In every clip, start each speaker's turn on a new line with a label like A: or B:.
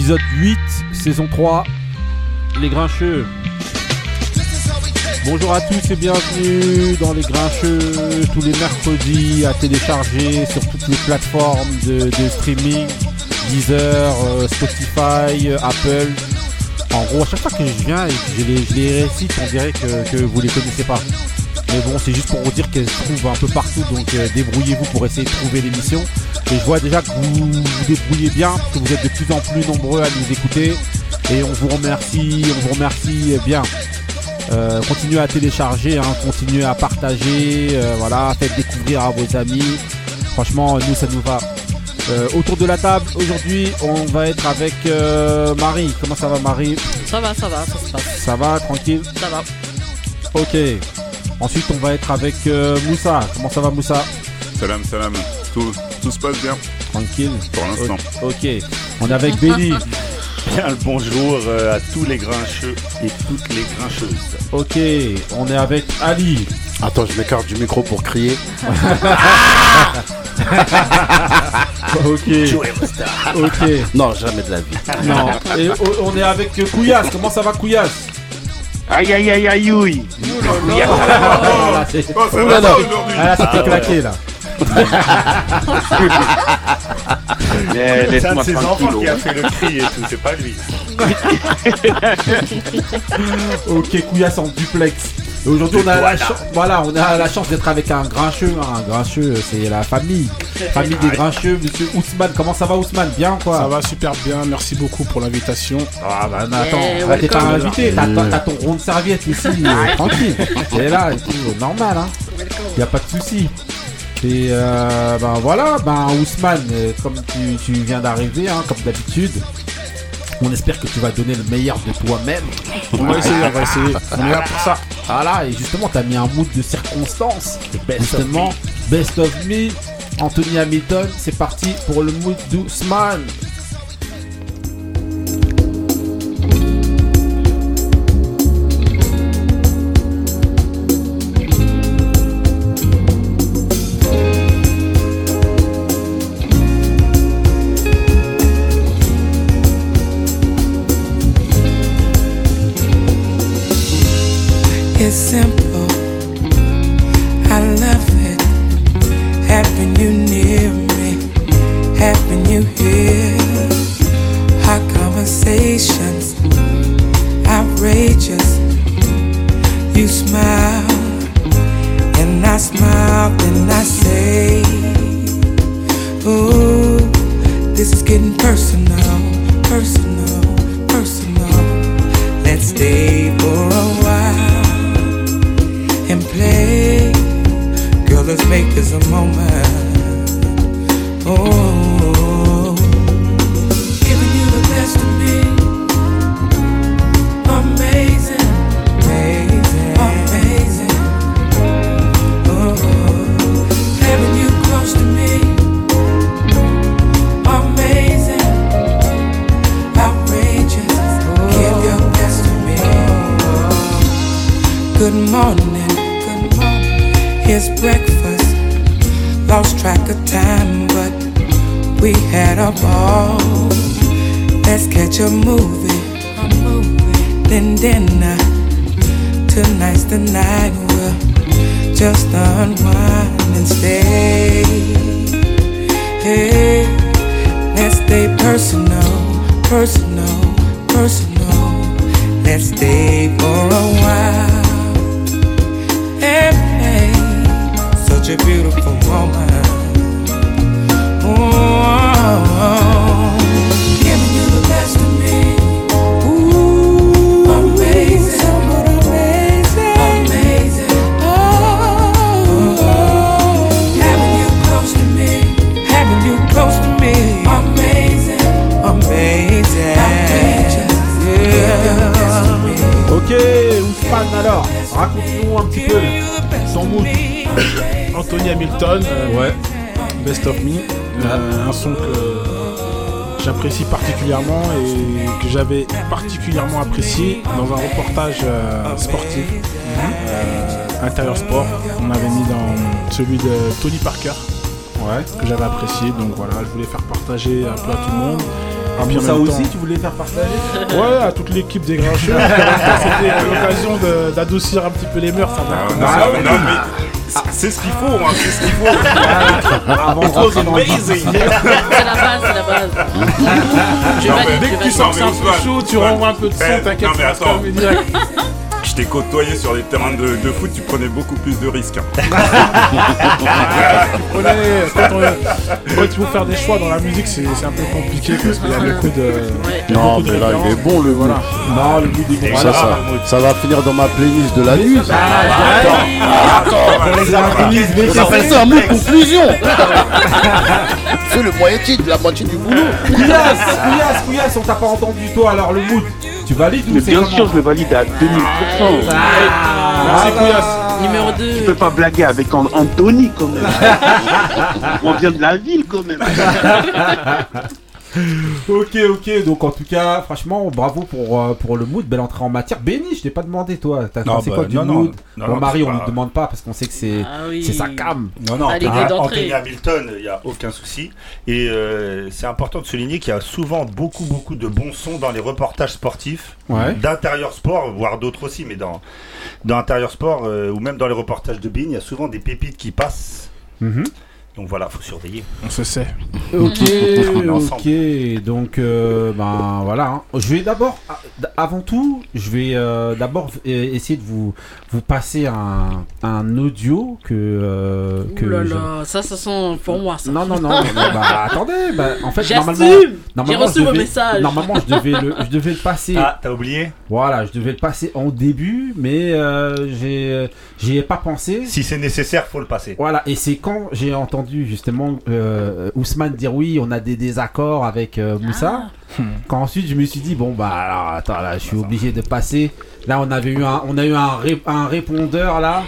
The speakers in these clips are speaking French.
A: épisode 8, saison 3, Les Grincheux. Bonjour à tous et bienvenue dans Les Grincheux, tous les mercredis à télécharger sur toutes les plateformes de, streaming, Deezer, euh, Spotify, euh, Apple. En gros, à chaque fois que je viens et que je les, je récite, on dirait que, que vous les connaissez pas. Mais bon, c'est juste pour vous dire qu'elles se trouvent un peu partout, donc euh, débrouillez-vous pour essayer de trouver l'émission. Et je vois déjà que vous vous débrouillez bien, que vous êtes de plus en plus nombreux à nous écouter. Et on vous remercie, on vous remercie bien. Euh, continuez à télécharger, hein, continuez à partager, euh, voilà, faites découvrir à vos amis. Franchement, nous, ça nous va. Euh, autour de la table, aujourd'hui, on va être avec euh, Marie. Comment ça va, Marie?
B: Ça va, ça va, ça se passe.
A: Ça va, tranquille?
B: Ça va.
A: Ok. Ensuite, on va être avec euh, Moussa. Comment ça va, Moussa?
C: Salam, salam. Tout, tout se passe bien
A: Tranquille
C: pour l'instant.
A: Ok. On est avec Benny.
D: Bien le bonjour euh, à tous les grincheux et toutes les grincheuses.
A: Ok. On est avec Ali.
E: Attends, je m'écarte du micro pour crier.
A: Ok. Ok.
E: Non, jamais de la vie.
A: Non. Et on est avec Couillasse. Comment ça va, Couillasse?
D: Aïe aïe aïe aïe ouille
A: Ah, là, c'est-
C: Oh, ça va
A: là là.
C: pas aujourd'hui
A: Ah, là, c'était claqué, là.
F: C'est un de ses enfants qui a fait le cri et tout, c'est pas lui.
A: Ok, Couillasse en duplex. Et aujourd'hui, on a la chance, voilà, on a la chance d'être avec un grincheux. hein. Un grincheux, c'est la famille. Famille des grincheux. Monsieur Ousmane, comment ça va, Ousmane? Bien, quoi?
G: Ça va super bien, merci beaucoup pour l'invitation.
A: Ah bah non, attends, ah, t'es pas invité, t'as ton rond de serviette ici, euh, tranquille. T'es là normal hein. Y a pas de souci. Et euh, ben voilà, ben Ousmane, euh, comme tu, tu viens d'arriver, hein, comme d'habitude, on espère que tu vas donner le meilleur de toi-même.
G: On va essayer, on va essayer. On est là pour ça.
A: Voilà, et justement, t'as mis un mood de circonstance. Justement, Best of Me, Anthony Hamilton, c'est parti pour le mood d'Ousmane.
H: Simple. Good morning, good morning. Here's breakfast. Lost track of time, but we had a ball. Let's catch a movie, a movie. Then dinner. Tonight's the night we'll just unwind and stay. Hey, let's stay personal, personal, personal. Let's stay for a while. Such a beautiful moment. Oh, giving you the best of me. Ooh, amazing, amazing, amazing. Oh, having you close to me, having you close to me. Amazing, amazing, yeah.
A: Ok, Ousmane alors, raconte-nous un petit peu son mood.
G: Anthony Hamilton, euh,
A: Ouais.
G: Best of Me, euh, un son que j'apprécie particulièrement et que j'avais particulièrement apprécié dans un reportage euh, sportif, euh, intérieur sport. On avait mis dans celui de Tony Parker,
A: Ouais.
G: que j'avais apprécié. Donc voilà, je voulais faire partager un peu à tout le monde. Et puis en
A: ça aussi, tu voulais faire partager
G: Ouais, à toute l'équipe des grincheux. C'était l'occasion d'adoucir un petit peu les mœurs. Ça va.
C: Non, non, non, mais c'est ce qu'il faut, hein, c'est ce qu'il faut.
A: Avant sujet.
B: C'est la base, c'est la base. Je
C: Non, mais
B: valide,
C: dès que tu sens
G: C'est un peu chaud, tu renvoies un peu de son,
C: Eh,
G: t'inquiète.
C: non, mais
G: ça va direct.
C: T'ai côtoyé sur les terrains de, de foot, tu prenais beaucoup plus de risques. hein.
G: Prenez- quand, on- quand il faut faire des choix dans la musique, c'est c'est un peu compliqué parce qu'il y a beaucoup de.
E: Non,
G: beaucoup de
E: mais là, il est bon le
G: Voilà.
A: Non, le bout des gros.
E: Ça, ça, ça va finir dans ma playlist de la nuit. ça.
A: Mais
E: On appelle ça un mood conclusion. C'est le moyen titre, la moitié du boulot.
A: Couillasse, couillasse, couillasse, on t'a pas entendu toi, alors le mood. Tu valides ou
F: Mais
A: c'est
F: bien sûr, je le valide à 2000%.
A: Ah,
G: Merci, Couillasse.
B: Numéro
F: Tu
B: 2.
F: peux pas blaguer avec An- Anthony quand même. On vient de la ville quand même.
A: Ok, ok, donc en tout cas, franchement, bravo pour, euh, pour le mood, belle entrée en matière. Béni, je t'ai pas demandé toi, t'as pensé
D: bah,
A: quoi du
D: non,
A: mood
D: non,
A: Bon,
D: non,
A: Marie, on
D: pas-
A: ne demande pas parce qu'on sait que c'est
B: Ah oui.
A: c'est sa cam.
D: Non, non,
B: Ah,
D: Anthony-
B: gars d'entrée.
D: Anthony Hamilton, il n'y a aucun souci. Et euh, c'est important de souligner qu'il y a souvent beaucoup, beaucoup de bons sons dans les reportages sportifs,
A: Ouais.
D: d'intérieur sport, voire d'autres aussi, mais dans, dans intérieur sport euh, ou même dans les reportages de BIN, il y a souvent des pépites qui passent.
A: Mhm.
D: Donc voilà, faut surveiller.
G: On se sait.
A: Ok, ok, donc euh, ben voilà. hein. Je vais d'abord, a- d- avant tout, je vais euh, d'abord euh, essayer de vous vous passer un, un audio que euh, que
B: Ouh là
A: je-
B: là, ça, ça sent pour moi ça.
A: Non non non, non, bah attendez, bah, en fait normalement
B: J'ai reçu
A: je
B: vos
A: devais-
B: messages.
A: Normalement je devais le je devais le passer.
D: Ah, t'as oublié?
A: Voilà, je devais le passer en début, mais euh, j'ai j'y ai pas pensé.
D: Si c'est nécessaire, faut le passer.
A: Voilà, et c'est quand j'ai entendu justement euh, Ousmane dire oui, on a des désaccords avec euh, Moussa,
B: Ah.
A: qu'ensuite je me suis dit bon bah alors attends là, je suis obligé de passer. Là on avait eu un, on a eu un, ré- un répondeur là.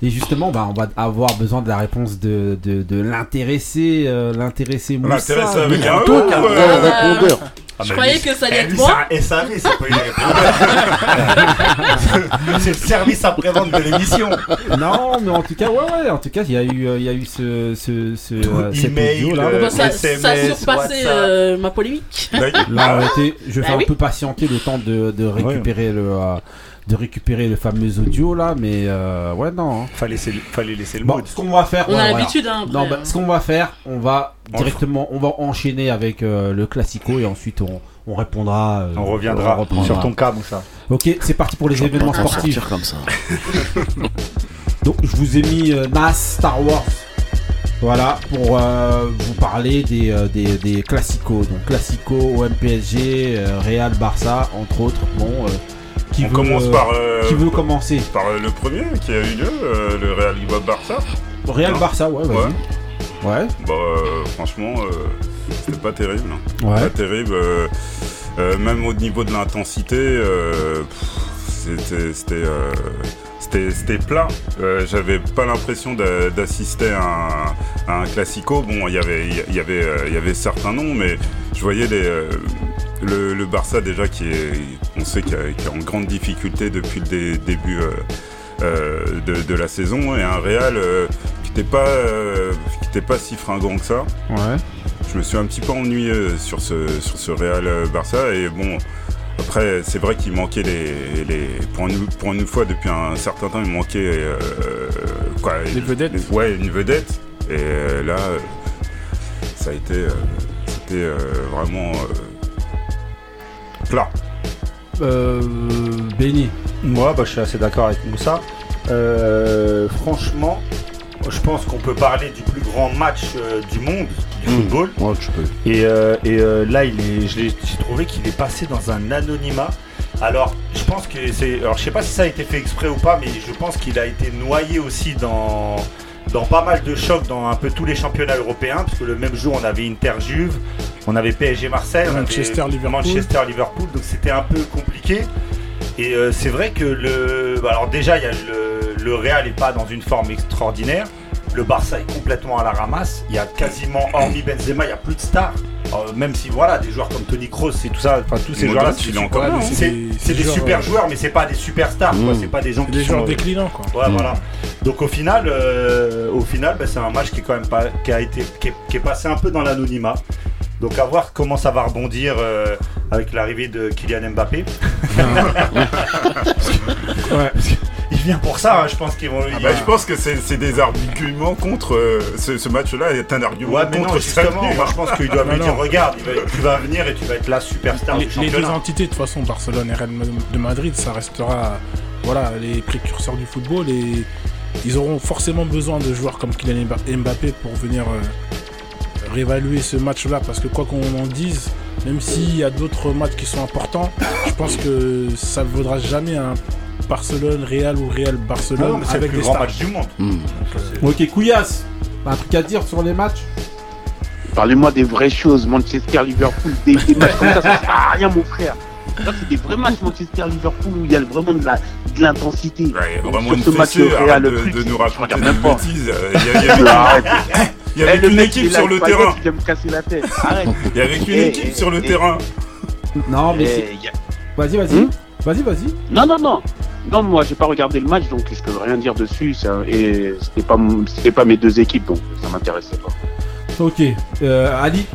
A: Et justement, bah, on va avoir besoin de la réponse de, de, de l'intéressé, euh, l'intéressé Moussa.
C: L'intéressé avec un E,
E: un
C: ouais.
E: vrai répondeur.
D: Ah,
B: Je croyais
D: lui,
B: que ça allait
D: eh,
B: être
D: lui,
B: moi.
D: C'est un SAV, c'est pas une répondeur. C'est le service après-vente de l'émission.
A: Non, mais en tout cas, ouais, ouais, en tout cas, il y a eu, euh, il y a eu ce, ce, ce, euh, cet audio là.
D: euh,
B: Bah, ça, ça a surpassé euh, ma polémique.
A: Là, je vais
B: Bah
A: faire
B: oui.
A: un peu patienter le temps de, de récupérer le, euh, de récupérer le fameux audio là, mais euh, ouais non. hein.
D: Fallait laisser, fallait laisser le
A: Bon,
D: mode.
A: ce qu'on va faire,
B: On
A: ouais,
B: a
A: voilà.
B: l'habitude, hein.
A: Non, bah,
B: hein.
A: ce qu'on va faire, on va
D: On
A: directement, on va enchaîner avec euh, le classico et ensuite on, on répondra. euh,
D: On reviendra sur ton cas, Moussa.
A: Ok, c'est parti pour les événements sportifs.
E: sortir comme ça.
A: Donc je vous ai mis euh, NAS Star Wars. Voilà, pour euh, vous parler des, euh, des, des classicos. Donc classico, OM PSG, euh, Real Barça, entre autres. Bon, euh, qui
C: On
A: veut,
C: commence
A: euh,
C: par, euh,
A: Qui veut commencer
C: par euh, le premier qui a eu lieu, euh, le Real Barça.
A: Real. Barça, ouais, vas-y. Ouais.
C: Bah, euh, franchement, euh, c'était pas terrible. hein.
A: Ouais.
C: Pas terrible. euh, euh, même au niveau de l'intensité, euh, c'était c'était euh, plat. Euh, J'avais pas l'impression d'a- d'assister à, un- à un classico. Bon, il y avait il y avait euh, y avait certains noms, mais je voyais les euh, le, le Barça déjà qui est, on sait qu'il est en grande difficulté depuis le dé- début euh, euh, de, de la saison et un Real euh, qui n'était pas qui était pas si fringant que ça.
A: Ouais.
C: Je me suis un petit peu ennuyé sur ce, sur ce Real Barça et bon après c'est vrai qu'il manquait les, les pour, une, pour une fois depuis un certain temps il manquait quoi
G: Des vedettes.
C: ouais une vedette et là ça a été c'était vraiment plat
A: Euh, Benny.
D: Moi, bah, je suis assez d'accord avec Moussa. Euh, franchement, je pense qu'on peut parler du plus grand match euh, du monde du
E: Mm.
D: football.
E: Ouais, tu peux.
D: Et, euh, et, euh, là, il est, je l'ai- j'ai trouvé qu'il est passé dans un anonymat. Alors, je pense que c'est. Alors, je sais pas si ça a été fait exprès ou pas, mais je pense qu'il a été noyé aussi dans, dans pas mal de chocs dans un peu tous les championnats européens. Parce que le même jour, on avait Inter Juve, on avait PSG Marseille, on avait
G: Manchester, Liverpool.
D: Manchester Liverpool. Donc, c'était un peu compliqué. Et euh, c'est vrai que le. bah, alors, déjà, il y a le, le Real n'est pas dans une forme extraordinaire. Le Barça est complètement à la ramasse. Il y a quasiment, hormis Benzema, il n'y a plus de stars. Alors, même si voilà, des joueurs comme Tony Kroos et tout ça, enfin tous ces joueurs-là, c'est-
C: hein.
D: c'est
G: des-
D: super
G: euh,
D: joueurs, mais c'est pas des superstars. quoi.
E: Mm.
D: C'est pas des gens qui
G: des
D: sont.
G: joueurs déclinants, quoi.
D: Ouais,
A: Mm.
D: voilà. Donc au final, euh, au final, bah, c'est un match qui est quand même pas, qui a été, qui est, qui est passé un peu dans l'anonymat. Donc à voir comment ça va rebondir euh, avec l'arrivée de Kylian Mbappé.
G: Ouais.
D: Il vient pour ça, hein, je pense qu'ils vont.
C: Ah bah, je pense que c'est c'est des arguments contre euh, ce, ce match-là est un argument
D: Ouais, mais
C: contre
D: non, justement, moi je pense qu'ils doivent
G: Non,
D: lui dire regarde, tu vas venir et tu vas être la superstar
G: Les,
D: du
G: les deux entités, de toute façon, Barcelone et Real de Madrid, ça restera voilà, les précurseurs du football et ils auront forcément besoin de joueurs comme Kylian Mba- Mbappé pour venir euh, réévaluer ce match-là. Parce que quoi qu'on en dise, même s'il y a d'autres matchs qui sont importants, je pense que ça ne vaudra jamais un Barcelone, Real ou Real Barcelone
D: le
G: avec
D: plus
G: des
D: grand
G: stars.
D: match du monde.
F: Hmm.
I: Ok, Couillasse, un truc à dire sur les matchs
F: Parlez-moi des vraies choses, Manchester, Liverpool, des, des matchs comme ça, ça sert à rien, mon frère. C'est des vrais matchs Manchester, Liverpool où il y a vraiment de la- de l'intensité.
C: Ouais, vraiment
F: sur
C: une
F: ce match
C: de, de nous raconter des
F: même pas.
C: bêtises. euh, Il y, a- il y. il y avait
F: Eh,
C: qu'une
F: mec,
C: équipe sur
F: une
C: le
F: paillette,
C: terrain.
F: Me casser la tête. Arrête.
C: Il y avait qu'une
F: Eh,
C: équipe
F: eh,
C: sur le
F: eh.
C: terrain.
I: Non, mais
F: Eh,
I: c'est- vas-y, vas-y.
F: Hmm
I: vas-y, vas-y.
F: Non, non, non. Non, moi, j'ai pas regardé le match, donc je peux rien dire dessus. ça- et c'était pas, c'était pas mes deux équipes, donc ça m'intéressait pas.
I: Ok, euh, Ali.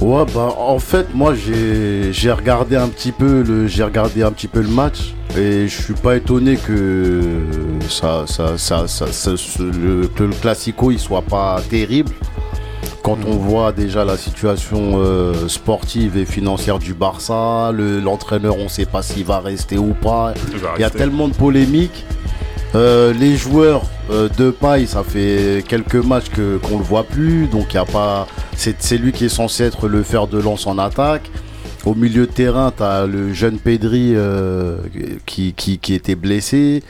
E: Ouais, bah en fait, moi j'ai regardé un petit peu le j'ai regardé un petit peu le match et je suis pas étonné que ça ça ça, ça, le, que le classico il soit pas terrible quand on voit déjà la situation euh, sportive et financière du Barça, le- l'entraîneur on sait pas s'il va rester ou pas.
C: Il
E: y a tellement de polémiques. Euh, les joueurs euh, de paille, ça fait quelques matchs que qu'on le voit plus, donc y a pas. C'est lui qui est censé être le fer de lance en attaque. Au milieu de terrain, t'as le jeune Pedri euh, qui, qui était blessé.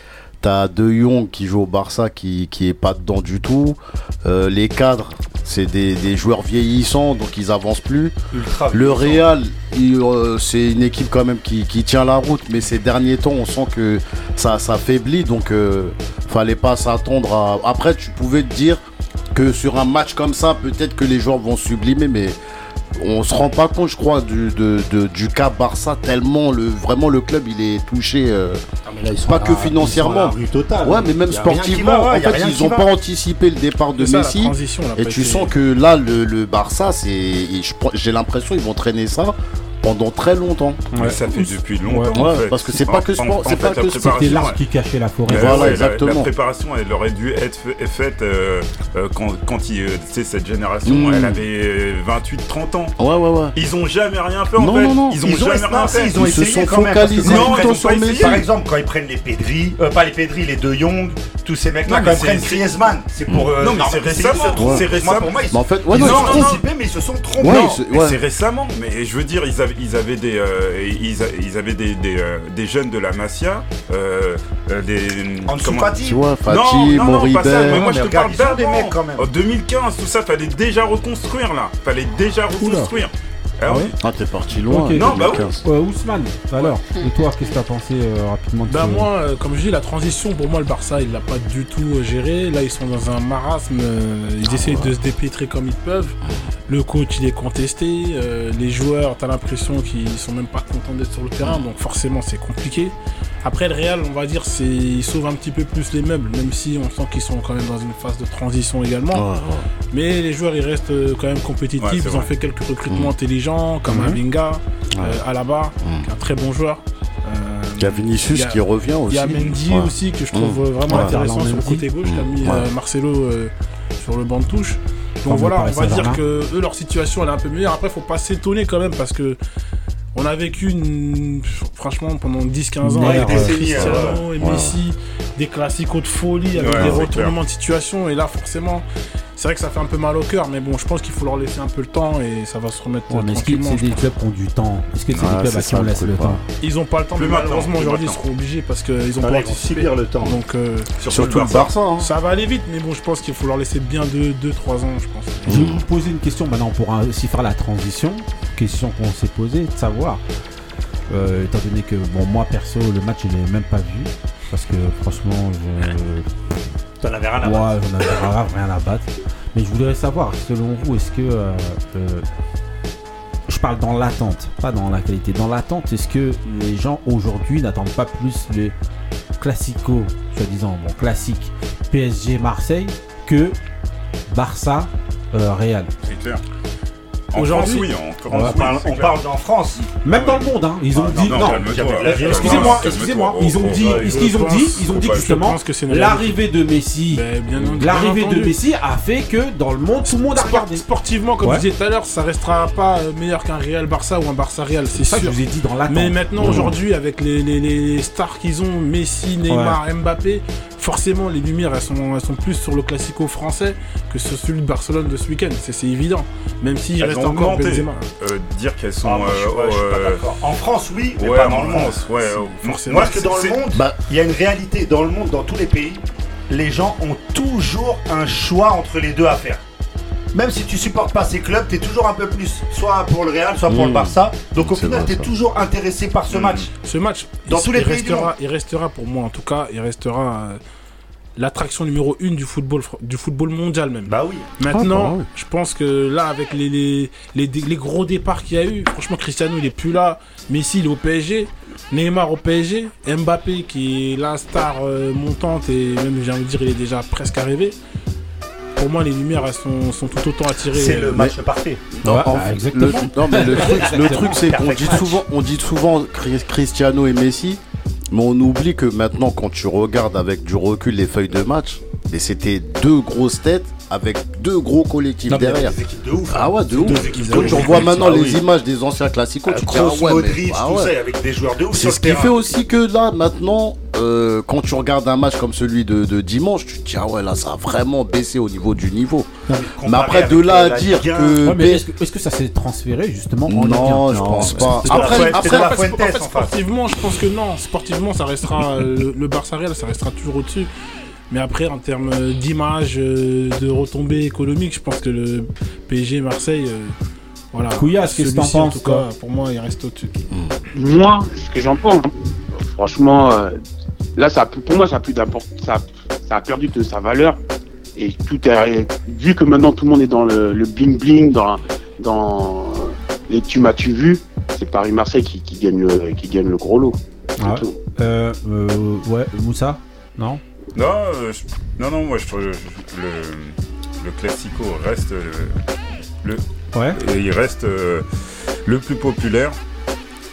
E: T'as De Jong qui joue au Barça qui, qui est pas dedans du tout. Euh, les cadres, c'est des, des joueurs vieillissants, donc ils avancent plus.
D: Ultra
E: Le. Real, euh, c'est une équipe quand même qui, qui tient la route, mais ces derniers temps, on sent que ça, ça faiblit, donc euh, fallait pas s'attendre à. Après, tu pouvais te dire que sur un match comme ça, peut-être que les joueurs vont sublimer, mais on se rend pas compte, je crois, du, de- de- du cas Barça tellement le vraiment le club il est touché. euh, pas que financièrement. Ouais, mais même sportivement,
D: va,
E: en fait, ils ont
D: va.
E: pas anticipé le départ de
G: ça,
E: Messi. Et tu sens que là, le, le Barça, c'est, j'ai l'impression qu'ils vont traîner ça pendant très longtemps.
C: Mais ça fait depuis longtemps.
E: Ouais,
C: en fait.
E: parce que c'est pas que sport- c'est pas
C: la
E: que
C: préparation,
I: C'était l'arbre
C: ouais.
I: qui cachait la forêt.
C: Mais
E: Voilà,
C: ouais, la-
E: exactement.
C: La, préparation, elle aurait dû être faite euh, euh, quand, quand il, euh, tu sais, cette génération,
E: Mm.
C: elle avait 28-30 ans.
E: Ouais, ouais, ouais.
C: Ils ont jamais rien fait en
E: Non,
C: fait.
E: non, non.
C: Ils ont
D: Ils ont,
C: jamais
D: essayé,
C: rien fait.
D: ils ont
E: Ils se sont
D: quand même, parce que
E: focalisés
C: ont.
D: Par exemple, quand ils prennent les Pedri, euh, pas les Pedri, les De Jong, tous ces mecs-là,
C: Non,
D: quand
C: mais
D: ils prennent
C: c'est-
D: Griezmann, c'est pour. euh,
C: Non, mais
D: non,
C: c'est récemment. C'est récemment.
D: pour moi, ils
E: Mais en fait, ouais,
D: ils
E: non,
D: ont
C: non, non.
D: anticipé, mais ils se sont trompés.
E: Ouais, ouais.
C: c'est récemment. Mais je veux dire, ils avaient, ils avaient des, euh, ils, ils avaient des, des, euh, des jeunes de la Masia, euh, euh, des.
D: En dessous.
E: Tu vois, Fati,
C: non, non, non,
E: Moribel.
C: pas ça, mais moi je te
D: regarde,
C: parle d'avant.
D: mecs, quand même.
C: En 2015, tout ça, fallait déjà reconstruire là. Fallait déjà reconstruire. Ah oui.
E: Ah, t'es parti loin.
I: Ok.
C: Non, bah oui.
E: 2015.
I: Euh, Ousmane, alors, et toi, qu'est-ce que t'as pensé euh, rapidement de
G: Bah
I: ce-
G: moi, euh, comme je dis, la transition, pour moi, le Barça, il l'a pas du tout euh, géré. Là, ils sont dans un marasme. euh, ils essayent de se dépêtrer comme ils peuvent. Le coach, il est contesté. euh, les joueurs, t'as l'impression qu'ils sont même pas contents d'être sur le terrain. Donc forcément, c'est compliqué. Après, le Real, on va dire, c'est ils sauvent un petit peu plus les meubles, même si on sent qu'ils sont quand même dans une phase de transition également.
E: Ouais, ouais.
G: Mais les joueurs, ils restent euh, quand même compétitifs.
C: Ouais,
G: ils ont
C: vrai.
G: fait quelques recrutements intelligents, comme
I: Mhm.
G: Avinga,
E: Ouais.
G: euh, Alaba, qui est un très bon joueur. Euh,
E: Il y a Vinicius
G: il y a-
E: qui revient aussi.
G: il y a Mendy
E: Ouais.
G: aussi que je trouve
E: Mmh.
G: euh, vraiment
E: Ouais.
G: intéressant sur le côté gauche qui a mis
E: Ouais.
G: euh, Marcelo euh, sur le banc de touche. Donc
I: Comme
G: voilà, on va dire que eux leur situation elle est un peu meilleure. Après, faut pas s'étonner quand même parce que on a vécu une... franchement pendant 10-15 ans avec
I: euh,
G: Cristiano et
E: ouais.
G: Messi, des classicos de folie avec
C: Ouais,
G: des
C: c'est
G: retournements de situation et là forcément c'est vrai que ça fait un peu mal au cœur mais bon je pense qu'il faut leur laisser un peu le temps et ça va se remettre
I: Ouais,
G: euh,
I: mais est-ce que c'est des clubs qui ont du temps? Est-ce que c'est
E: Ah,
I: des clubs
E: c'est
I: à qui
E: ça
I: on
E: le
I: laisse le
E: ouais.
I: temps?
G: Ils ont pas le temps
C: Plus
G: mais malheureusement aujourd'hui ils seront obligés parce qu'ils ont pas
D: subir le temps.
G: Donc euh,
E: Surtout le Barça. hein.
G: ça va aller vite, mais bon, je pense qu'il faut leur laisser bien 2-3 ans, je pense.
I: Je vais vous poser une question maintenant pour aussi faire la transition. Question qu'on s'est posée, de savoir. euh, étant donné que, bon, moi perso, le match, je l'ai même pas vu. Parce que franchement, je.
D: T'en avais rien à
I: Ouais,
D: voir.
I: j'en avais grave rien à battre. Mais je voudrais savoir, selon vous, est-ce que. euh, euh, je parle dans l'attente, pas dans la qualité. Dans l'attente, est-ce que les gens aujourd'hui n'attendent pas plus le classico, soi-disant, bon, classique PSG Marseille que Barça euh, Real?
C: C'est clair. En
G: Aujourd'hui-
C: oui. En
D: On
C: oui,
D: parle, on parle d'en France.
I: Même dans le monde, hein, ils ont
C: Ah,
I: dit.
C: non,
I: excusez-moi, excusez-moi.
C: Oh,
I: Ils ont
C: oh,
I: dit,
C: oh,
I: ce qu'ils ont dit, ils ont dit justement, l'arrivée de Messi,
G: Ben,
I: l'arrivée de. Messi a fait que dans le monde, tout le monde a regardé.
G: sportivement, comme je disais tout à l'heure, ça restera pas euh, meilleur qu'un Real Barça ou un Barça Real, c'est
I: ça que
G: sûr.
I: je vous ai dit dans l'attente.
G: Mais maintenant,
I: Mmh.
G: aujourd'hui, avec les, les- les stars qu'ils ont, Messi, Neymar, Mbappé, forcément, les lumières, elles sont, elles sont plus sur le classico français que sur celui de Barcelone de ce week-end. C'est c'est évident. Même s'il
C: Elles
G: reste
C: ont
G: encore
C: augmenté.
G: Benzema.
C: Euh, dire qu'elles sont.
D: Ah, moi, je suis- ouais, je suis pas d'accord. En France, oui, mais
C: ouais,
D: pas dans
C: en
D: le monde.
C: France, ouais. euh,
G: Forcément.
C: moi,
D: Parce que dans le monde,
E: Bah-
D: il y a une réalité. Dans le monde, dans tous les pays, les gens ont toujours un choix entre les deux à faire. Même si tu supportes pas ces clubs, tu es toujours un peu plus, soit pour le Real, soit pour
E: Mmh.
D: le Barça. Donc au final,
E: vrai,
D: tu es
E: ça.
D: toujours intéressé par ce match.
G: Ce match,
D: Dans
G: il,
D: tous les
G: il
D: pays du
G: restera,
D: monde.
G: il restera pour moi en tout cas, il restera euh, l'attraction numéro une du football, fr- du football mondial même.
D: Bah oui.
G: Maintenant,
E: Ah, bah oui.
G: je pense que là, avec les, les, les, les gros départs qu'il y a eu, franchement, Cristiano, il est plus là. Messi, il est au PSG. Neymar au PSG. Mbappé, qui est la star euh, montante, et même, j'ai envie de dire, il est déjà presque arrivé. Pour moi, les lumières, elles sont, sont tout autant attirées.
D: C'est le match parfait.
E: Non,
I: Ouais,
E: en-
I: bah,
E: le,
I: exactement.
E: non, mais le truc, le truc c'est qu'on dit souvent, on dit souvent Cri- Cristiano et Messi, mais on oublie que maintenant, quand tu regardes avec du recul les feuilles de match, et c'était deux grosses têtes avec deux gros collectifs
D: Non,
E: derrière.
D: des équipes de ouf.
E: Ah ouais, de ouf.
D: Deux équipes de
E: Quand tu revois maintenant
D: Ah
E: les
D: oui.
E: images des anciens classicos, tu te dis ah ouais, mais-
D: Modric,
E: ah
D: tout
E: ouais.
D: ça, avec des joueurs de ouf
E: C'est ce qui fait aussi que là, maintenant, euh, quand tu regardes un match comme celui de, de dimanche, tu te dis, ah ouais, là, ça a vraiment baissé au niveau du niveau. Mais après, de là à dire
D: Ligue 1,
E: que.
I: Ouais, est-ce que, ça s'est transféré justement en
E: Non,
I: Ligue
E: je pense pas. Après,
G: En fait, sportivement, je pense que non. Sportivement, ça restera euh, le, le Barça Real, ça restera toujours au-dessus. Mais après, en termes d'image, euh, de retombées économiques, je pense que le PSG Marseille, euh, voilà.
I: Couillasse, qu'est-ce que t'en
G: Celui-ci, en
I: penses,
G: tout cas, pour moi, il reste au-dessus.
F: Moi, ce que j'en pense, franchement, euh, là, ça a plus- pour moi, ça a plus d'importance. Ça, ça a perdu de sa valeur. Et tout est. Vu que maintenant tout le monde est dans le, le bling bling, dans, dans les tu m'as-tu vu, c'est Paris-Marseille qui, qui, gagne le, qui gagne le gros lot.
I: Ah. Euh, euh, ouais, Moussa? Non?
C: Non, euh, je- non, non, moi je trouve je- le, le Classico reste euh, le,
I: Ouais.
C: et il reste euh, le plus populaire.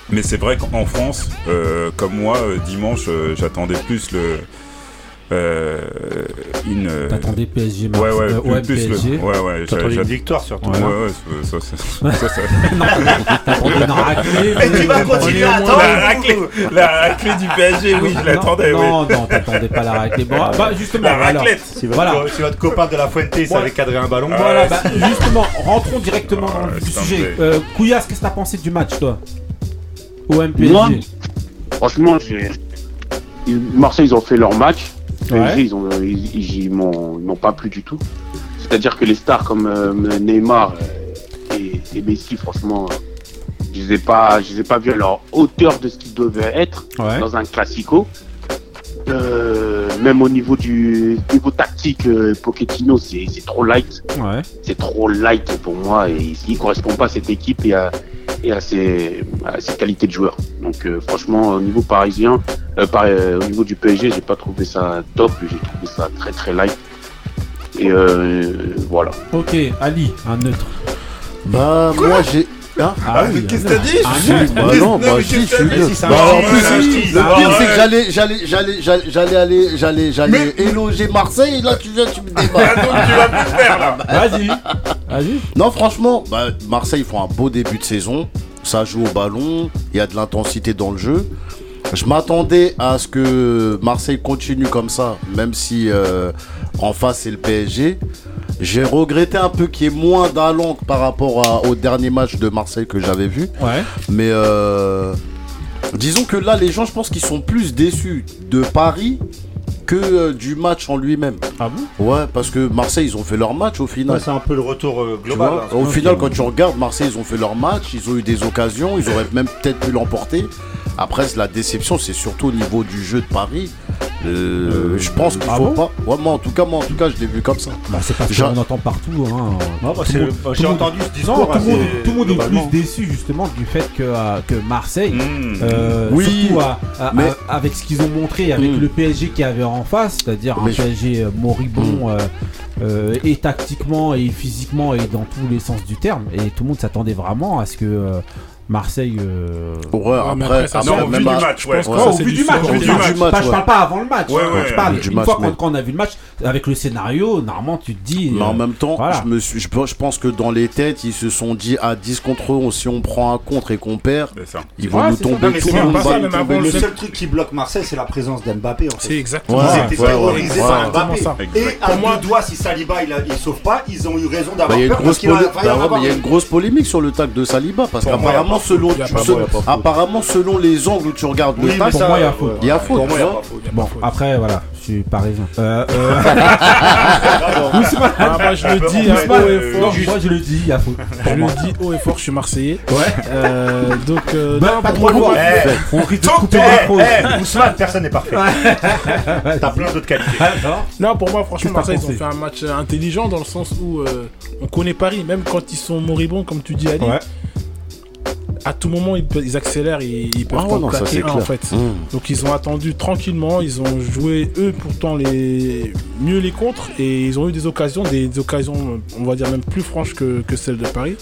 C: Mais c'est vrai qu'en France, euh, comme moi, euh, dimanche, euh, j'attendais plus le euh, une. euh,
I: T'attendais PSG
C: ouais, ouais,
I: euh,
C: plus,
I: ouais,
C: plus le-
I: PSG.
C: ouais, ouais,
D: T'attendais une victoire surtout.
C: Ouais, ouais, ça, ça, ça, ça, ça-
I: T'attendais une raclée.
D: Et tu vas
I: mais-
D: continuer à
C: La
D: attendre
C: raclée, la raclée du PSG, oui, je l'attendais,
I: non,
C: oui.
I: Non, non, t'attendais pas la raclée. Bon, bah justement,
C: La
I: alors,
C: raclette.
D: Si votre,
I: Voilà.
D: si votre copain de la Fuente
I: Ouais.
D: savait cadrer un ballon,
I: Voilà,
C: Ouais,
I: bah, justement, rentrons directement dans le
C: Ouais,
I: sujet. Euh, Couillasse, qu'est-ce que t'as pensé du match, toi? OM
F: Moi,
I: PSG.
F: franchement, j'ai- ils- Marseille, ils ont fait leur match. PSG,
I: Ouais.
F: ils ont, ils, ils- ils m'ont pas plu du tout. C'est-à-dire que les stars comme euh, Neymar euh, et, et Messi, franchement, euh, je les ai pas, je les ai pas vus à leur hauteur de ce qu'ils devaient être
I: Ouais.
F: dans un classico. Euh, même au niveau du niveau tactique, euh, Pochettino, c'est trop light.
I: Ouais.
F: C'est trop light pour moi et il, il correspond pas à cette équipe et à, et à, ses, à ses qualités de joueur. Donc euh, franchement, au niveau parisien, euh, par- euh, au niveau du PSG, j'ai pas trouvé ça top. J'ai trouvé ça très très light. Et euh, voilà.
I: Ok, Ali, un neutre.
E: Bah, moi, j'ai. Hein
I: Ah oui,
C: Qu'est-ce que t'as dit.
E: Bah non, bah si, Bah, en plus, le
C: Ah,
E: pire, c'est que j'allais, j'allais, j'allais, j'allais, j'allais aller, j'allais, j'allais éloger Marseille, et là, tu viens, tu me débat.
C: tu vas plus faire là.
I: Vas-y. Vas-y.
E: Non, franchement, bah, Marseille font un beau début de saison. Ça joue au ballon, il y a de l'intensité dans le jeu. Je m'attendais à ce que Marseille continue comme ça, même si euh, en face c'est le PSG. J'ai regretté un peu qu'il y ait moins d'allant par rapport à- au dernier match de Marseille que j'avais vu.
I: Ouais.
E: Mais euh, disons que là, les gens, je pense qu'ils sont plus déçus de Paris que euh, du match en lui-même.
I: Ah bon?
E: Ouais, parce que Marseille, ils ont fait leur match au final.
D: Ouais, c'est un peu le retour euh,
E: Tu
D: global.
E: vois,
D: hein.
E: au final, quand tu regardes, Marseille, ils ont fait leur match, ils ont eu des occasions, ils auraient même peut-être pu l'emporter. Après, la déception, c'est surtout au niveau du jeu de Paris. Euh, je pense qu'il
A: ah
E: faut
A: bon
E: pas. Ouais, moi en tout cas, moi en tout cas, je l'ai vu comme ça.
A: Bah, c'est parce qu'on entend partout. Hein.
D: Non, bah,
A: Tout
D: c'est-
A: le monde-
D: bah, j'ai entendu ce
A: Non,
D: discours
A: tout, le monde,
D: assez
A: tout le monde est plus déçu justement du fait que, euh, que Marseille,
C: Mmh.
A: euh,
E: Oui,
A: surtout à- à-
E: mais-
A: à- avec ce qu'ils ont montré, avec
E: Mmh.
A: le PSG qu'il y avait en face, c'est-à-dire un
E: je-
A: PSG moribond
E: Mmh.
A: euh, euh, et tactiquement et physiquement et dans tous les sens du terme, et tout le monde s'attendait vraiment à ce que euh, Marseille. euh,
E: Ouais,
G: mais
E: après,
G: après, ça,
C: Non, au vu du match, ouais.
A: au
G: c'est
A: vu
G: du
A: match, Je
E: ouais.
A: parle pas avant le match.
C: Ouais,
A: hein.
C: ouais,
A: Je parle
E: du
A: une
E: match,
A: fois
E: mais-
A: quand, on a vu le match, avec le scénario, normalement tu te dis.
E: Mais en
A: euh,
E: même temps,
A: voilà.
E: je, me suis, je, pense- je pense que dans les têtes, ils se sont dit à 10 contre 11, si on prend un contre et qu'on perd, ils vont nous tomber tout le
D: Le seul truc qui bloque Marseille, c'est la présence d'Mbappé. En
G: C'est
D: fait.
G: exactement ça.
D: Ils étaient
E: ouais,
D: terrorisés par. Mbappé. Et à
G: moi-
D: deux doigts, si Saliba il, sauve pas, ils ont eu raison d'avoir
E: il y a une
D: peur
E: bah il y a
D: une.
E: une grosse polémique sur le tac de Saliba parce qu'apparemment selon, apparemment selon les angles où tu regardes
D: Oui,
E: tac,
A: pour
D: ça,
A: moi, il y a faute.
E: il y a
D: ouais,
E: faute,
D: Pour moi, il y a
E: tu vois.
D: pas faute.
A: Bon, après, voilà, je suis parisien. Euh, euh,
G: Ah, moi, je le dis hein,
D: euh,
A: non, moi je le dis, il y a faute.
G: Je le dis haut et fort, je suis Marseillais.
A: Ouais.
G: Euh, donc, euh,
A: Bah,
G: non,
A: pas
G: pour
A: trop.
D: Eh,
A: On risque de
D: Donc,
A: couper
D: eh, eh, Ousmane, personne n'est parfait. T'as plein d'autres qualités.
A: Alors
G: Non, pour moi, franchement, Marseille, ils ont fait un match intelligent dans le sens où on connaît Paris, même quand ils sont moribonds, comme tu dis, Ali. À tout moment, ils, peuvent- ils accélèrent ils peuvent
E: Ah ouais, ça,
G: un, en fait.
E: Mmh.
G: Donc ils ont attendu tranquillement, ils ont joué eux pourtant les mieux les contres et ils ont eu des occasions, des, des occasions on va dire même plus franches que, que celles de Paris.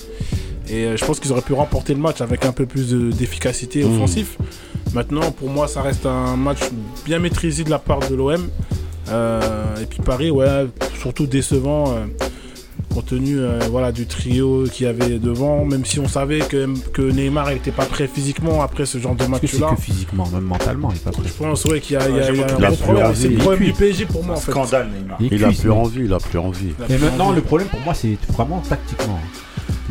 G: Et euh, je pense qu'ils auraient pu remporter le match avec un peu plus de- d'efficacité
E: Mmh.
G: offensif. Maintenant pour moi ça reste un match bien maîtrisé de la part de l'OM. Euh, et puis Paris ouais surtout décevant. euh, compte tenu euh, voilà, du trio qu'il y avait devant, même si on savait que, que Neymar n'était pas prêt physiquement après ce genre de
A: Est-ce que c'est
G: match-là.
A: que physiquement, même mentalement, il est pas prêt.
G: Je pense ouais, qu'il y a, il y a-
D: Ouais,
G: il y a
D: j'avoue
G: un gros problème.
E: plus
G: C'est le
A: envie.
G: problème
A: Il
G: du PSG pour moi en fait.
D: Scandale, Neymar.
A: Il, est
E: Il a
A: cuit, ce
E: plus envie, il a plus envie.
G: Il a
A: Et
G: plus
A: maintenant,
G: envie.
A: le problème pour moi, c'est vraiment tactiquement.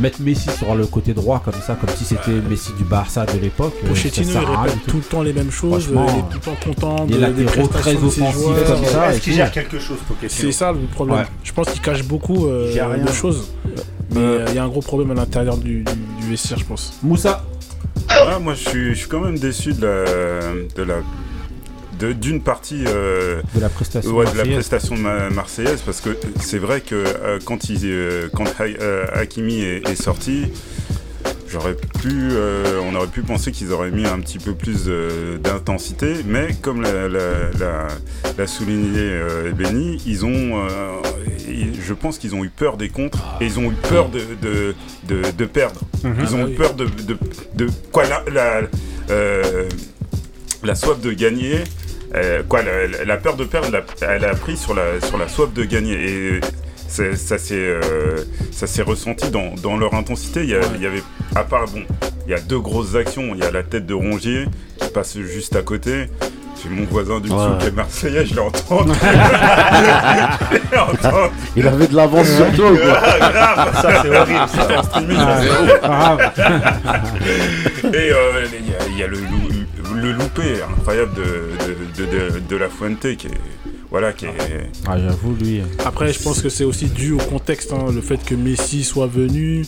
A: Mettre Messi sur le côté droit comme ça, comme si c'était Messi du Barça de l'époque. euh,
G: Pochettino, il répète tout
A: tout.
G: le temps les mêmes choses, il est tout le temps content
A: il
G: de,
A: a
G: des
A: très
G: de
A: offensifs
G: joueurs.
A: comme ça.
D: Est-ce qu'il gère quelque chose, Pochettino
G: C'est ça le problème.
A: Ouais.
G: Je pense qu'il cache beaucoup euh,
D: rien.
G: de choses. Mais euh, il y a un gros problème à l'intérieur du, du, du vestiaire, je pense.
A: Moussa,
C: Ouais, moi, je suis, je suis quand même déçu de la, de la, de- d'une partie euh,
A: de la prestation.
C: ouais, de la
A: marseillaise.
C: prestation parce que c'est vrai que euh, quand, il, euh, quand Ha- Hakimi est, est sorti, j'aurais pu, on aurait pu penser qu'ils auraient mis un petit peu plus d'intensité, mais comme l'a, la- la- l'a souligné Benny, ils ont, je pense qu'ils ont eu peur des contres et ils ont eu peur de, de, de, de perdre. Ils ont
G: Ah
C: eu peur de, de, quoi la, la soif de gagner. Euh, quoi, la, la- peur de perdre, elle a pris sur la, sur la soif de gagner. Et c'est- ça s'est euh, ça ressenti dans, dans leur intensité. Il y, a- il y avait, à part, bon, il y a deux grosses actions. Il y a la tête de Rongier qui passe juste à côté. J'ai mon voisin du dessous
E: Ouais.
C: qui est marseillais, je l'ai entendu.
E: Il avait de l'avance sur toi, quoi.
C: Ah, grave, ça c'est horrible. Streaming,
A: Ah, grave.
C: Et euh, il y y a le, le loupé incroyable de, de, de, de- de la Fuente qui est. Voilà, qui est.
A: Ah, j'avoue, lui.
G: Après, je pense que c'est aussi dû au contexte, hein, le fait que Messi soit venu.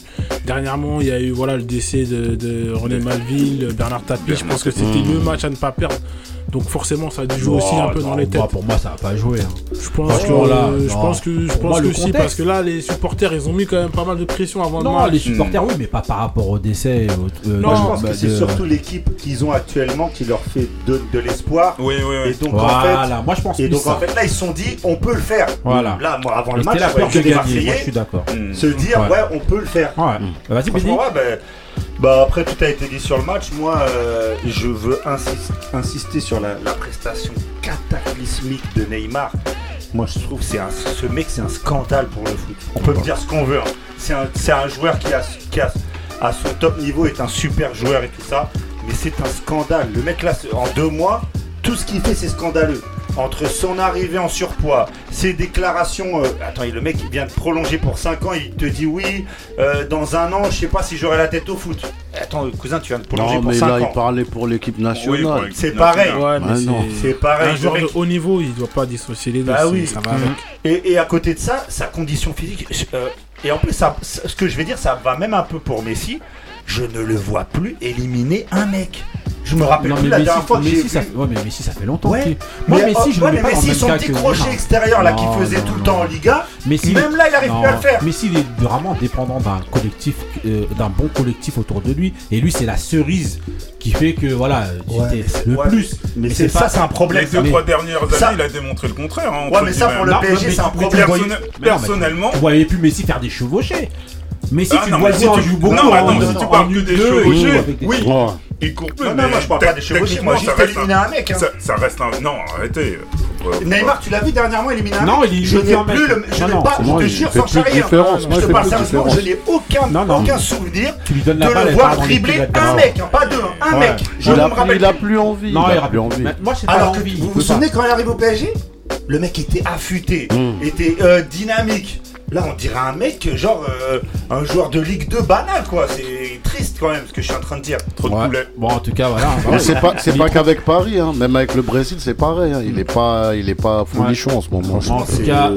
G: Dernièrement, il y a eu voilà, le décès de, de René Malville, Bernard Tapie. Je pense que c'était
E: Mmh.
G: le match à ne pas perdre. Donc forcément, ça a dû jouer aussi un peu dans les têtes.
A: moi, pour moi, ça n'a pas joué. hein.
G: Je pense que,
A: là,
G: je pense que, je
A: Pour
G: pense
A: moi,
G: que
A: le
G: si,
A: contexte-
G: parce que là, les supporters, ils ont mis quand même pas mal de pression avant
A: Non,
G: le
A: les
G: match.
A: supporters, oui, mais pas par rapport au décès. au- euh,
G: Non,
D: Moi, je pense
A: bah,
D: que c'est
A: de-
D: surtout l'équipe qu'ils ont actuellement qui leur fait de, de l'espoir.
C: Oui, oui,
D: Et
C: oui.
D: donc, en fait,
A: Voilà, moi je pense
D: et
A: plus
D: donc en
A: ça.
D: fait, là, ils se sont dit, on peut le faire.
A: Voilà.
D: Là, moi, avant
A: Et
D: le match,
A: la peur
D: que des
A: je suis d'accord.
C: Mm.
D: se dire,
A: Ouais.
D: on peut le faire.
A: Ouais. Vas-y,
D: bah, après tout a été dit sur le match. Moi, euh, je veux insis- insister sur la, prestation cataclysmique de Neymar. Moi, je trouve que c'est ce mec, c'est un scandale pour le foot. On peut me dire ce qu'on veut. hein. C'est un, un joueur qui, a, qui a, à son top niveau est un super joueur et tout ça. Mais c'est un scandale. Le mec là, en deux mois, tout ce qu'il fait, c'est scandaleux. Entre son arrivée en surpoids, ses déclarations. euh, attends, le mec il vient de prolonger pour 5 ans, il te dit oui, euh, dans un an, je sais pas si j'aurai la tête au foot. Attends, cousin, tu viens de prolonger
E: Non,
D: pour
E: mais
D: 5
E: là, il
D: ans.
E: parlait pour l'équipe nationale.
D: C'est pareil.
G: Ouais, mais
E: non.
D: C'est pareil.
G: un joueur de haut niveau, il doit pas dissocier les deux.
D: Bah oui.
G: Ça va avec.
D: Et, et à côté de ça, sa condition physique. euh, et en plus, ça- ce que je vais dire, ça va même un peu pour Messi. Je ne le vois plus éliminer un mec. Je me rappelle
A: non, mais
D: la
A: Messi,
D: fois
A: ça, mais Messi, ça fait longtemps.
D: Ouais.
A: Moi,
D: mais,
A: Messi,
D: oh,
A: je
D: ouais, mais
A: pas
D: son petit crochet extérieur là qu'il faisait tout le temps en Liga, même là, il arrive plus à le faire.
A: Messi, il est vraiment dépendant d'un collectif, euh, d'un bon collectif autour de lui. Et lui, c'est la cerise qui fait que voilà,
D: ouais,
A: le plus.
D: Mais c'est ça, c'est un problème.
C: Les deux trois dernières années,
D: ça...
C: il a démontré le contraire. Hein,
D: ouais, mais ça pour le
C: hein.
D: PSG, c'est un problème.
C: Personnellement,
A: vous voyez plus Messi faire des chevauchés. Messi,
C: ah,
A: tu vois,
C: il
A: joue beaucoup.
C: Non, non, si tu parles que des chevauchés, oui il court plus.
D: Non, non, moi je parle pas des
C: chevaux,
D: moi juste éliminer un, mec. Hein.
C: Ça, ça, reste un. Non, arrêtez.
D: Neymar, tu l'as vu dernièrement éliminer un mec Non,
A: il Je
D: n'ai plus le. Je n'ai pas, je te jure, sans charrier. Je te parle sérieusement, je n'ai aucun souvenir de le voir dribbler un mec, hein, pas deux, hein, un mec. Je me rappelle.
E: Il a plus envie.
A: Non,
E: il a plus envie.
A: Moi, c'est
D: Alors, vous vous souvenez quand il arrive au PSG le mec était affûté,
E: mmh.
D: était euh, dynamique. Là, on dirait un mec, genre, euh, un joueur de Ligue 2 banal, quoi. C'est triste quand même ce que je suis en train de dire.
C: Trop de poulet.
A: Bon, en tout cas, voilà.
E: c'est pas, c'est pas qu'avec Paris, hein. même avec le Brésil, c'est pareil. Hein. Il est pas, il est pas folichon ouais. en ce moment.
A: En tout cas,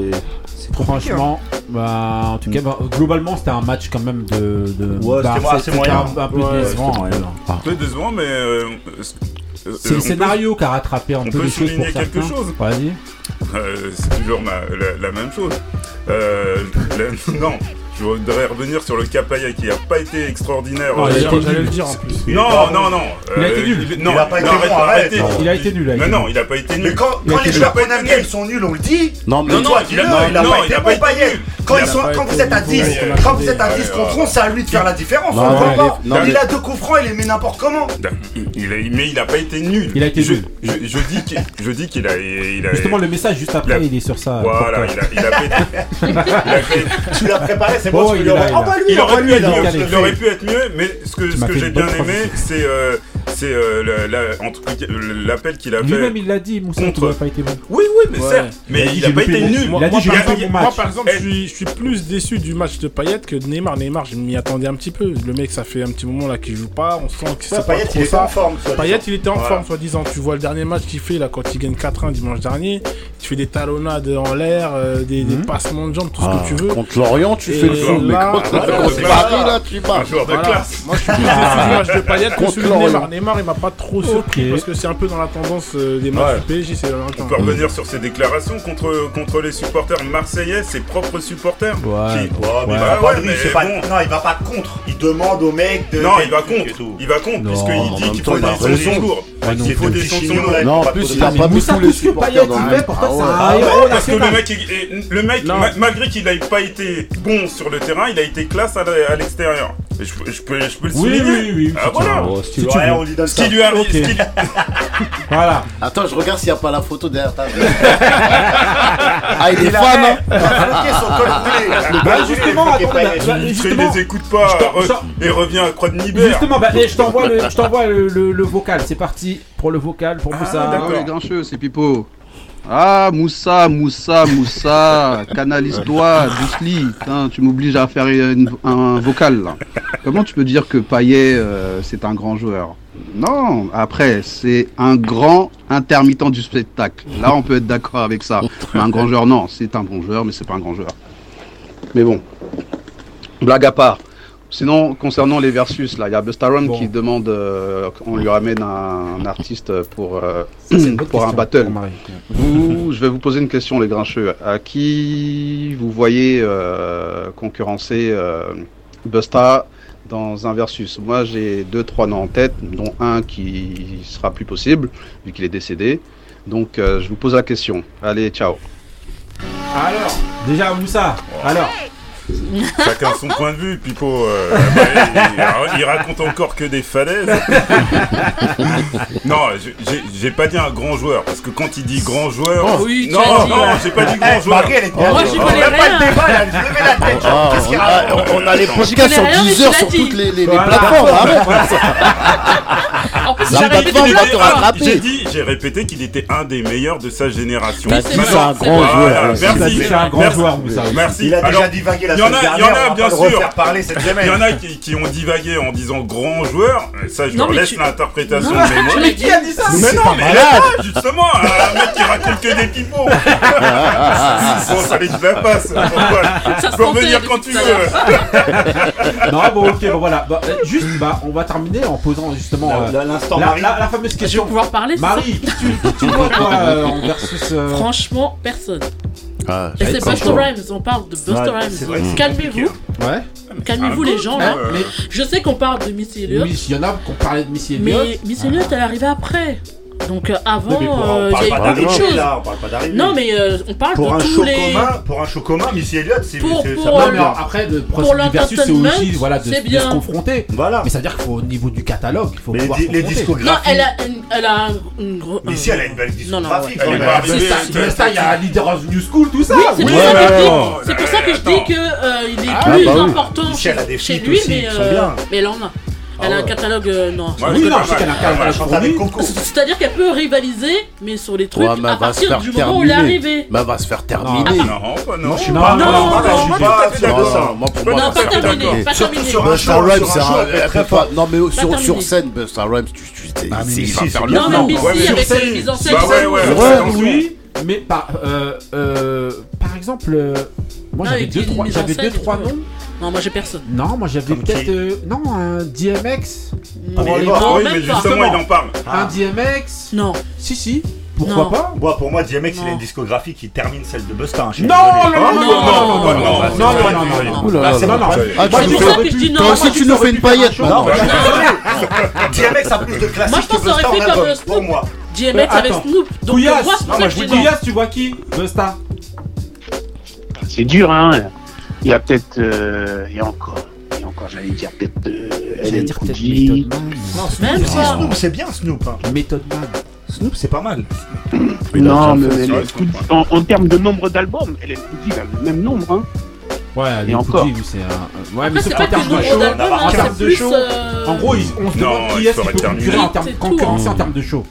D: franchement, hein.
A: bah, en tout cas, bah, globalement, c'était un match quand même de. de
D: ouais, bah,
A: c'était
D: moyen.
A: Un, peu décevant.
C: Mais. Euh, euh,
A: c'est le scénario qui a rattrapé en
C: On peut souligner quelque chose. Euh, c'est toujours la, la, même chose. Euh, non, je voudrais revenir sur le Capaya qui n'a pas été extraordinaire.
G: Non.
C: Non, non.
A: Il a été nul.
C: Il
D: a pas été
A: nul. Il a été nul.
C: Mais non, il a pas été nul.
A: Mais
D: quand les Japonais sont nuls, on le dit.
E: Non, mais
D: toi,
C: il a pas
D: été
C: nul.
D: Quand vous êtes à 10, quand vous êtes à contre 11, c'est à lui de faire la différence. Il a deux coups francs, il les met n'importe comment.
C: Mais il a pas été nul.
A: Il a été nul.
C: Je dis qu'il a.
A: Justement, le message juste après,
C: il
A: est sur ça.
C: Voilà, il a pété.
D: Tu l'as préparé,
A: il
C: aurait pu être mieux, mais ce que, j'ai bien aimé, c'est euh, c'est euh, l'appel qu'il a fait.
A: Lui-même, il l'a dit, Moussa,
C: contre...
A: n'a pas été bon.
C: Oui, oui, mais certes, mais
A: il n'a
C: pas été nul.
A: Moi,
G: par exemple,
C: eh.
G: je suis, plus déçu du match de Payet que de Neymar. Neymar, je m'y attendais un petit peu. Le mec, ça fait un petit moment là qu'il joue pas. On sent que c'est
D: ouais,
G: pas
D: il
G: ça.
D: En forme,
G: Payet, il était en forme, soi-disant. Tu vois le dernier match qu'il fait là quand il gagne 4-1 dimanche dernier. Tu fais des talonnades en l'air, euh, des, mhm. passements de jambes, tout ce que ah, tu veux.
E: Contre l'Orient, tu fais le fou. Mais contre Paris, là, tu
C: marches.
G: Moi, je suis plus déçu du match de Payet que celui de Neymar. Neymar, il m'a pas trop surpris parce que c'est un peu dans la tendance euh, des matchs
C: ouais.
G: du PSG. C'est
C: on peut revenir sur ses déclarations contre, contre les supporters marseillais, ses propres supporters.
D: Il
C: bah
D: va pas. Non, il va pas contre. Il demande au mec de.
C: Non, il va contre. Il va contre, puisqu'il dit qu'il faut des sanctions lourdes. Il faut des lourdes.
E: Non, en plus, il a pas mis tous les ah
C: Parce que le mec, le mec malgré qu'il n'ait pas été bon sur le terrain, il a été classe à l'extérieur. Je, peux, le.
A: Oui, oui, oui.
C: Ah, voilà.
D: Si tu veux, on lui donne
C: ce qui
A: voilà.
E: Attends, je regarde s'il n'y a pas la photo derrière ta Ah, il,
D: il est
A: bah,
D: fan, hein
A: justement, attends, bah,
C: bah,
A: justement,
C: les écoute pas et euh, reviens à Croix de Nibert.
A: Justement, bah, eh, je t'envoie le, le, le, vocal. C'est parti pour le vocal, pour vous ah, ça.
C: D'accord,
J: ah, les grincheux, c'est Pipo. Ah, Moussa, Moussa, Moussa, canalise-toi, Dusli. Hein, tu m'obliges à faire un vocal. Comment tu peux dire que Payet, euh, c'est un grand joueur? Non, après, c'est un grand intermittent du spectacle. Là, on peut être d'accord avec ça. Mais un grand joueur, non. C'est un bon joueur, mais c'est pas un grand joueur. Mais bon, blague à part. Sinon, concernant les versus, là, il y a Bustarum
A: bon.
J: qui demande euh, qu'on lui ramène un, artiste pour, euh, pour un battle. Vous, je vais vous poser une question, les grincheux. À qui vous voyez euh, concurrencer Busta dans un versus? Moi, j'ai deux, trois noms en tête, dont un qui sera plus possible, vu qu'il est décédé. Donc, je vous pose la question. Allez, ciao.
A: Alors, déjà, Moussa, alors.
C: Chacun son point de vue, Pipo. Euh, il, il, raconte encore que des falaises. non, j'ai pas dit un grand joueur, parce que quand il dit grand joueur. Non, non, j'ai pas dit grand joueur.
D: Marquez, oh,
B: moi,
D: je
B: connais
E: ah,
D: rien.
E: On a les podcasts sur 10 heures sur toutes les, les,
A: voilà.
E: plateformes.
B: J'ai répété,
C: qu'il était un des meilleurs de sa génération.
B: c'est
E: un grand joueur.
C: Merci.
A: C'est un grand joueur,
C: Merci.
D: Il a déjà divagué la
C: la y en a, y en a, bien sûr. Il y en a qui, ont divagué en disant grand joueur. Ça, je leur laisse l'interprétation.
B: Mais, mais qui
A: a dit ça
C: Mais non, mais là, justement, un mec qui raconte que des pipeaux. bon, je la
B: passe.
C: Tu peux revenir quand tu veux.
A: Non, bon, ok, bon, voilà. Bah, euh, juste, bah, on va terminer en posant justement euh,
D: la, l'instant
A: la, la, fameuse question.
B: Pouvoir parler.
A: Marie, tu, tu vois quoi euh, en versus.
B: Franchement, personne.
E: Ah,
B: Et c'est Buster. Rhymes, on parle de Buster Rhymes. Calmez-vous,
A: Ouais.
B: calmez-vous les gens là.
C: Euh,
A: Mais
B: Je sais qu'on parle de Missy Elliott,
A: oui, il y en a qui ont parlé de Missy Elliott.
B: mais Missy Elliott elle est arrivée après. Donc euh, avant, il
D: euh,
B: y a eu beaucoup de choses. Non, mais euh, on parle
D: pour
B: de un tous
D: show
B: les...
D: commun, pour un show commun, Missy Elliott, c'est
B: pour, pour
D: ça le...
A: après de
B: pour
A: du versus c'est aussi voilà de, de, se confronter.
D: Voilà.
A: Mais ça veut dire qu'il faut au niveau du catalogue, il faut
D: mais
A: pouvoir
D: les, les discographies.
B: Non, elle a une, elle a une
D: elle a une belle
B: discographie. Non,
D: non,
B: ouais. ça,
A: il y a Leader of New School, tout ça.
B: Oui, c'est pour ça que je dis que euh, il est
E: ah,
B: plus
E: bah
B: important chez lui, mais euh, mais là on a. Elle a un catalogue, euh, non.
C: Moi,
A: Oui,
C: je
A: non,
C: connais
A: je sais qu'elle a
C: pas.
A: un catalogue fourni.
D: Coco.
B: C'est-à-dire qu'elle peut rivaliser, mais sur les trucs
E: Ouais, mais
B: à
E: elle va se
B: partir
E: faire
B: du moment où elle est
E: terminer.
B: arrivée.
E: Mais elle va se faire terminer.
C: Non, pas non.
D: Non, je suis
A: Non,
D: pas.
A: non,
D: non,
B: non,
D: je
B: non,
D: suis
B: non,
D: pas ça.
E: moi pour
C: peux
E: moi,
B: Non,
C: pas
B: terminé,
C: d'accord.
B: pas
D: Surtout
B: terminé.
D: sur un
E: Busta
D: show,
E: Rhymes,
D: sur un
E: c'est
D: show,
E: un.
D: elle
E: elle
D: peut
E: peut
D: pas.
E: pas- Non, mais sur,
B: terminé.
E: sur scène, Busta Rhymes, tu, tu, c'est-
A: Ah, mais
E: c'est-
A: si, c'est bien.
E: le
B: Non, mais
C: Ouais, mais
B: Missy avec
C: sur
B: ses
C: scène.
B: mises en
C: Bah
B: scène.
C: ouais, ouais,
B: c'est-
C: ouais.
A: Ouais,
C: attention.
A: oui, mais par, euh, euh, par exemple, euh, moi
B: Non,
A: j'avais
B: avec
A: deux,
B: une
A: trois,
B: mise en
A: j'avais deux, trois
B: tout.
A: noms.
B: Non, moi j'ai personne.
A: Non, moi j'avais peut-être,
D: qui
A: euh, non, un DMX,
B: Non,
D: mais
B: non,
D: bon,
C: Oui,
B: même
C: mais
B: pas.
C: justement, il en parle.
A: un DMX.
B: Non.
A: Si, si. Pourquoi
B: Non.
A: pas
D: Moi, pour moi, DMX, il a
B: Non.
D: une discographie qui termine celle de Busta. hein, je suis
A: Non,
D: désolé.
A: non, non, non, non, non, non, non,
C: non,
A: non, non,
C: non,
A: non, non, non,
E: Ouh là
A: Là,
E: là
A: c'est
E: là.
A: non, non.
E: Ah,
A: Moi,
E: tu
A: je
E: nous
A: dis,
E: fais-
A: ça aurait pu-
B: je dis non.
E: Toi
A: moi,
E: aussi,
A: je dis,
E: tu
A: ça
E: nous
A: aurait
E: fais
A: pu
E: une
A: faire un
E: paillette
A: show.
E: maintenant.
D: Non, je suis désolé. DMX a plus de
B: Moi,
D: classiques
B: je
D: que
B: pense que ça aurait
D: Busta en
B: fait comme
D: album,
B: euh, Snoop.
D: pour moi.
B: DMX
A: Euh,
B: avec
A: attends.
B: Snoop. Donc
A: Couillasse.
B: pour moi, c'est
D: Non,
B: pour
D: moi,
B: ça
D: je
B: que
D: vous
B: je
D: dis,
B: dis non.
A: Couillasse, tu vois qui Busta.
F: C'est dur, hein. Il y a peut-être. euh, Il y a encore. Il y a encore, j'allais dire peut-être. euh,
A: J'allais dire peut-être. Method Man.
D: Non, Snoop,
B: Même.
D: Snoop, c'est bien Snoop. hein.
A: Méthode Man.
D: Snoop, c'est pas mal.
F: Non, mais en, en termes de nombre d'albums, Ellen Pooji a le même nombre. Hein.
A: Ouais,
F: Et
A: les
F: encore.
A: C'est un. Ouais, mais
B: c'est
A: qu'en
B: pas que
A: termes de show, en
B: hein,
A: termes de show,
B: euh,
A: En gros, ils- on se
C: Non,
A: demande qui
C: il
A: est-ce qui peut en termes- concurrencer
B: hein.
A: en termes de show.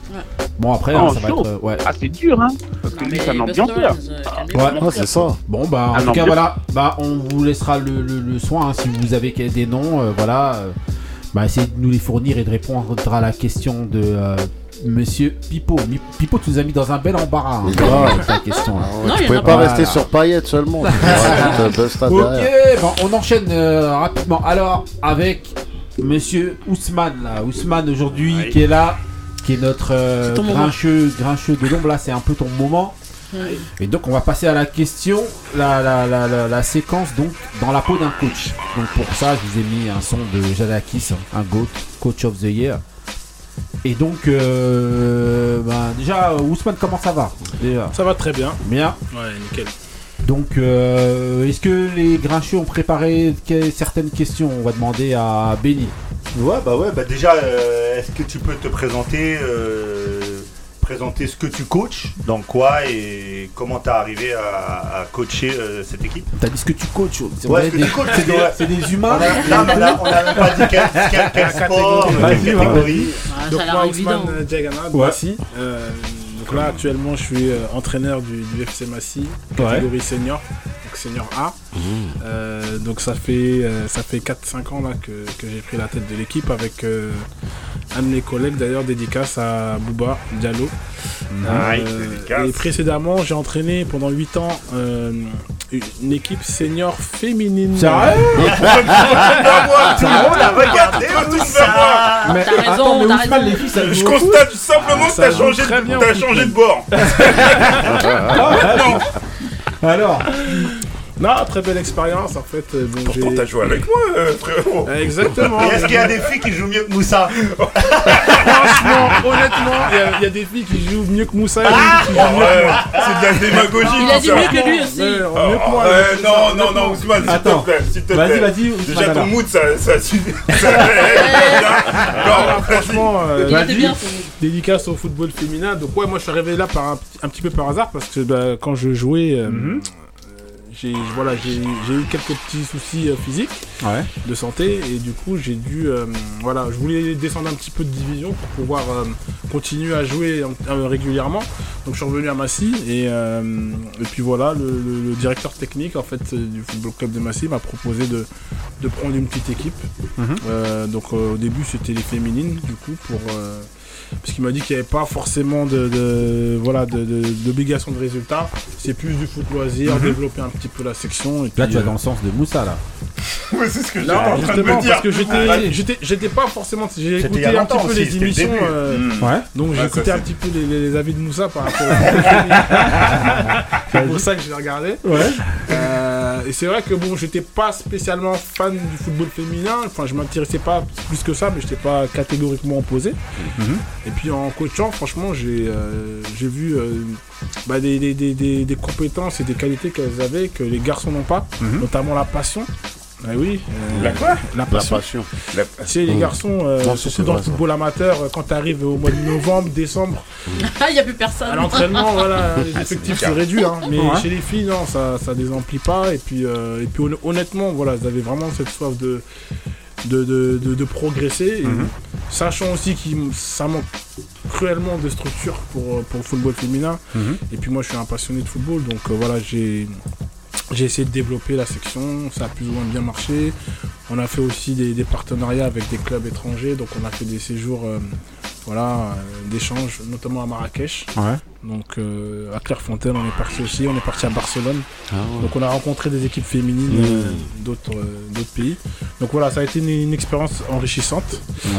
A: Bon, après, là,
F: en
A: ça va être. euh, Ouais.
F: Ah, c'est dur, hein. Parce que lui, c'est un ambianceur.
A: Ouais.
E: Ah, c'est ça.
A: Bon, bah, en
F: Ah
A: tout cas, voilà. Bah, on vous laissera le, le, le soin, hein, si vous avez des noms, euh, voilà. euh, bah, essayez de nous les fournir et de répondre à la question de euh, Monsieur Pipo. Pipo, tu nous as mis dans un bel embarras. hein,
E: Grave.
A: avec ta question. là.
B: Non,
E: Tu pouvais pas
B: pas.
E: rester
A: Voilà.
E: sur paillettes seulement.
A: Ok, bon, on enchaîne euh, rapidement. Alors, avec Monsieur Ousmane, là. Ousmane aujourd'hui, qui est là, qui est notre euh, grincheux, grincheux de l'ombre. Là, c'est un peu ton moment. Et donc, on va passer à la question, la, la, la, la, la séquence, donc, dans la peau d'un coach. Donc, pour ça, je vous ai mis un son de Jadakis, un GOAT, Coach of the Year. Et donc, euh, ben, déjà, Ousmane, comment ça va Déjà,
G: Ça va très bien.
A: bien?
G: Ouais, nickel.
A: Donc, euh, est-ce que les grincheux ont préparé que- certaines questions On va demander à Benny.
D: Ouais, bah ouais, bah déjà, euh, est-ce que tu peux te présenter, euh, présenter ce que tu coaches, dans quoi et comment t'as arrivé à, à coacher euh, cette équipe?
A: T'as dit ce que tu coaches C'est
D: Ouais,
A: vrai,
D: ce que
A: des-
D: tu coaches,
A: c'est des,
D: ouais.
A: c'est des humains
D: a, non, mais là, on a même pas dit quel, quel, quel sport,
G: catégorie.
D: quelle catégorie.
B: Ah,
G: Donc
B: ça a
G: moi,
B: l'air évident.
G: Ousmane Diagana, de
A: Ouais.
G: Donc là, actuellement, je suis euh, entraîneur du, du FC Massy, catégorie senior, donc senior A. Euh, donc ça fait, euh, ça fait 4-5 ans là, que, que j'ai pris la tête de l'équipe avec un de mes collègues, d'ailleurs, dédicace à Bouba Diallo.
C: Nice,
G: Euh,
C: dédicace.
G: et précédemment, j'ai entraîné pendant 8 ans euh, une équipe senior féminine.
A: Sérieux
D: Tout le monde a regardé tout ça.
A: Mais
B: T'as raison,
A: attends, mais
B: t'as
A: Ousmane,
B: raison.
A: les filles, ça
C: Je constate simplement
G: Ah,
C: que t'as changé, de-
G: bien
C: t'as
G: au
C: changé
G: foot.
C: de bord.
A: Alors,
G: Non, très belle expérience en fait. euh, Bon,
C: Pourtant,
G: j'ai-
C: t'as joué avec moi, euh, frérot.
G: Euh, Exactement.
D: Et est-ce qu'il y a des filles qui jouent mieux que Moussa?
G: Franchement, honnêtement, il y a- il y, a des filles qui jouent mieux que Moussa et qui jouent mieux
C: Ouais, c'est de la démagogie.
B: Il a dit mieux que lui aussi.
C: Ah,
G: mieux que moi.
C: non,
G: ça,
C: non, non. Ousmane, s'il te
A: Attends.
C: plaît, s'il te
A: vas-y,
C: plaît.
A: vas-y.
C: Déjà, ton
A: alors.
C: mood, ça, ça suffit.
G: Alors, franchement, euh,
A: Vas-y.
G: dédicace au football féminin. Donc ouais, moi je suis arrivé là par un, petit- peu par hasard parce que bah, quand je jouais, euh,
A: Mhm.
G: euh, j'ai voilà, eu quelques petits soucis euh, physiques
A: Ouais.
G: de santé et du coup j'ai dû euh, voilà, je voulais descendre un petit peu de division pour pouvoir euh, continuer à jouer régulièrement. Donc je suis revenu à Massy et, et puis voilà, le, le- le directeur technique en fait du football club de Massy m'a proposé de, de prendre une petite équipe.
A: Mhm.
G: Donc au début c'était les féminines du coup pour parce qu'il m'a dit qu'il n'y avait pas forcément de, de- voilà de- de- d'obligation de, résultat. C'est plus du foot loisir,
A: Mhm.
G: développer un petit peu la section. Et
A: Là,
G: puis,
A: tu vas
G: euh,
A: dans le sens de Moussa, là.
C: Ouais, c'est ce que j'étais
G: Non,
C: en train de
G: justement,
C: me dire.
G: parce que j'étais,
C: Ouais.
G: j'étais, j'étais pas forcément. J'ai écouté un petit peu
D: aussi,
G: les émissions. euh.
A: Ouais.
G: Donc j'ai
C: Ouais,
G: écouté un petit peu les, les- les avis de Moussa par rapport C'est pour ça que je l'ai regardé.
A: Ouais.
G: Euh, et c'est vrai que bon, j'étais pas spécialement fan du football féminin. Enfin, je m'intéressais pas plus que ça, mais j'étais pas catégoriquement opposé.
A: Mhm.
G: Et puis en coachant, franchement, j'ai euh, j'ai vu euh, bah, des, des- des- compétences et des qualités qu'elles avaient que les garçons n'ont pas,
A: Mhm.
G: notamment la passion. Ah oui. euh,
C: La quoi
G: La
E: La
G: passion.
E: passion.
C: La-
G: Tu sais, les
E: Mhm.
G: garçons, euh,
E: Non,
G: surtout
E: c'est
G: dans le
E: ça.
G: football amateur, euh, quand tu arrives au mois de novembre, décembre,
B: Ah, il n'y a plus personne.
G: à l'entraînement, voilà, les effectifs se réduisent. Hein, mais
A: Ouais.
G: chez les filles, non, ça, ça désemplit pas. Et puis, euh, et puis hon- honnêtement, voilà, elles avaient vraiment cette soif de, de, de, de- de progresser. Et
A: Mhm.
G: Sachant aussi que ça manque cruellement de structure pour, pour le football féminin.
A: Mhm.
G: Et puis moi, je suis un passionné de football, donc euh, voilà, j'ai. J'ai essayé de développer la section, ça a plus ou moins bien marché. On a fait aussi des, partenariats avec des clubs étrangers, donc on a fait des séjours euh, voilà, euh, d'échanges, notamment à Marrakech.
A: Ouais.
G: Donc euh, à Clairefontaine, on est parti aussi, on est parti à Barcelone. Donc on a rencontré des équipes féminines
E: Mmh.
G: euh, d'autres euh, pays. Donc voilà, ça a été une, une expérience enrichissante.
E: Ouais.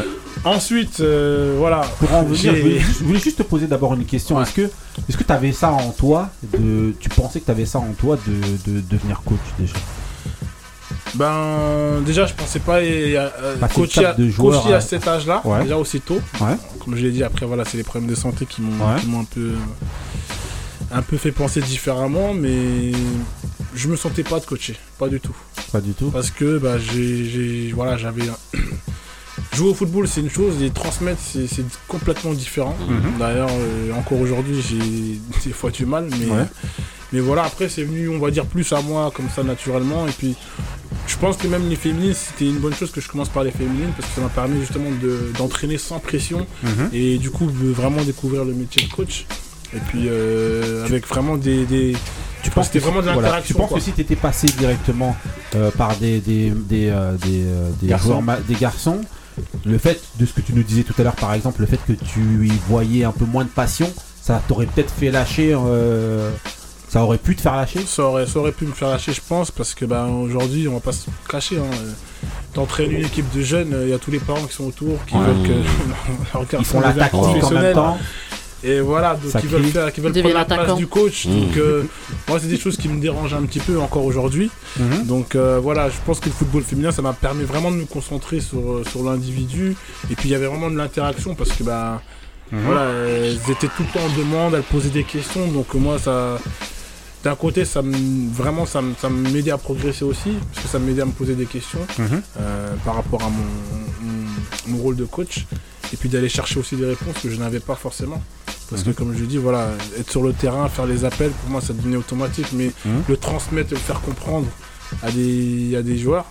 G: Ensuite, euh, voilà.
A: Pour en venir, je voulais, je voulais juste te poser d'abord une question. Est-ce que est-ce que tu avais ça en toi de, Tu pensais que tu avais ça en toi de, de devenir coach déjà?
G: Ben déjà je pensais pas euh, coacher, à,
A: de joueur,
G: coacher à cet âge-là,
A: Ouais.
G: déjà aussitôt.
A: Ouais.
G: Comme je l'ai dit après voilà c'est les problèmes de santé qui m'ont
A: Ouais.
G: un peu un peu fait penser différemment mais je me sentais pas de coacher, pas du tout.
A: Pas du tout.
G: Parce que bah, j'ai, voilà, j'avais. Jouer au football, c'est une chose, et transmettre, c'est, complètement différent.
A: Mhm.
G: D'ailleurs, euh, encore aujourd'hui, j'ai des fois du mal, mais,
A: Ouais.
G: Mais voilà, après, c'est venu, on va dire, plus à moi, comme ça, naturellement. Et puis, je pense que même les féminines, c'était une bonne chose que je commence par les féminines, parce que ça m'a permis justement de- d'entraîner sans pression,
A: Mhm.
G: et du coup, de vraiment découvrir le métier de coach. Et puis, euh, avec vraiment des. des
A: Tu penses
G: c'était
A: que
G: vraiment
A: si-
G: de
A: voilà,
G: l'interaction.
A: Tu penses
G: quoi.
A: que si tu étais passé directement euh, par des, des, des, euh, des, euh, des
D: Garçons.
A: joueurs des garçons, le fait de ce que tu nous disais tout à l'heure, par exemple, le fait que tu y voyais un peu moins de passion, ça t'aurait peut-être fait lâcher. Euh, ça aurait pu te faire lâcher
G: Ça aurait, ça aurait pu me faire lâcher, je pense, parce que ben, aujourd'hui, on va pas se cacher. Hein, euh, T'entraînes une équipe de jeunes, il y a tous les parents qui sont autour, qui
A: Ouais.
G: veulent que
A: Ils font la tactique en même
G: professionnel.
A: temps.
G: Et voilà, donc
A: Ça
G: ils veulent, faire, qui veulent
B: Deviennent
G: prendre la place du coach.
E: Mmh.
G: Donc, euh, moi, c'est des choses qui me dérangent un petit peu encore aujourd'hui.
A: Mhm.
G: Donc euh, voilà, je pense que le football féminin, ça m'a permis vraiment de me concentrer sur, euh, sur l'individu. Et puis il y avait vraiment de l'interaction parce que bah,
A: Mhm.
G: voilà, elles étaient tout le temps en demande, elles posaient des questions. Donc euh, moi, ça, d'un côté, ça me, vraiment, ça me- ça m'aidait à progresser aussi parce que ça m'aidait à me poser des questions
A: Mhm.
G: euh, par rapport à mon, mon- mon rôle de coach. Et puis d'aller chercher aussi des réponses que je n'avais pas forcément. Parce que comme je dis, voilà, être sur le terrain, faire les appels, pour moi ça devenait automatique, mais
A: Mhm.
G: le transmettre, le faire comprendre à des, à des joueurs,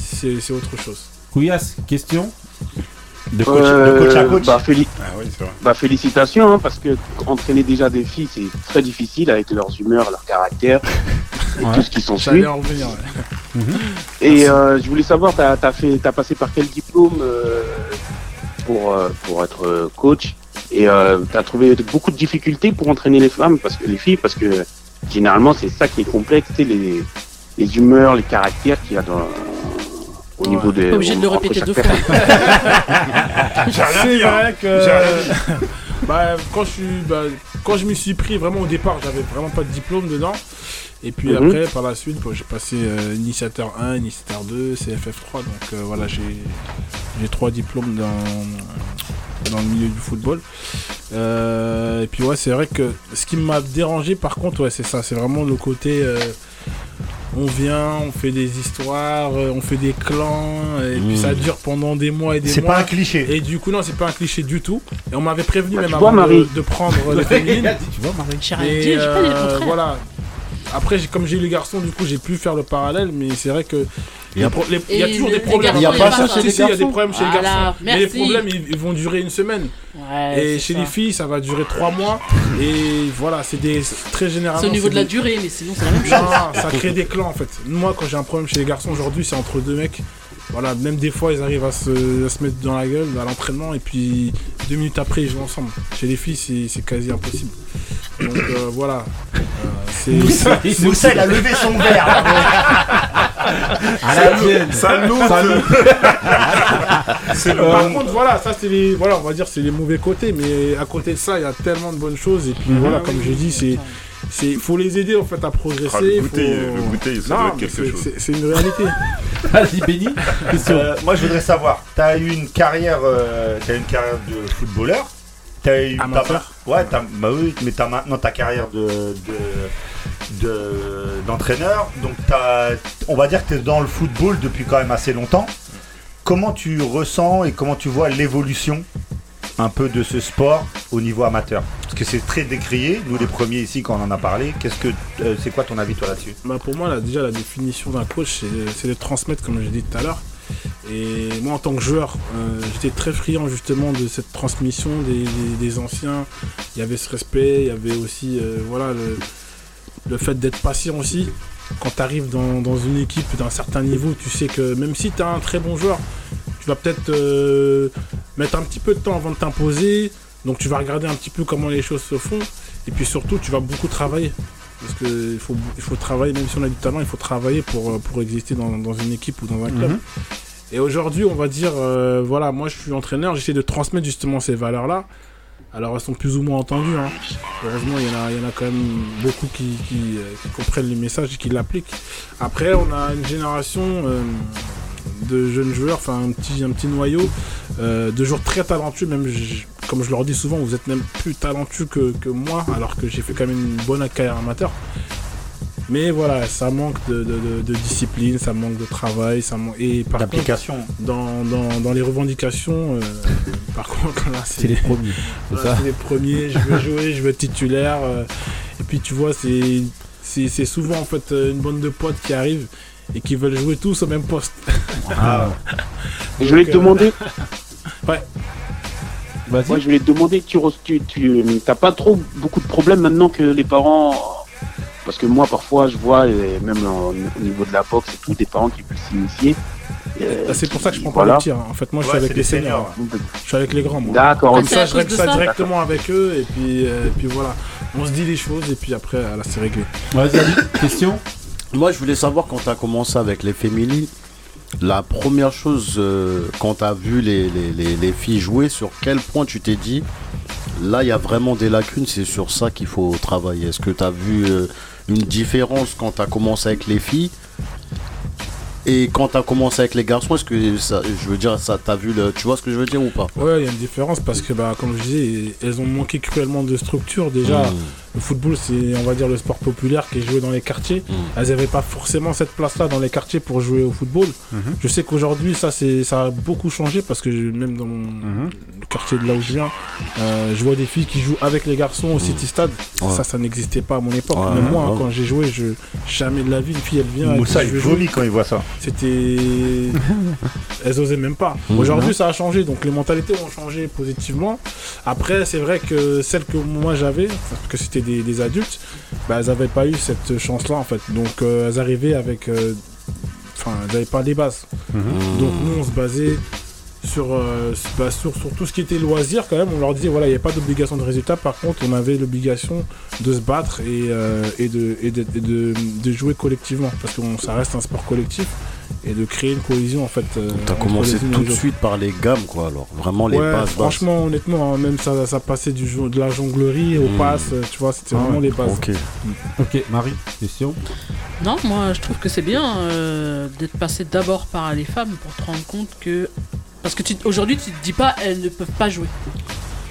G: c'est c'est autre chose.
A: Couillasse, question?
D: De coach, de coach à
F: Euh,
D: coach.
F: bah, féli-
C: Ah oui, c'est vrai.
F: bah, félicitations, hein, parce que entraîner déjà des filles, c'est très difficile avec leurs humeurs, leur caractère et
A: Ouais.
F: tout ce qui s'en
G: J'allais
F: suit.
G: en revenir. ouais.
F: Et euh, je voulais savoir, t'as as fait, passé par quel diplôme euh, pour euh, pour être coach? Et euh, t'as trouvé beaucoup de difficultés pour entraîner les femmes, parce que les filles, parce que généralement c'est ça qui est complexe, c'est les les humeurs, les caractères qu'il y a dans au niveau des.
B: Pas obligé de le
F: entre
B: répéter deux
F: personne.
C: J'ai rien
G: C'est
C: dit, hein.
G: vrai que bah, quand je suis bah, quand je m'y suis pris vraiment au départ j'avais vraiment pas de diplôme dedans et puis
F: Mhm.
G: après par la suite bah, j'ai passé euh, initiateur 1 initiateur 2 CFF3 donc euh, voilà j'ai j'ai trois diplômes dans dans le milieu du football Euh, et puis ouais c'est vrai que ce qui m'a dérangé par contre ouais c'est ça c'est vraiment le côté euh, on vient, on fait des histoires, euh, on fait des clans, et puis ça dure pendant des mois et des
D: C'est
G: mois.
D: pas un cliché.
G: Et du coup, non, c'est pas un cliché du tout. Et on m'avait prévenu
F: Bah,
G: même avant
F: vois,
G: de, de prendre les féminines.
A: Tu vois, Marie
B: J'ai rien
G: Et
B: dit, j'ai pas dit le
G: euh,
B: contraire.
G: voilà. Après, comme j'ai eu les garçons, du coup, j'ai pu faire le parallèle, mais c'est vrai que
E: Il y a-
G: pro- les- il y a
B: Et
G: toujours des problèmes.
E: Il y a pas ça chez
G: Si,
E: les
G: si, il y a des
E: garçons
G: problèmes chez les
B: Voilà,
G: garçons. Mais les
B: merci.
G: problèmes, ils, ils vont durer une semaine.
B: Ouais,
G: et
B: c'est
G: chez
B: ça.
G: les filles, ça va durer trois mois. Et voilà, c'est des très généralement.
B: C'est au niveau de la
G: des-
B: durée, mais sinon c'est la même chose.
G: non, ça crée des clans en fait. Moi, quand j'ai un problème chez les garçons aujourd'hui, c'est entre deux mecs. Voilà, même des fois, ils arrivent à se, à se mettre dans la gueule à l'entraînement et puis deux minutes après, ils jouent ensemble. Chez les filles, c'est- c'est quasi impossible. Donc euh, voilà. Euh, c'est-
D: Moussa,
G: c'est-
D: Moussa, il a levé son verre.
A: À la tienne.
G: Par contre, voilà, ça c'est les, voilà, on va dire c'est les mauvais côtés, mais à côté de ça, il y a tellement de bonnes choses et puis
C: Mhm.
G: voilà, comme j'ai dit, c'est, c'est, faut les aider en fait à progresser.
C: Ah, le goûter,
G: faut-
C: le goûter, ça
G: Non,
C: doit être
G: mais
C: quelque
G: c'est-
C: chose.
G: c'est- une réalité.
A: Vas-y, Benny.
D: Euh, moi, je voudrais savoir, tu as eu une carrière, euh, t'as eu une carrière de footballeur? T'as eu t'as ouais, t'as- bah oui, mais t'as maintenant ta carrière de de- de- d'entraîneur. Donc, on va dire que tu es dans le football depuis quand même assez longtemps. Comment tu ressens et comment tu vois l'évolution un peu de ce sport au niveau amateur? Parce que c'est très décrié. Nous, les premiers ici, quand on en a parlé, qu'est-ce que euh, c'est quoi ton avis toi là-dessus?
G: Bah, pour moi, déjà, la définition d'un coach, c'est, de transmettre, comme j'ai dit tout à l'heure. Et moi, en tant que joueur, euh, j'étais très friand justement de cette transmission des anciens. Il y avait ce respect, il y avait aussi euh, voilà, le, le fait d'être patient aussi. Quand tu arrives dans, dans une équipe d'un certain niveau, tu sais que même si tu es un très bon joueur, tu vas peut-être euh, mettre un petit peu de temps avant de t'imposer. Donc tu vas regarder un petit peu comment les choses se font. Et puis surtout, tu vas beaucoup travailler. Parce qu'il faut, il faut travailler, même si on a du talent, il faut travailler pour, euh, pour exister dans, dans une équipe ou dans un club.
A: Mhm.
G: Et aujourd'hui, on va dire, euh, voilà, moi je suis entraîneur, j'essaie de transmettre justement ces valeurs-là. Alors elles sont plus ou moins entendues. hein. Heureusement, il y, en a, quand même beaucoup euh, qui comprennent les messages et qui l'appliquent. Après, on a une génération euh, de jeunes joueurs, enfin un petit, un petit noyau euh, de joueurs très talentueux, même comme je leur dis souvent, vous êtes même plus talentueux que, que moi, alors que j'ai fait quand même une bonne carrière amateur. Mais voilà, ça manque de, de- de- de discipline, ça manque de travail, ça manque et par contre,
D: D'application.
G: dans, dans, dans les revendications, euh, par contre là
A: C'est les premiers. C'est
G: voilà,
A: ça
G: c'est les premiers, je veux jouer, je veux être titulaire. euh, et puis tu vois, c'est c'est c'est souvent en fait euh, une bande de potes qui arrivent et qui veulent jouer tous au même poste.
D: Ah,
F: Je voulais te
G: Donc, euh,
F: demander,
G: Ouais.
A: Vas-y.
F: moi je voulais te demander, tu, tu, tu t'as pas trop beaucoup de problèmes maintenant que les parents, parce que moi parfois je vois, et même en- au niveau de la boxe et tout, des parents qui veulent s'initier. euh,
G: Ah, c'est pour ça que je prends
F: voilà.
G: pas le tir. hein. En fait, moi je suis avec les seniors.
D: seniors,
G: Je suis avec les grands, moi.
F: D'accord,
G: Comme ça, je règle ça
B: ça
G: directement avec eux et puis, euh, et puis voilà. On se dit les choses et puis après, là, c'est réglé.
A: Vas-y, Ali. Question.
E: Moi, je voulais savoir quand tu as commencé avec les féminines, la première chose, euh, quand tu as vu les, les- les- les filles jouer, sur quel point tu t'es dit, là, il y a vraiment des lacunes, c'est sur ça qu'il faut travailler. Est-ce que tu as vu euh, une différence quand tu as commencé avec les filles et quand tu as commencé avec les garçons Est-ce que ça, je veux dire, ça t'as vu le. Tu vois ce que je veux dire ou pas?
G: Ouais, il y a une différence parce que, bah, comme je disais, elles ont manqué cruellement de structure. Déjà,
E: Mmh.
G: Le football, c'est, on va dire, le sport populaire qui est joué dans les quartiers.
E: Mm.
G: Elles n'avaient pas forcément cette place-là dans les quartiers pour jouer au football.
I: Mhm.
G: Je sais qu'aujourd'hui, ça, c'est, ça a beaucoup changé parce que même dans mon,
I: Mhm.
G: le quartier de là où je viens, euh, je vois des filles qui jouent avec les garçons au City Stade.
E: Mm. Ouais.
G: Ça, ça n'existait pas à mon époque.
E: Ouais,
G: Même moi, hein, quand j'ai joué, je, jamais de la vie, une fille, elle vient.
D: Moussa, il vomit quand il voit ça.
G: C'était. Elles osaient même pas.
E: Mhm.
G: Aujourd'hui, ça a changé. Donc, les mentalités ont changé positivement. Après, c'est vrai que celles que moi j'avais, parce que c'était des, des adultes, bah, elles n'avaient pas eu cette chance-là, en fait. Donc, euh, elles arrivaient avec. euh, Enfin, elles n'avaient pas les bases.
E: Mmh.
G: Donc, nous, on se basait. Sur, euh, bah, sur, sur tout ce qui était loisir quand même on leur disait voilà il n'y a pas d'obligation de résultat par contre on avait l'obligation de se battre et, euh, et, de, et, de, et de, de jouer collectivement parce que on- ça reste un sport collectif et de créer une cohésion en fait euh,
E: T'as commencé tout de suite par les gammes, quoi, alors. Vraiment les
G: ouais,
E: bases. bases.
G: franchement honnêtement hein, même ça, ça passait du jeu- de la jonglerie au
E: Mm.
G: pass euh, tu vois c'était
E: Ah
G: vraiment
E: ouais,
G: les bases
E: Ok.
A: Ok, Marie. Question?
B: Non, moi je trouve que c'est bien euh, d'être passé d'abord par les femmes pour te rendre compte que. Parce que aujourd'hui tu te dis pas elles ne peuvent pas jouer.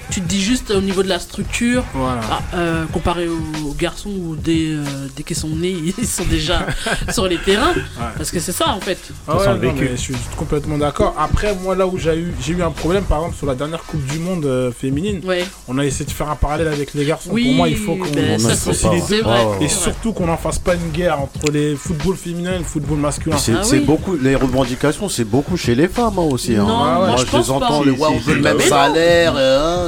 B: Tu te dis juste au niveau de la structure,
G: voilà
B: ah, euh, comparé aux, garçons où dès, euh, dès qu'ils sont nés ils sont déjà sur les terrains. Parce que c'est ça en fait.
G: Ah ouais, non,
D: vécu.
G: je suis complètement d'accord. Après, moi, là où j'ai eu, j'ai eu un problème, par exemple, sur la dernière Coupe du Monde euh, féminine,
B: Ouais.
G: on a essayé de faire un parallèle avec les garçons.
B: Oui,
G: Pour moi, il faut qu'on
B: ben,
G: associe les deux.
E: Ah
G: Et surtout qu'on n'en fasse pas une guerre entre les football féminin et le football masculin.
E: C'est
B: Ah oui.
E: beaucoup, les revendications, c'est beaucoup chez les femmes hein, aussi. hein.
G: Moi,
E: moi
B: je
E: les entends, ouais, on veut le même salaire.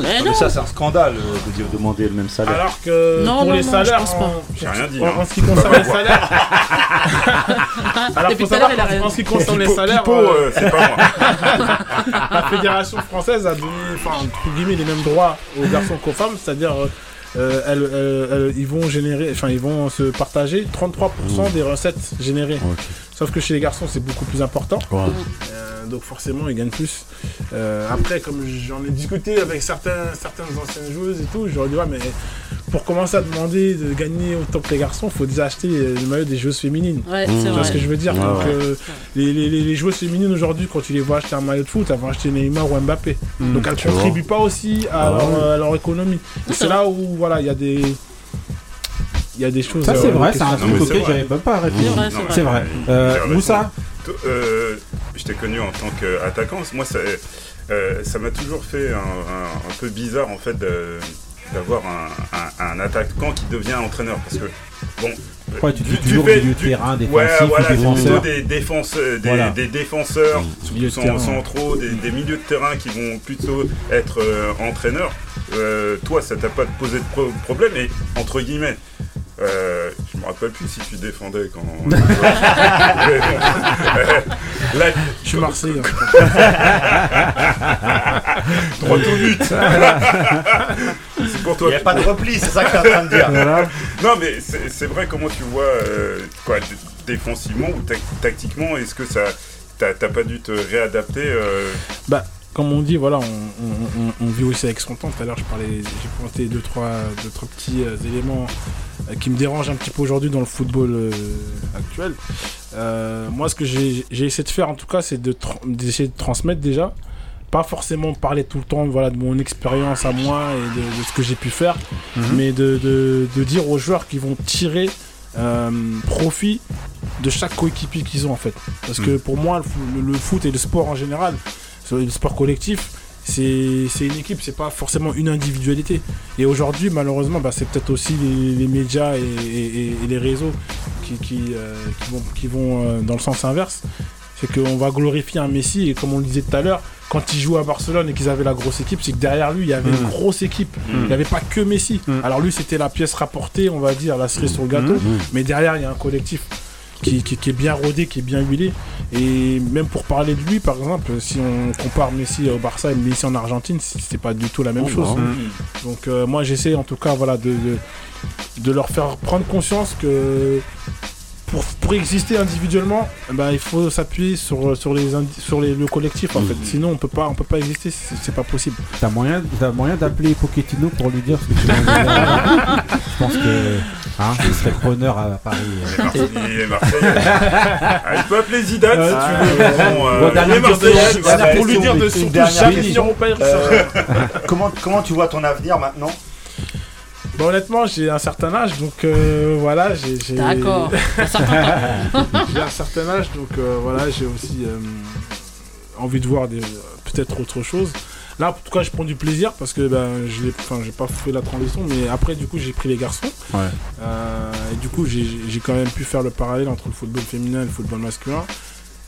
E: Euh, hein.
B: Mais
D: Non, mais ça, c'est un scandale euh, de dire demander le même salaire.
G: Alors que
B: Non,
G: pour
B: non,
G: les
B: non,
G: salaires,
B: je pense pas.
G: en-
C: J'ai rien dit,
G: en,
C: hein.
G: en ce qui concerne les salaires, alors en ce qui concerne les salaires,
C: Pipo,
G: euh,
C: euh, c'est pas moi.
G: la fédération française a donné, enfin, entre guillemets, les mêmes droits aux garçons qu'aux femmes, c'est-à-dire, euh, euh, elles, elles- elles- ils vont générer, enfin, ils vont se partager 33% des recettes générées.
E: Ok.
G: Sauf que chez les garçons, c'est beaucoup plus important.
E: Ouais.
G: Euh, donc forcément, ils gagnent plus. Euh, après, comme j'en ai discuté avec certains, certaines anciennes joueuses et tout, leur dis ouais, mais pour commencer à demander de gagner autant que les garçons, il faut déjà acheter le maillot des joueuses féminines.
B: Ouais,
G: tu
B: c'est vrai.
G: ce que je veux dire?
E: Ouais,
G: Donc,
E: ouais.
G: euh, les, les, joueuses féminines aujourd'hui, quand tu les vois acheter un maillot de foot, elles vont acheter Neymar ou Mbappé. Donc elles
E: tu
G: contribuent pas aussi à,
E: Ah
G: leur, à leur économie. Et c'est là où voilà, il y a des il y a des choses.
A: Ça, c'est
G: euh,
A: vrai, c'est un truc auquel j'avais même pas réfléchi.
B: C'est vrai,
A: Euh. Moussa
C: euh, je t'ai connu en tant qu'attaquant. Moi, ça ça m'a toujours fait un, peu bizarre en fait d'avoir un, un- un attaquant qui devient entraîneur parce que bon.
A: Ouais, tu dis
C: du-
A: toujours milieu
C: du-
A: terrain, défensif
C: voilà, des défenseurs, des,
A: Voilà.
C: des défenseurs,
G: Milieu de
C: centraux, des, des milieux de terrain qui vont plutôt être euh, entraîneurs. Euh, toi, ça t'a pas posé de pro- problème, et entre guillemets. Euh, je me rappelle plus si tu défendais quand. Là,
G: Je suis Marseillais. hein.
C: droit au but. c'est pour
D: Il
C: toi.
D: n'y a pas de repli, c'est ça que tu es en train de dire.
C: Non, mais c'est vrai, comment tu vois, euh, quoi, défensivement ou tac- tactiquement, est-ce que ça. T'as t'as pas dû te réadapter euh,
G: Bah, comme on dit, voilà, on, on- on- on vit aussi avec son temps. Tout à l'heure, je parlais, j'ai pointé deux trois, deux, trois petits euh, éléments euh, qui me dérangent un petit peu aujourd'hui dans le football euh, actuel. Moi, ce que j'ai essayé de faire, en tout cas, c'est d'essayer de transmettre déjà. Pas forcément parler tout le temps voilà, de mon expérience à moi et de, de ce que j'ai pu faire, mais de, dire aux joueurs qu'ils vont tirer profit de chaque coéquipier qu'ils ont en fait. Parce que pour moi, le, le- le foot et le sport en général, le sport collectif, c'est une équipe, c'est pas forcément une individualité. Et aujourd'hui, malheureusement, bah, c'est peut-être aussi les, les médias et, et- et les réseaux qui, qui, euh, qui vont, qui vont euh, dans le sens inverse. C'est qu'on va glorifier un Messi et comme on le disait tout à l'heure, quand il joue à Barcelone et qu'ils avaient la grosse équipe, c'est que derrière lui, il y avait une grosse équipe. Il n'y avait pas que Messi. Alors lui, c'était la pièce rapportée, on va dire, la cerise sur le gâteau. Mais derrière, il y a un collectif qui, qui- qui est bien rodé, qui est bien huilé. Et même pour parler de lui, par exemple, si on compare Messi au Barça et Messi en Argentine, c'est pas du tout la même
E: Oh,
G: chose.
E: non.
G: Donc euh, moi, j'essaie en tout cas voilà, de, de, de leur faire prendre conscience que pour, pour exister individuellement, ben, il faut s'appuyer sur, sur, les, sur les, le collectif en fait. Sinon, on peut pas, on peut pas exister, c'est pas possible.
A: T'as moyen, t'as moyen d'appeler Pochettino pour lui dire ce que tu dire. Je pense que hein, il serait preneur à Paris.
C: Il est Marseillais. Ah, il peut appeler Zidane si tu veux. Bon, euh,
A: Bon,
C: il
A: dernière
C: est Marseillais.
G: pour lui dire de surtout jamais.
D: Euh, comment, comment tu vois ton avenir maintenant?
G: Bah, honnêtement, j'ai un certain âge, donc euh, voilà, j'ai. j'ai-
B: D'accord. Un certain temps.
G: j'ai un certain âge, donc euh, voilà, j'ai aussi euh, envie de voir des- peut-être autre chose. Là, en tout cas, je prends du plaisir parce que ben, je enfin, j'ai pas fait la transition, mais après, du coup, j'ai pris les garçons.
A: Ouais.
G: Euh, et du coup, j'ai, j'ai quand même pu faire le parallèle entre le football féminin et le football masculin.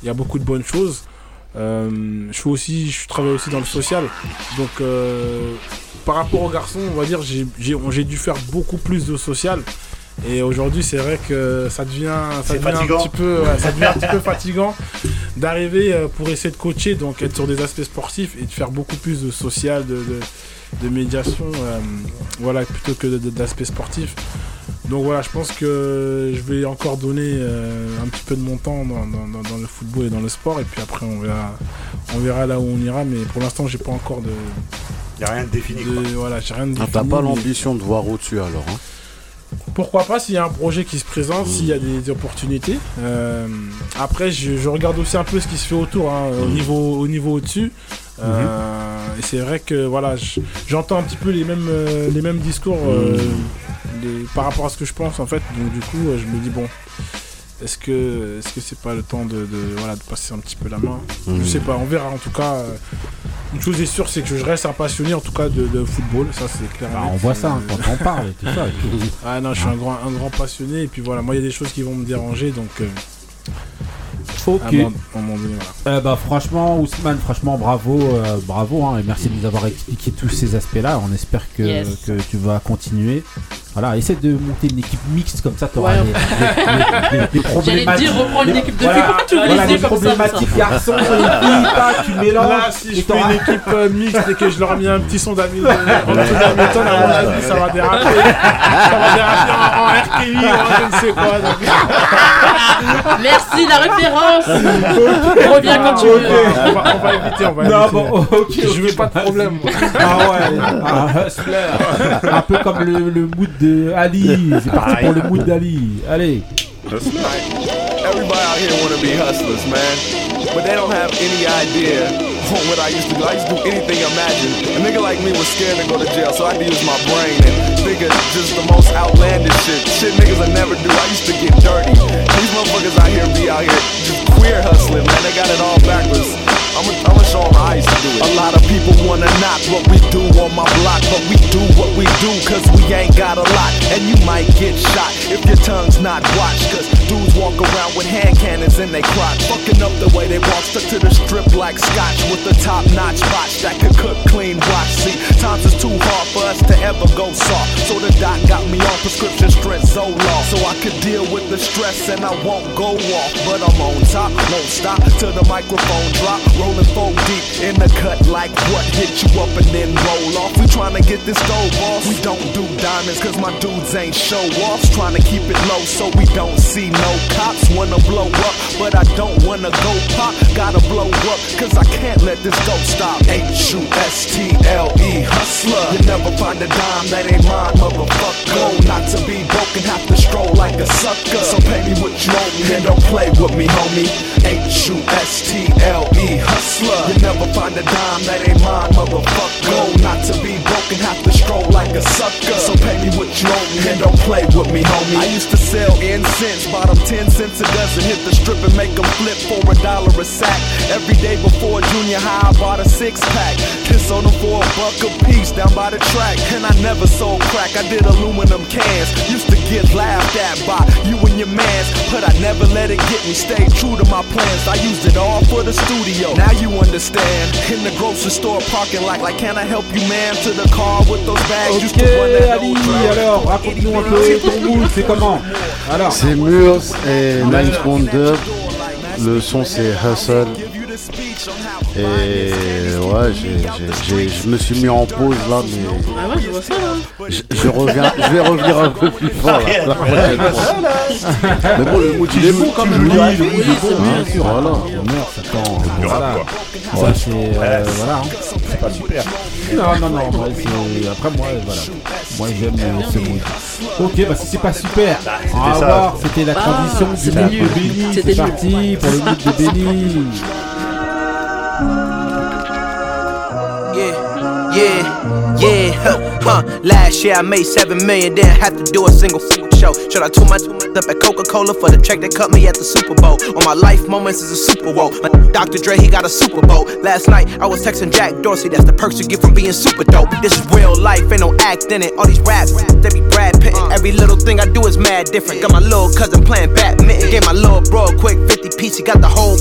G: Il y a beaucoup de bonnes choses. Euh, je fais aussi, je travaille aussi dans le social. Donc, euh, par rapport aux garçons, on va dire, j'ai, dû faire beaucoup plus de social. Et aujourd'hui, c'est vrai que ça devient, ça un petit peu, ouais, ça devient un petit peu fatigant d'arriver euh, pour essayer de coacher, donc être sur des aspects sportifs et de faire beaucoup plus de social, de, de, de médiation, euh, voilà, plutôt que d'aspects sportifs. Donc voilà, je pense que je vais encore donner euh, un petit peu de mon temps dans, dans- dans- dans le football et dans le sport, et puis après on verra, on verra là où on ira, mais pour l'instant j'ai pas encore de,
D: Il n'y a rien de défini.
G: de-
D: quoi.
G: voilà, j'ai rien de
E: Ah, T'as pas
G: mais-
E: l'ambition de voir au-dessus alors hein?
G: Pourquoi pas s'il y a un projet qui se présente, s'il y a des opportunités. Euh, après, je, je regarde aussi un peu ce qui se fait autour, hein, au niveau au niveau au-dessus. Euh, Et c'est vrai que voilà, je- j'entends un petit peu les mêmes les mêmes discours euh, par rapport à ce que je pense en fait. Donc du coup, euh, je me dis bon. Est-ce que est-ce que c'est pas le temps de, de, voilà de passer un petit peu la main?
E: Mhm.
G: Je sais pas, on verra. En tout cas, euh, une chose est sûre, c'est que je reste un passionné en tout cas de, de football. Ça c'est clair.
A: Bah, on voit ça hein, quand on parle et tout ça.
G: ah non, je suis un grand, un grand passionné et puis voilà, moi il y a des choses qui vont me déranger donc. euh,
A: Ok.
G: à un moment- à un moment donné, voilà.
A: Euh, bah, franchement, Ousmane, franchement, bravo, euh, bravo, hein, et merci de nous avoir expliqué tous ces aspects-là. On espère que,
B: Yes.
A: que tu vas continuer. Voilà, essaie de monter une équipe mixte comme ça, t'auras
B: Ouais.
A: les
B: J'allais
A: problématiques.
B: dire reprendre une équipe de
A: voilà,
B: filles, tu
A: voilà,
B: les
A: les
B: dire comme ça,
A: problématiques garçons et filles, tac, tu mélanges.
G: Là, si je fais une équipe euh, mixte et que je leur ai mis un petit son d'amis en tout dernier temps, à mon avis, ça va déraper. Ça va déraper en, en RKI ou en je ne sais quoi. donc.
B: Merci la référence Reviens quand tu veux
G: On va, on va éviter, on va
A: Non,
G: éviter.
A: bon, ok,
G: Je veux pas de problème. moi.
A: Ah ouais, un hustler. Un peu comme le, le mood de Ali. C'est parti pour le mood d'Ali. Allez.
K: Everybody out here wanna be hustlers, man. But they don't have any idea on what I used to do. I used to do anything imagined. A nigga like me was scared to go to jail, so I had to use my brain and think of just the most outlandish shit. Shit niggas I never do. I used to get dirty. These motherfuckers out here be out here just queer hustling, man. They got it all backwards. I'ma show them how I to do it. A lot of people wanna knock what we do on my block, but we do what we do cause we ain't got a lot. And you might get shot if your tongue's not watched. Cause dudes walk around with hand cannons in their crotch. Fucking up the way they walk, stuck to the strip like scotch with the top notch botch that could cook clean watch. See, times is too hard for us to ever go soft. So the doc got me on prescription strength Zoloft. So I could deal with the stress and I won't go off. But I'm on top, won't stop till the microphone drop. Rolling four deep in the cut like what hit you up and then roll off. We trying to get this dough, boss. We don't do diamonds cause my dudes ain't show offs. to keep it low so we don't see no cops. Wanna blow up, but I don't wanna go pop. Gotta blow up cause I can't let this go stop. H U S T L E hustler. You never find a dime that ain't mine, motherfucker. Not to be broken, have to stroll like a sucker. So pay me what you owe me and don't play with me, homie. H U S T L E hustler. You never find a dime that ain't mine, motherfucker. Goal not to be broken, have to stroll like a sucker. So pay me what you owe me and don't play with me, homie. I used to sell incense, bottom 10 cents a dozen. Hit the strip and make them flip for a dollar a sack. Every day before junior high, I bought a six pack. Kiss on them for a buck a piece down by the track. And I never sold crack, I did aluminum cans. Used to get laughed at by you and your mans, but I never let it get me. Stay true to my plans. I used it all for the studio. Now you understand. In the grocery store parking lot, like, can I help you, man? To the car with those bags.
A: Ok, Ali, alors, raconte-nous un peu ton mood, c'est comment? Alors,
E: C'est Murs et Nine Wonder. Le son c'est Hustle. Et ouais, j'ai- j'ai- j'ai- je me suis mis en pause là, mais
B: Ah ouais, je vois ça là.
E: je, je reviens, je vais revenir un peu plus fort là. Mais bon, le mood il est bon quand même.
A: oui,
E: le
A: le
E: mood
A: est bon, bien sûr.
E: Voilà.
A: Meurs, ça attend.
C: Du rap,
A: Voilà.
C: quoi.
A: Ça, c'est. euh, voilà. hein.
D: C'est pas super.
A: Non, non, non, après moi, voilà. Moi j'aime ce mood. Ok, bah si c'est pas super, voir, c'était la
B: Ah,
A: transition du
B: c'était
A: mood
B: nul.
A: de Benny.
B: C'était
A: C'est
B: nul.
A: parti pour le mood de Benny.
L: Yeah, yeah, yeah, huh. Last year I made seven million, didn't have to do a single show. Should I took my up at Coca Cola for the check that cut me at the Super Bowl? On my life moments is a Super Bowl. My Dr. Dre, he got a Super Bowl. Last night I was texting Jack Dorsey, that's the perks you get from being super dope. This is real life, ain't no act in it. All these raps, they be Brad Pitt. Every little thing I do is mad different. Got my little cousin playing Batman. Gave my little bro a quick 50 piece, he got the whole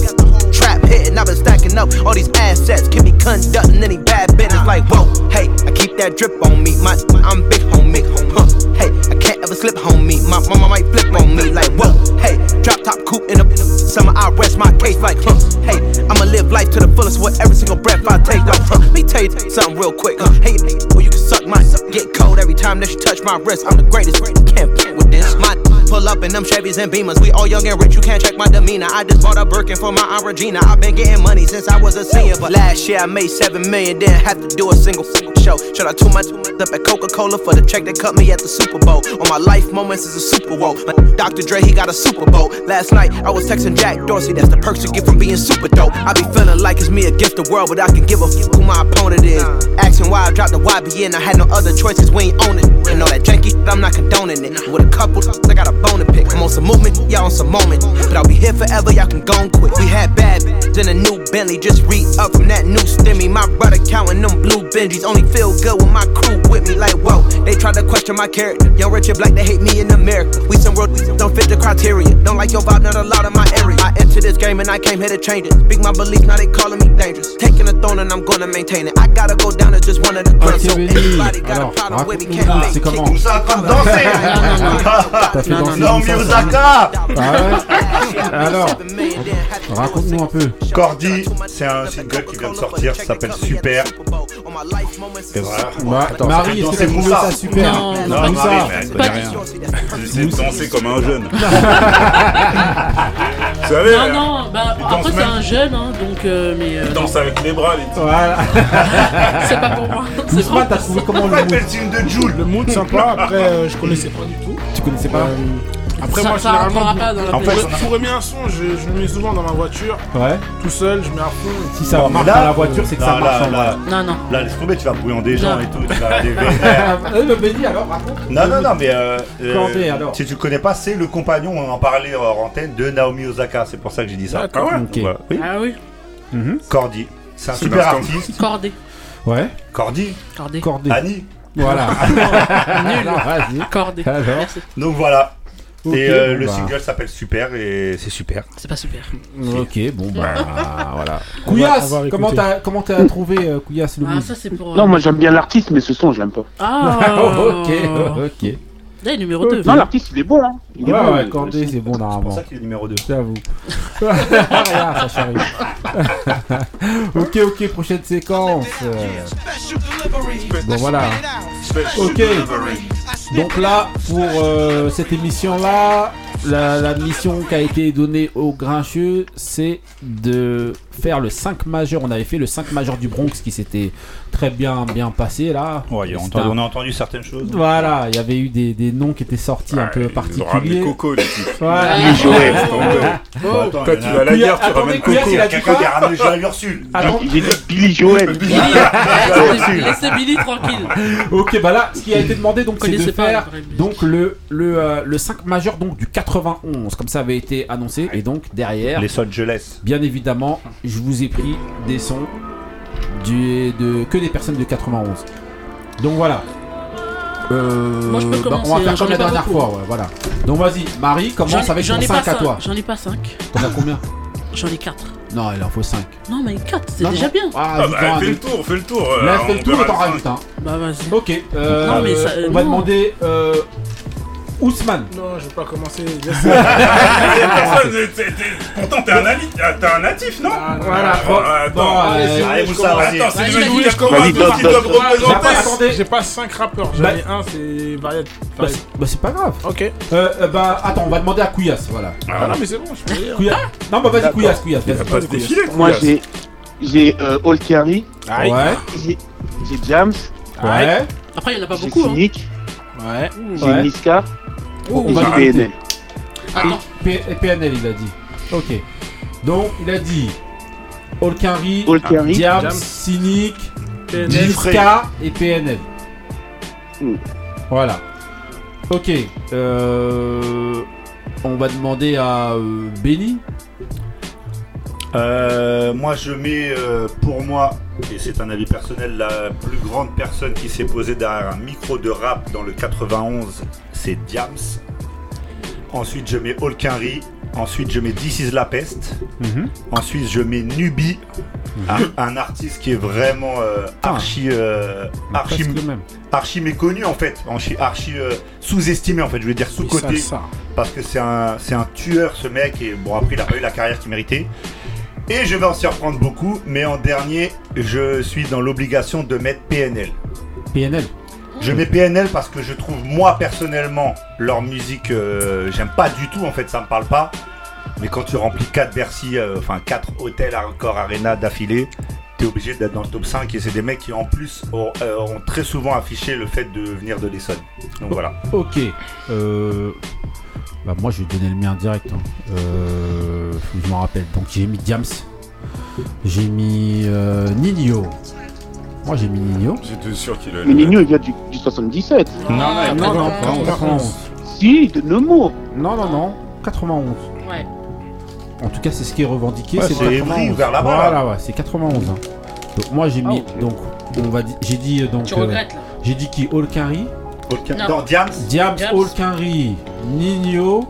L: trap hitting. I've been stacking up all these assets, keep me conducting any bad business. Like, whoa, hey, I keep that drip on me. My, I'm big homie. Huh, hey, I can't ever slip homie. My mama might flip on me. Like, whoa, hey, drop top coupe in the summer. I rest my case. Like, huh, hey, I'ma live life to the fullest with every single breath I take. Like, huh, let me tell you something real quick. Huh, hey, or you can suck my get cold every time that you touch my wrist. I'm the greatest. Can't with this. My pull up in them Chevys and Beamers. We all young and rich. You can't check my demeanor. I just bought a Birkin for my Aunt Regina. I've been getting money since I was a senior. But last year I made seven million. Didn't have to do a single show. Should I took my up at Coca Cola for the check that cut me at the Super Bowl? On my life moments is a Super Bowl. Dr. Dre he got a Super Bowl. Last night I was texting Jack Dorsey. That's the perks you get from being super dope. I be feeling like it's me against the world, but I can give a f- who my opponent is. Asking why I dropped the YBN. I had no other choices. We ain't own it. And all that janky shit, I'm not condoning it. With a couple, I got a bone to pick. I'm on some movement, y'all on some moment. But I'll be here forever, y'all can go and quit. We had bad bitches in a new Bentley just re up from that new stimmy. My brother counting them blue Benjis. Only feel good with my crew with me. Like, whoa, they try to question my character. Young Richard Black, they hate me in America. We some road, don't fit the criteria. Don't like your vibe, not a lot of my area. I entered this game and I came here to change it. Speak my belief, now they calling me dangerous. Taking a throne and I'm gonna maintain it. I gotta go down as just one of the greats. So anybody got a problem with me, can't
A: raconte-nous,
L: make
A: c'est comment
L: kick.
D: Ça a dansé
A: T'as fait
D: Non, Osaka
A: Ah Alors, raconte-nous un peu.
D: Cordy, c'est un single qui vient de sortir, ça s'appelle Super. Et voilà.
A: Bah, Marie, est-ce que ça super
B: Non,
D: Non,
A: Marie,
D: mais elle
B: Pas
D: rien.
C: de danser comme un jeune. Vous savez,
B: Non, non, bah
C: il
B: après c'est un jeune, hein, donc euh, mais euh,
C: il danse avec les bras, les.
A: Voilà.
B: c'est pas pour moi. C'est vraiment
A: t'as trouvé comment le
D: Pourquoi
A: mood
D: le
G: mood sympa, après euh, je connaissais pas du tout.
A: Tu connaissais pas
G: Euh, après
B: Ça-
G: moi
B: ça
G: généralement
B: pas dans la
G: pour,
B: playlist.
G: pour aimer un son, je, je le mets souvent dans ma voiture,
A: Ouais.
G: tout seul, je mets à fond.
A: Si ça marche
D: là,
A: dans la voiture, c'est que ça marche
D: là,
A: en.
B: Non, non.
D: Là, laisse tomber, tu vas bouillir des gens et tout, tu vas.
A: Euh, le Benny, alors, raconte.
D: Non, non, non, mais euh, euh,
A: alors.
D: si tu connais pas, c'est le compagnon, on en parlait hors antenne, de Naomi Osaka, c'est pour ça que j'ai dit ça.
C: Ah ouais.
D: Oui,
B: Ah oui,
D: Cordy. C'est un super artiste.
B: cordé,
A: Ouais.
D: Cordy,
B: cordé,
A: Cordé.
D: Annie.
A: Voilà.
B: Nul. Cordé.
A: Alors.
B: Merci.
D: Donc voilà.
A: Ok,
D: et euh,
A: bon,
D: le
A: bah.
D: single s'appelle Super et c'est super.
B: C'est pas super.
A: Ok, bon bah voilà.
G: On va-
A: Couillasse,
G: on va
A: comment t'as comment t'as trouvé euh, Couillasse le
B: Ah ça c'est pour. euh,
F: Non, moi j'aime bien l'artiste, mais ce son, je l'aime pas.
B: Ah.
A: ok, ok.
B: Là, numéro 2.
F: Non, l'artiste, il est bon, hein. Il est
A: Ouais,
F: bon,
A: ouais, Cordé, c'est bon
D: C'est pour
A: normalement.
D: ça qu'il est numéro 2.
A: J'avoue. Regarde, ça ok, ok, prochaine séquence. Euh, Bon voilà. Ok. Donc là, pour euh, cette émission-là, la, la mission qui a été donnée aux grincheux, c'est de faire le 5 majeur. On avait fait le 5 majeur du Bronx qui s'était très bien bien passé là.
D: Ouais, on, a
A: un-
D: on a entendu certaines choses.
A: Voilà, il y avait eu des, des noms qui étaient sortis un peu
C: Ils ont ramené
A: particuliers.
C: Coco, les types.
A: Voilà.
D: Attends,
C: Toi, tu vas à la guerre, tu ramènes Coco.
A: il a dit
D: Quelqu'un qui a ramené Joël Ursule.
F: J'ai dit Billy Joel.
B: Billy, laissez- Billy tranquille.
A: Ok, bah là, ce qui a été demandé donc, c'est de faire donc le le, euh, le 5 majeur donc du 91, comme ça avait été annoncé, et donc derrière,
D: Les Angeles.
A: bien évidemment, je vous ai pris des sons du de que des personnes de 91. Donc voilà. Euh,
B: Moi, je peux
A: bah, on va faire
B: j'en
A: comme
B: ai
A: la
B: pas
A: dernière
B: beaucoup.
A: fois, ouais, voilà. Donc vas-y, Marie, commence avec
B: j'en
A: ton
B: ai
A: 5
B: pas
A: à toi.
B: J'en ai pas 5.
A: T'en as combien?
B: J'en ai 4.
A: Non, il en faut 5.
B: Non, mais 4, c'est déjà bien.
A: Ah,
C: Ah bah, fais le tour, fais le tour. euh,
A: Là,
C: on
A: fais le tour et t'en rajoutes un.
B: Bah, vas-y.
A: Ok, euh,
B: Non, mais ça-
A: on va
B: non.
A: demander euh, Ousmane.
G: Non, je vais pas commencer.
C: Pourtant, t'es un, ah, t'es un natif, non?
A: Voilà,
C: Ah,
A: bon,
C: Attends,
A: bon,
C: allez,
A: euh,
C: commencez-
D: vas-y.
C: Attends, c'est mecs
B: vas-y,
C: qui doivent représenter.
A: attendez.
G: J'ai pas 5 rappeurs, j'en
A: Bah-
G: ai un, c'est variette.
A: Bah, c'est bah, c'est pas grave.
G: Ok.
A: Euh, euh, bah attends, on va demander à Couillasse, voilà.
G: Ah non, mais c'est bon, je peux dire.
A: Couillasse. Non, bah vas-y, Couillasse, Couillasse.
C: Il va
A: vas-y.
C: pas se défiler,
F: Moi, j'ai. J'ai euh.
A: Ouais,
F: j'ai j'ai Jams,
A: ouais.
B: Après, il y en a pas
F: j'ai
B: beaucoup. Hein.
F: Cynic,
G: Ouais.
F: j'ai
A: Ouais.
F: Niska
A: Oh, on va.
F: PNL.
B: Attends.
A: P- PNL, il a dit. Ok. Donc, il a dit Olkari,
F: All Carry,
A: Diams,
G: Diams,
A: Cynic,
G: PNL,
A: et PNL.
F: Mm.
A: Voilà. Ok. Euh, on va demander à euh, Benny.
D: Euh, moi, je mets euh, pour moi, et c'est un avis personnel, la plus grande personne qui s'est posée derrière un micro de rap dans le 91, c'est Diams. Ensuite, je mets Olkinry. Ensuite, je mets This is la peste. Ensuite, je mets Nubi, un, un artiste qui est vraiment euh, archi, euh, archi,
A: même.
D: archi méconnu en fait, archi, archi euh, sous-estimé en fait, je veux dire sous-côté parce que c'est un, c'est un tueur ce mec et bon après il a pas eu la carrière qu'il méritait. Et je vais en surprendre beaucoup, mais en dernier, je suis dans l'obligation de mettre PNL.
A: PNL.
D: Je mets PNL parce que je trouve moi personnellement leur musique, euh, j'aime pas du tout en fait, ça me parle pas. Mais quand tu remplis 4 Bercy, euh, enfin 4 hôtels Encore Arena d'affilée, t'es obligé d'être dans le top 5 et c'est des mecs qui en plus ont, euh, très souvent affiché le fait de venir de l'Essonne. Donc voilà.
A: Ok. Euh, bah moi je vais donner le mien direct. hein. Je m'en rappelle. Donc j'ai mis Diams. J'ai mis Nino. Moi j'ai mis Nino.
C: J'étais sûr qu'il allait.
F: Mais Nino, il vient du, du 77.
B: Non,
A: non, non, non,
G: non,
A: 91.
F: Si, de Nemo.
A: Non, non, non. 91.
B: Ouais.
A: En tout cas, c'est ce qui est revendiqué.
D: Ouais,
A: c'est
D: c'est
A: 91.
D: Évry, vers là-bas,
A: Voilà,
D: là.
A: ouais, c'est 91. hein. Donc moi j'ai mis
B: Ah,
A: donc on va j'ai dit euh, donc
B: Tu
A: euh,
B: regrettes, là.
A: j'ai dit qui Olkinry
D: Olkin-
B: Non.
D: Non, Diams.
A: Diams,
B: Diams.
A: Olkinry, Nino,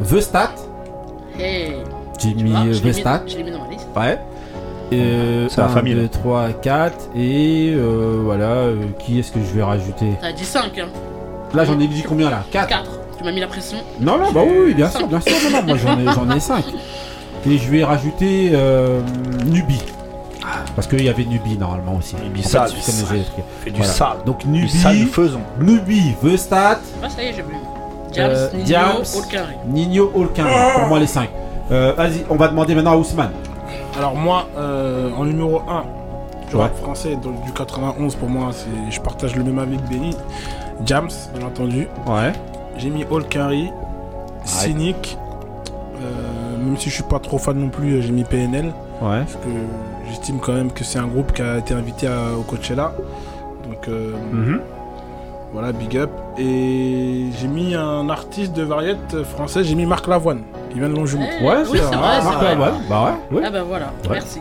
A: Vestat.
B: Hey.
A: J'ai mis
B: vois,
A: euh,
B: je l'ai mis-
A: Vestat.
B: Je l'ai mis dans ma liste.
A: Ouais. Euh,
D: C'est la
A: 1,
D: famille,
A: 2,
D: là.
A: 3, 4 et euh, voilà, euh, qui est-ce que je vais rajouter?
B: T'as dit 5, hein.
A: Là j'en ai dit combien là? 4
B: 4. Tu m'as mis la pression.
A: Non, non, bah oui, oui, bien sûr, bien sûr, non, non, moi j'en ai, j'en ai 5. Et je vais rajouter euh, Nubi. Parce qu'il y avait Nubi normalement aussi.
D: Nubi
A: En fait,
D: sale, du sale.
A: Donc
D: Du
A: Nubi,
D: sale faisons.
A: Nubi, Vestat,
B: Ah, ça y est, j'ai vu. James,
A: euh,
B: Nino,
A: Diams,
B: Olkari.
A: Nino, Olkin. Pour moi les 5. Vas-y, on va demander maintenant à Ousmane.
G: Alors moi, euh, en numéro 1, du
A: Ouais.
G: rap français donc du 91 pour moi, c'est, je partage le même avis que Benny. Jams, bien entendu.
A: Ouais.
G: J'ai mis All Carry, Cynic. euh, même si je suis pas trop fan non plus, j'ai mis PNL.
A: Ouais.
G: Parce que j'estime quand même que c'est un groupe qui a été invité à- au Coachella. Donc euh,
A: Mhm.
G: voilà, big up. Et j'ai mis un artiste de variette français, j'ai mis Marc Lavoine, qui vient de Longjumeau.
B: Eh, Ouais, oui, c'est vrai,
A: Ah,
B: c'est
A: Marc
B: vrai.
A: Bah ouais. ouais.
B: Ah bah voilà,
A: Ouais.
B: merci.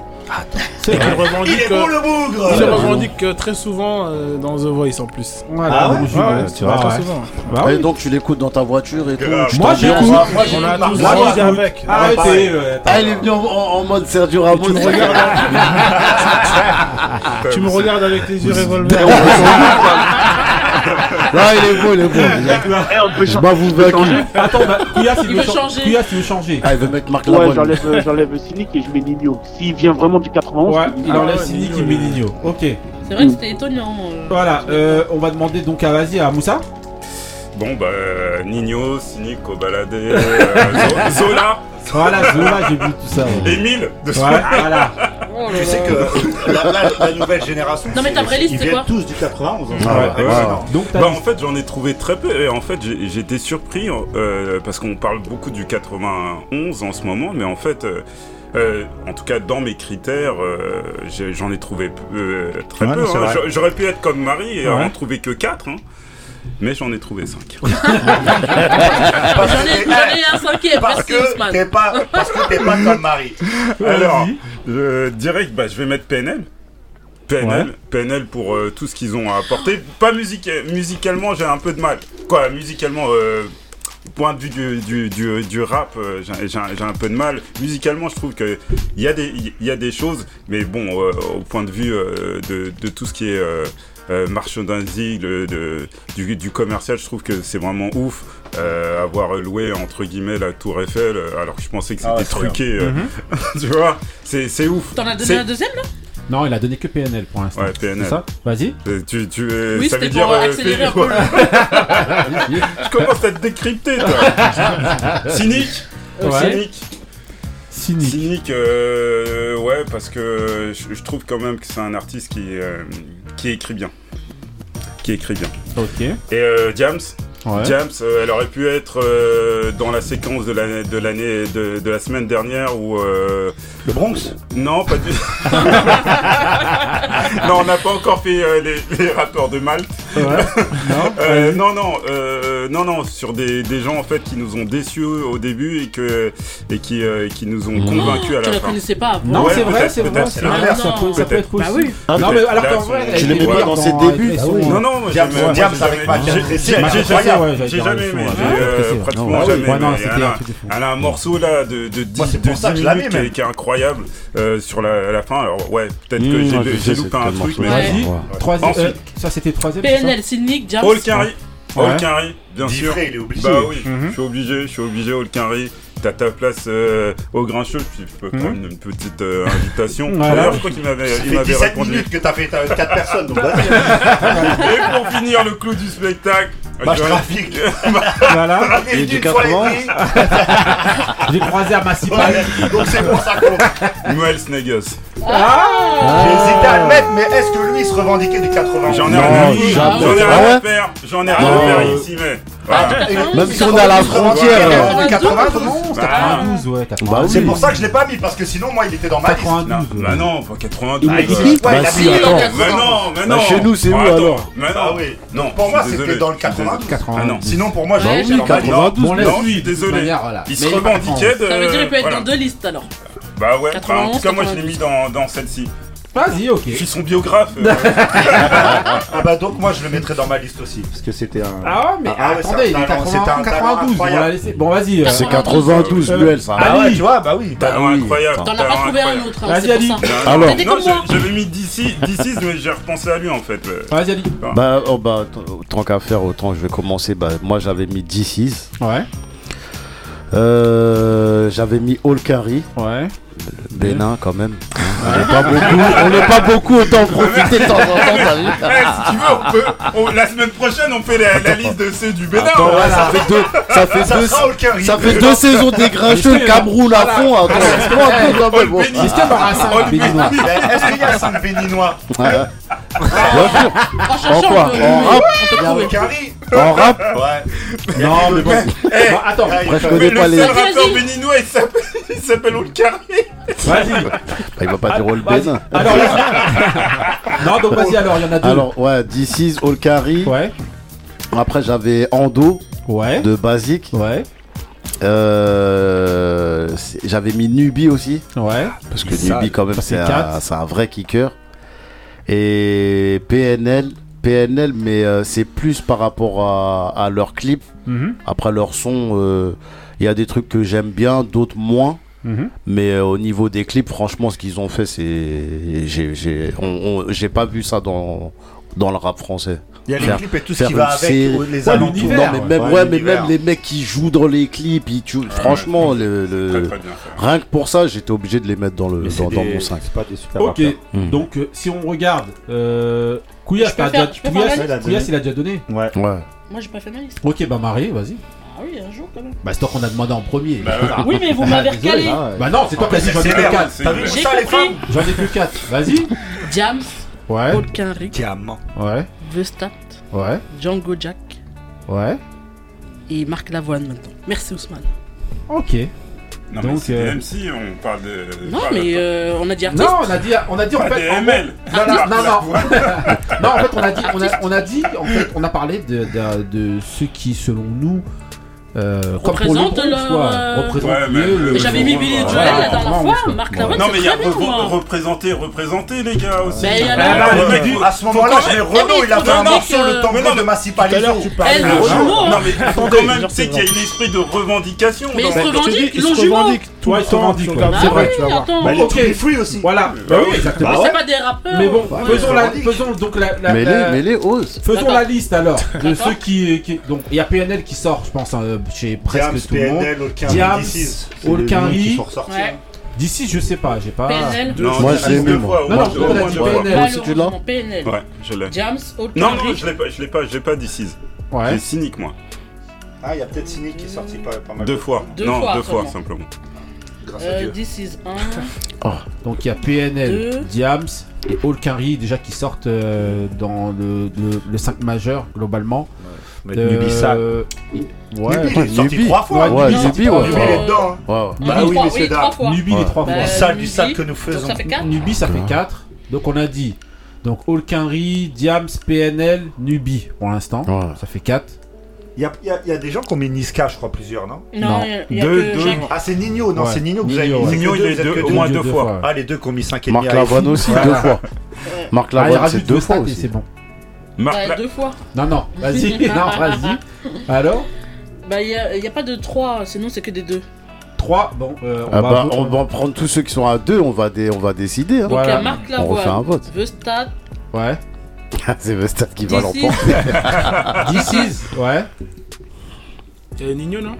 A: C'est
G: Il
A: vrai.
G: revendique,
D: Il est bon, le bougre
G: il
A: Ouais,
G: revendique euh, très souvent euh, dans The Voice en plus.
A: Voilà,
D: Ah ouais?
A: Longjumeau,
G: Ouais,
A: tu
G: tu
A: vois, ouais.
G: très souvent.
A: Bah
E: Et
A: oui.
E: donc tu l'écoutes dans ta voiture et tout.
A: Moi, j'écoute.
G: Moi, on a
B: Moi,
G: tous grandi avec.
A: Arrêtez. euh,
E: Ah, il est venu en, mode Sergio Ramos.
G: Tu me regardes, tu me regardes avec tes yeux revolver.
E: Là, il est beau, il est beau.
F: Eh, on peut
E: Je
F: changer.
E: m'avoue vaincu.
A: Attends, bah, Kouyass, il,
B: Il
A: veut
B: veut
A: cha-
B: changer.
A: Kouyass, il veut changer.
E: Ah, il veut mettre Marc
F: Ouais,
E: Lavoine.
F: j'enlève, euh, j'enlève Cynic et je mets Nino. S'il vient vraiment du 91,
A: Ouais, il enlève
G: ouais,
A: Cynic, il met Nino. Ok.
B: C'est vrai que c'était étonnant. euh.
A: Voilà, euh, on va demander donc à vas-y à Moussa.
C: Bon, bah, euh, Nino, Cynic, Obalade, euh, Zo- Zola,
A: Voilà, Zola, j'ai vu tout ça. Ouais,
C: Émile. de
A: Ouais, voilà.
B: Oh
D: Tu sais que la, la- la nouvelle génération.
B: Non, mais ta
D: c'est-
B: vraie liste,
D: ils
B: c'est quoi
D: tous du 91. hein.
E: Ah ouais,
D: Ouais,
E: ouais.
D: excellent.
A: Donc,
C: Bah, en fait, j'en ai trouvé très peu. Et en fait, été surpris euh, parce qu'on parle beaucoup du 91 en ce moment, mais en fait. euh, euh, en tout cas, dans mes critères, euh, j'en ai trouvé euh, très
D: Ouais,
C: peu. hein. J'aurais pu être comme Marie et
A: Ouais.
C: en trouver que 4, mais j'en ai trouvé 5.
B: J'en ai, ai un cinquième,
D: Parce
B: merci
D: que t'es pas, parce que t'es pas comme Marie.
C: Alors, euh, direct, bah, je vais mettre PNL. PNL, PNL pour euh, tout ce qu'ils ont à apporter. Pas musique, musicalement, j'ai un peu de mal. Quoi, musicalement, euh, au point de vue du, du, du, du rap, euh, j'ai un, peu de mal. Musicalement, je trouve qu'il y, a des- il y a des choses, mais bon, euh, au point de vue euh, de, de tout ce qui est euh, euh, marchandising, le- de, du, du commercial, je trouve que c'est vraiment ouf. euh, avoir loué entre guillemets la tour Eiffel euh, alors que je pensais que c'était
D: Ah c'est
C: truqué euh,
A: Mhm.
C: tu vois c'est c'est ouf
B: T'en as donné un deuxième là?
A: Non, il a donné que PNL pour l'instant.
C: Ouais, PNL.
A: C'est ça? Vas-y.
C: Euh, Tu, tu, euh,
B: Oui,
C: ça
B: c'était
C: veut dire.
B: pour
C: euh,
B: accélérer
C: fais-
B: un peu le-
C: Je commence à te décrypter, toi. Cynique.
A: Ouais.
C: Cynique.
A: Cynique.
C: Cynique, euh, ouais, parce que je, je trouve quand même que c'est un artiste qui, euh, qui écrit bien. Qui écrit bien.
A: Ok.
C: Et euh, Diams,
A: Ouais.
C: Diams, euh, elle aurait pu être euh, dans la séquence de l'année de l'année de, de la semaine dernière où euh,
D: Le Bronx?
C: Non pas du non on n'a pas encore fait les, les rappeurs de Malte
A: Ouais. Non
C: Euh, non non euh, non non sur des, des gens en fait qui nous ont déçus au début et que et qui euh, qui nous ont convaincus à
B: Tu
C: la
B: la
C: fin.
B: connaissais pas avant.
A: Non,
C: Ouais,
A: c'est vrai, c'est vrai. c'est
B: Ah non,
A: Ça peut, ça peut être
B: Bah
A: possible.
B: oui.
C: Ah,
A: Non, mais alors qu'en vrai,
E: Tu mets pas dans ses débuts.
C: non non
D: Diams,
C: j'aime- moi,
D: Diams
C: j'ai
D: avec
C: jamais- aimé pratiquement jamais Elle
A: un
C: a- un morceau là de, de 10,
D: Moi, c'est
C: de
D: pour ça que
C: 10
D: je l'avais,
C: minutes qui est, incroyable euh, sur la, la fin. Alors ouais peut-être que
E: Mmh,
C: j'ai,
E: je
C: j'ai loupé un truc mais vas-y.
A: euh, ça c'était troisième. C'est ça
B: PNL, Cynic, James.
C: All Carry
A: Ouais.
C: All Carry bien sûr
D: Diffré, il est obligé.
C: bah oui
A: Mhm.
C: je suis obligé je suis obligé All Carry T'as ta place euh, au Grincheux, je peux
A: Mhm.
C: prendre une petite euh, invitation.
A: Voilà.
C: D'ailleurs, je crois qu'il m'avait,
D: Ça
C: il
D: fait
C: m'avait
D: 17
C: répondu.
D: minutes que t'as fait 4 personnes, donc.
C: Et pour finir le clou du spectacle,
D: Bah, je trafique.
A: Voilà.
D: Il
E: Et
D: est
E: du
D: d'une fois
E: 80.
D: et demie.
A: J'ai croisé à Massipal.
D: Donc c'est pour ça qu'on.
C: Noël Snegus.
A: Ah
D: J'ai hésité à le mettre, mais est-ce que lui il se revendiquait du 80
C: J'en ai rien à faire.
E: jamais.
C: J'en ai
E: Ah
C: rien à faire. Ah.
E: Même si on est à la frontière.
D: C'est pour ça que je l'ai pas mis, parce que sinon, moi, il était dans ma liste.
A: 92.
C: Bah non, 92.
D: Ah, il est
E: dans
C: Mais non, mais non.
E: Chez nous, c'est où alors
C: non.
D: Ah
C: non,
D: pour moi, c'était dans le 92. Sinon, pour moi, j'ai oui,
E: 92.
C: Non,
A: oui,
C: désolé. Il se revendiquait de.
B: Ça veut dire qu'il peut être dans deux listes alors.
C: Bah ouais, en tout cas, moi, je l'ai mis dans celle-ci.
A: Vas-y, ok.
C: Je suis son biographe. Euh.
D: Ah bah donc moi je le mettrais dans ma liste aussi parce que c'était un.
A: Ah ouais, mais
D: Ah, ah
A: attendez,
D: un il
A: est
D: c'est un
A: 92. Bon, vas-y. Euh,
E: c'est 92
A: euh,
E: ça.
D: Ah
A: oui
D: tu vois, bah oui.
C: Bah Talent oui. incroyable.
B: T'en as pas trouvé un autre, hein,
A: Vas-y,
B: c'est
A: Ali.
E: Alors.
C: J'avais mis DC, mais j'ai repensé à lui en fait. Euh.
A: Vas-y, Ali.
E: Bah, oh, bah tant qu'à faire, autant je vais commencer. Bah, moi j'avais mis DC's.
A: Ouais,
E: Euh, j'avais mis All Carry.
A: ouais.
E: Bénin quand même. On n'est pas beaucoup, autant profiter de temps en temps,
C: Si tu veux, la semaine prochaine, on fait la, de ceux du Bénin.
E: Ça fait deux, saisons dégrincheux, le Cameroun à fond. Un peu,
A: Est-ce qu'il y a
C: un
A: Béninois
B: En
E: quoi En rap
A: Non, mais bon. Eh, attends,
E: je connais pas les.
C: béninois, il s'appelle- il.
A: Vas-y.
E: Bah, il va pas dire All Ben.
A: Alors non, donc vas-y alors, il y en a deux.
E: Alors ouais, This is All
A: Ouais.
E: Après j'avais Ando
A: ouais.
E: de Basic.
A: Ouais.
E: Euh, j'avais mis Nubi aussi.
A: Ouais.
E: Parce que Nubi quand même c'est un, un, vrai kicker. Et PNL. PNL, mais euh, c'est plus par rapport à, à leur clip.
A: Mm-hmm.
E: Après leur son, euh, il y a des trucs que j'aime bien, d'autres moins.
A: Mhm.
E: Mais euh, au niveau des clips, franchement, ce qu'ils ont fait, c'est. J'ai pas vu ça dans, dans le rap français.
D: Il y a les clips et tout ce qui va avec les
A: ouais,
D: alentours.
E: Non, mais même,
D: ouais,
E: mais même les mecs qui jouent dans les clips, ils tuent, franchement, le, rien que pour ça, j'étais obligé de les mettre dans, le, dans, mon 5.
A: Ok,
E: hmm.
A: donc euh, si on regarde, euh, Couillasse, il a déjà donné
D: Ouais.
B: Moi, j'ai pas fait ma liste.
A: Ok, bah Marie, vas-y.
B: Ah oui, un jour quand même.
A: Bah, c'est toi qu'on a demandé en premier.
C: Bah,
B: oui, mais vous bah,
A: m'avez
B: recalé.
E: Ah
A: bah, non, c'est toi qui as dit j'en ai
D: plus
A: 4.
D: T'as vu ça, les femmes
A: J'en ai plus 4. Vas-y.
B: Diams.
A: Ouais.
B: Paul
D: Diamant.
A: Ouais.
B: Vestat.
A: Ouais.
B: Django Jack.
A: Ouais.
B: Et Marc Lavoine maintenant. Merci Ousmane.
A: Ok.
C: Non,
A: Donc,
C: mais
A: euh...
C: même si on parle de.
B: Non, mais. Euh, on a dit artiste.
A: Non, on a dit, en fait. Non, non, non, non. en fait, on a dit, on a, dit, en fait, on a parlé de ceux qui, selon nous, euh, représente le. le...
B: Euh,
C: ouais,
B: J'avais mis Billy Joel voilà,
A: la
B: dernière fois, Marc Lavoine.
C: Non, mais il y a représenter, représenter, les gars aussi.
D: Mais à ce moment-là,
B: j'ai
D: Renaud, il a fait un morceau le temps de
C: euh,
D: Massipalizo.
B: Hein.
C: Non, mais quand même, tu sais qu'il y a un esprit de revendication.
B: Mais ils se
G: revendiquent,
B: ils
G: se toi,
A: ils
G: sont
B: vendus.
G: C'est vrai, tu vas voir.
D: Bah, les, fruits aussi.
A: Voilà.
G: Bah, bah oui,
A: exactement.
B: Mais c'est pas des rappeurs.
A: Mais bon, faisons, la, faisons donc la.
E: mais, les, mais les oses.
A: Faisons la liste alors de ceux qui. donc, il y a PNL qui sort, je pense, hein, chez presque tout le monde. Diams,
D: Olkinry.
B: Hein.
A: D'ici, je sais pas, j'ai pas.
B: PNL
C: non,
E: Moi, j'ai
C: aimé.
E: Moi.
A: Non, non,
C: non, je
A: PNL.
E: c'est tu l'as
B: PNL.
C: Ouais, je l'ai.
B: Jams,
C: Non, non, je l'ai pas, je l'ai pas, j'ai pas D'ici.
A: Ouais.
C: J'ai Cynique, moi.
D: Ah, il y a peut-être Cynique qui est sorti pas, mal.
C: Deux fois.
B: Deux
C: non,
B: fois,
C: deux fois simplement.
B: Oh.
A: donc il y a PNL, Diams et All Carry déjà qui sortent euh, dans le, le, 5 majeur globalement.
D: Mais
A: euh,
D: Nubi, ça.
A: Ouais,
D: Nubi, il est sorti trois fois.
A: Nubi,
D: est dedans. Hein.
E: Nubi,
D: bah
A: Nubi les trois fois.
B: Nubi, ça fait 4.
A: Donc on a dit. Donc All Quinry, Diams, PNL, Nubi pour l'instant. Ça fait 4.
D: Il y a, y a, des gens qui ont mis Niska, je crois, plusieurs, non
A: Non,
B: il
C: deux, deux.
D: Ah, c'est Nino, non, c'est Nino que vous avez mis.
C: Nino, il est deux, au moins
A: deux,
C: deux fois.
D: Ah, les deux qui ont mis 5 et
E: Marc Lavoine aussi, deux fois. Marc
A: ah,
E: Lavoine, c'est deux fois aussi.
A: C'est bon.
C: Marc
B: bah, deux fois.
A: Non, non, vas-y, non, vas-y. Alors
B: Bah, il n'y a, pas de trois sinon c'est que des deux.
A: trois bon, euh,
E: ah bah, on, va bah, prendre tous ceux qui sont à deux on va, on va décider. Hein.
B: Donc. Marc
E: Lavoine, on un vote.
A: Ouais.
E: Ah, c'est Mustard qui va l'emporter.
A: This is Ouais.
G: Euh, Nino, non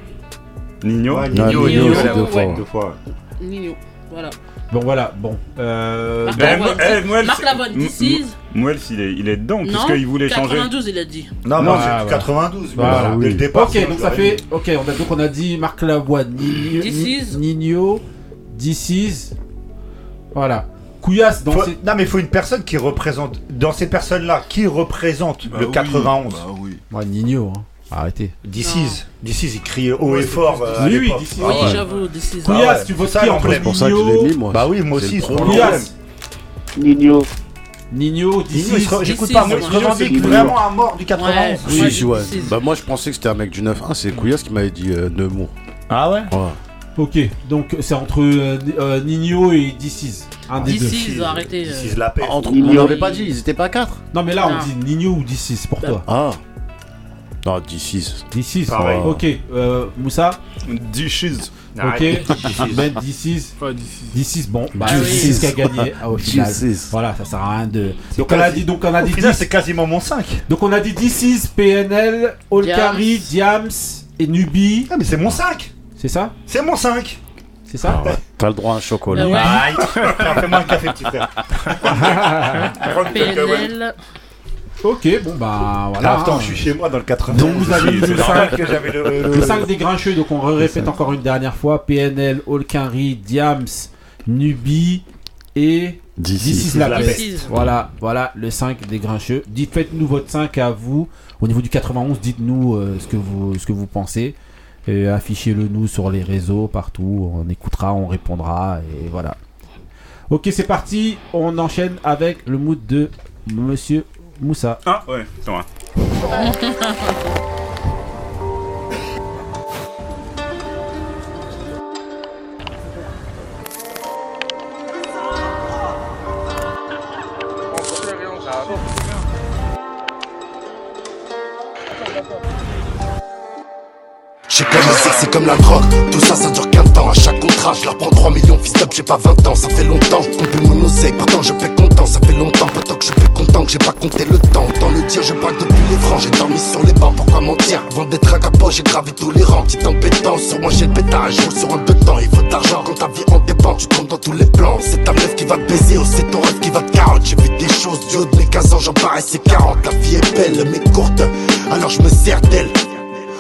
C: Nino
D: ouais, Nino,
E: Nino,
D: Nino,
B: Nino
E: deux, fois,
B: ouais.
D: deux fois.
B: Nino, voilà.
A: Bon, voilà, bon. Euh...
B: Marc,
C: ben,
B: Lavoine,
C: eh, Mouels,
B: Marc this is...
C: Mouels, il est, il est dedans,
B: non,
C: parce qu'il voulait 92, changer.
B: 92, il a dit.
D: Non,
A: non, ah,
D: c'est
A: ouais.
D: 92, bah,
A: voilà, oui.
D: dès le départ.
A: Ok, donc ça fait. Ok, on a, donc on a dit Marc Lavoine, Nino,
B: this.
A: Nino, This is. Voilà. Couillasse dans
D: Faut-
A: ces-
D: Non, mais il faut une personne qui représente. Dans ces personnes-là, qui représente
M: Bah
D: le
M: oui,
D: 91
M: bah oui.
A: Ouais, Nino. hein. Arrêtez.
D: DC's. DC's, il crie haut et fort. euh,
A: Oui, oui. DC's.
D: Ah
B: Oui, j'avoue,
A: Couillasse,
D: Ah ouais,
A: tu
D: c'est ça problème.
E: pour ça que je l'ai mis, moi.
D: Bah oui, moi
B: C'est
D: aussi. c'est.
A: Couillasse,
F: Nino.
A: Nino,
D: J'écoute pas, moi,
B: moi.
D: revendique vraiment à mort du 91.
B: Ouais.
E: Oui, ouais. Bah, moi, je pensais que c'était un mec du 9-1. C'est Couillasse qui m'avait dit euh, Nemours.
D: Ah ouais?
E: Ouais.
A: Ok, donc c'est entre euh, euh, Nino et DC's. Un des deux.
B: DC's, arrêtez. euh.
D: DC's la paix.
E: Entre-
F: Nino.
E: on n'avait pas dit, ils étaient pas 4
A: Non, mais là,
B: Non.
A: on dit Nino ou DC's pour
B: Bah,
A: toi.
E: Ah. Non, D6.
A: DC's.
D: Pareil.
A: Ok, euh, Moussa.
C: Dishes.
A: Ok. Ben DC's.
G: Pas d'ici.
A: Bon. Bah,
B: Ah
A: qui a gagné ah, au final.
E: D6.
A: Voilà, ça sert à rien de. Donc on a
D: quasi-
A: dit, donc on a
D: Au
A: dit
D: final,
A: 10.
D: c'est quasiment mon 5.
A: Donc on a dit DC's, PNL, Olkari, Diams et Nubi.
D: Ah, mais c'est mon 5.
A: C'est ça
D: C'est mon 5.
A: C'est ça
E: Ah ouais. T'as le droit à un chocolat.
B: Ah ouais.
D: Aïe. Fais-moi un café, petit frère.
B: PNL.
A: Ok, bon bah voilà.
D: Ah, attends,
A: hein.
D: je suis chez moi dans le 80.
A: Donc vous avez le 5
D: que j'avais le.
A: Le 5 des grincheux, donc on répète encore une dernière fois PNL, Olkinry, Diams, Nubi et
E: D6.
A: This is la
D: la
A: peste.
B: peste.
A: Voilà, voilà le 5 des grincheux. Dites, faites-nous votre 5 à vous. Au niveau du 91, dites-nous euh, ce, que vous, ce que vous pensez. Et affichez-le nous sur les réseaux, partout. On écoutera, on répondra. Et voilà. Ok, c'est parti. On enchaîne avec le mood de Monsieur Moussa.
C: Ah ouais, attends. hein.
M: C'est comme la drogue. Tout ça, ça dure qu'un temps. À chaque contrat, je leur prends 3 millions. Fils d'up, j'ai pas 20 ans, ça fait longtemps. On peut mon oseille, pourtant je fais content. Ça fait longtemps, pourtant que je fais content que j'ai pas compté le temps. Autant le dire, je braque depuis les francs. J'ai dormi sur les bancs, pourquoi mentir? Avant d'être à capot, j'ai gravé tous les rangs. Petit embêtant, sur moi j'ai le pétard. Je sur un deux temps. Il faut de l'argent quand ta vie en dépend. Tu tombes dans tous les plans. C'est ta meuf qui va te baiser ou c'est ton rêve qui va te carotte. J'ai vu des choses du haut de mes 15 ans, j'en paraissais 40. La vie est belle, mais courte. Alors je me sers d'elle.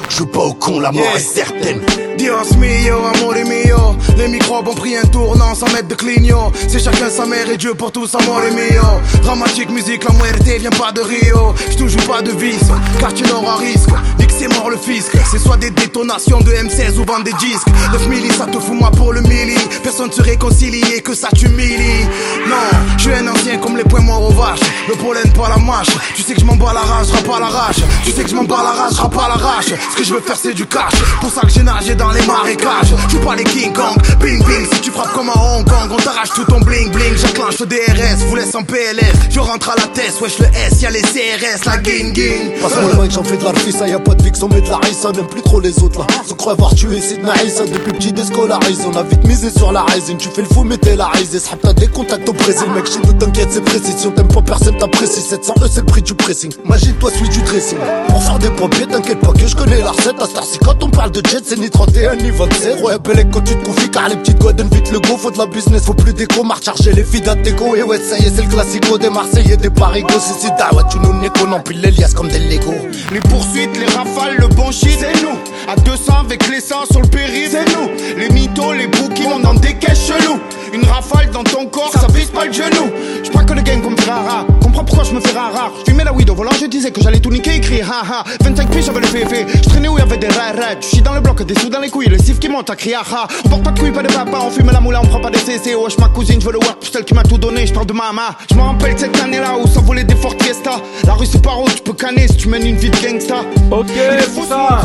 M: Je joue pas au con, la mort
K: Yeah.
M: est certaine.
K: Dios mio, amore mio Les microbes ont pris un tournant sans mettre de clignot. C'est chacun sa mère et Dieu pour tous, amore mio Dramatique musique, la muerte vient pas de Rio. Je te joue pas de vis, car tu n'auras risque. Dis que c'est mort le fisc. C'est soit des détonations de M16 ou vendre des disques. 9 milli, ça te fout moi pour le milli Personne se réconcilie et que ça t'humilie. Non, je suis un ancien comme les poings morts aux vaches. Le pollen pas la mâche. Tu sais que je m'en bats la rage, pas la rage. Tu sais que je m'en bats la rage, pas la rage Ce que je veux faire c'est du cash Pour ça que j'ai nagé dans les marécages suis pas les King Kong, bing bing Si tu frappes comme à Hong Kong On t'arrache tout ton bling bling J'enclenche le DRS, vous laisse en PLS Je rentre à la tête, wesh le S, y'a les CRS La gang gang
M: Passe-moi le mic, j'en fais de l'arfissa, y'a pas de fixe, on met de la rissa, n'aime plus trop les autres là. Se croit avoir tué Sidna Issa depuis petit déscolarisé. On a vite misé sur la résine, tu fais le fou, mais t'es la. S'rap, t'as des contacts au Brésil, mec, chez nous t'inquiète, c'est précis. Si on t'aime pas, personne t'apprécie. 700 E, c'est le prix du pressing. Imagine-toi celui du dressing. Pour faire des pompiers, t'inquiète pas que je connais la recette. À quand on parle de jet, c'est ni 31 ni 27. Ouais, Belek, quand tu te confies, car les petites godden vite le go, faut de la business, faut plus d'écho, marche charger les filles d'Ateco. Et ouais, ça y est, c'est le classico des Marseillais, des Parigo. Si c'est dawa, tu nous qu'on empile les liasses comme des Lego.
K: Les poursuites, les rafales, le bon shit, c'est nous. À 200 avec les 100 sur le périph', c'est nous. Les mythos, les bookies, on dans des caisses chelous. Une rafale dans ton corps, ça vise pas le genou. Je crois que le game comme Ferrara. Comprends pourquoi je me fais rare. Je fumais la weed au volant, je disais que j'allais tout niquer, écrit ha ha. 25 piges, j'avais le féfé. Je traînais où y'avait des rares. Je suis dans le bloc, des sous dans les couilles, le sif qui monte à crier ah ah. On porte pas de couilles, pas de papa, on fume la moula, on prend pas des CC. Wesh, ma cousine, je veux le work, celle qui m'a tout donné, je parle de mama. Je me rappelle cette année-là où ça volait des Ford Fiesta. La rue c'est pas rose, tu peux canner si tu mènes une vie de gangsta.
A: Ok, c'est ça.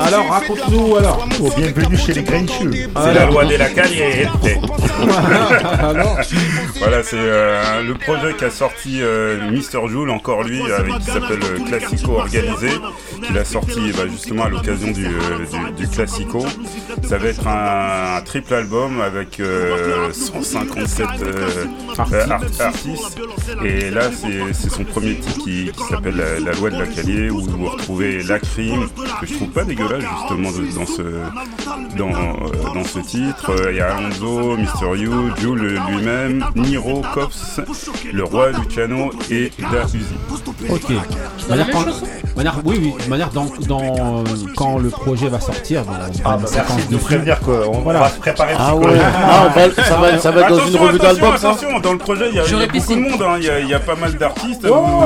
A: Alors raconte-nous alors.
D: Oh, bienvenue chez les Grincheux.
C: C'est la loi de la.
A: Alors
C: voilà, c'est euh, le projet qu'a sorti euh, Mister Joule, encore lui, avec qui s'appelle euh, Classico Organisé, qu'il a sorti bah, justement à l'occasion du, euh, du, du Classico. Ça va être un, un triple album avec euh, 157 euh, euh, art- artistes. Et là, c'est c'est son premier titre qui, qui s'appelle la, La loi de la Calier, où vous retrouvez la crime, que je trouve pas dégueulasse justement dans ce, dans, dans ce titre. Il y a Alonso, Mr. You, Jules lui-même, Niro, Cops, Le Roi, Luciano et Da Uzi.
A: Ok. De manière, oui, oui. Manière, dans, dans, euh, quand le projet va sortir, fera
D: Ah, bah, merci de prévenir, quoi. On va se préparer
E: Ah ouais. Ah, ça va- ça va être dans une
C: Attention,
E: revue
C: attention,
E: d'album, ça
C: Attention, dans le projet, il y a, y a beaucoup de monde. hein. Il y, a, il y a pas mal d'artistes.
A: Ouais,
C: ton,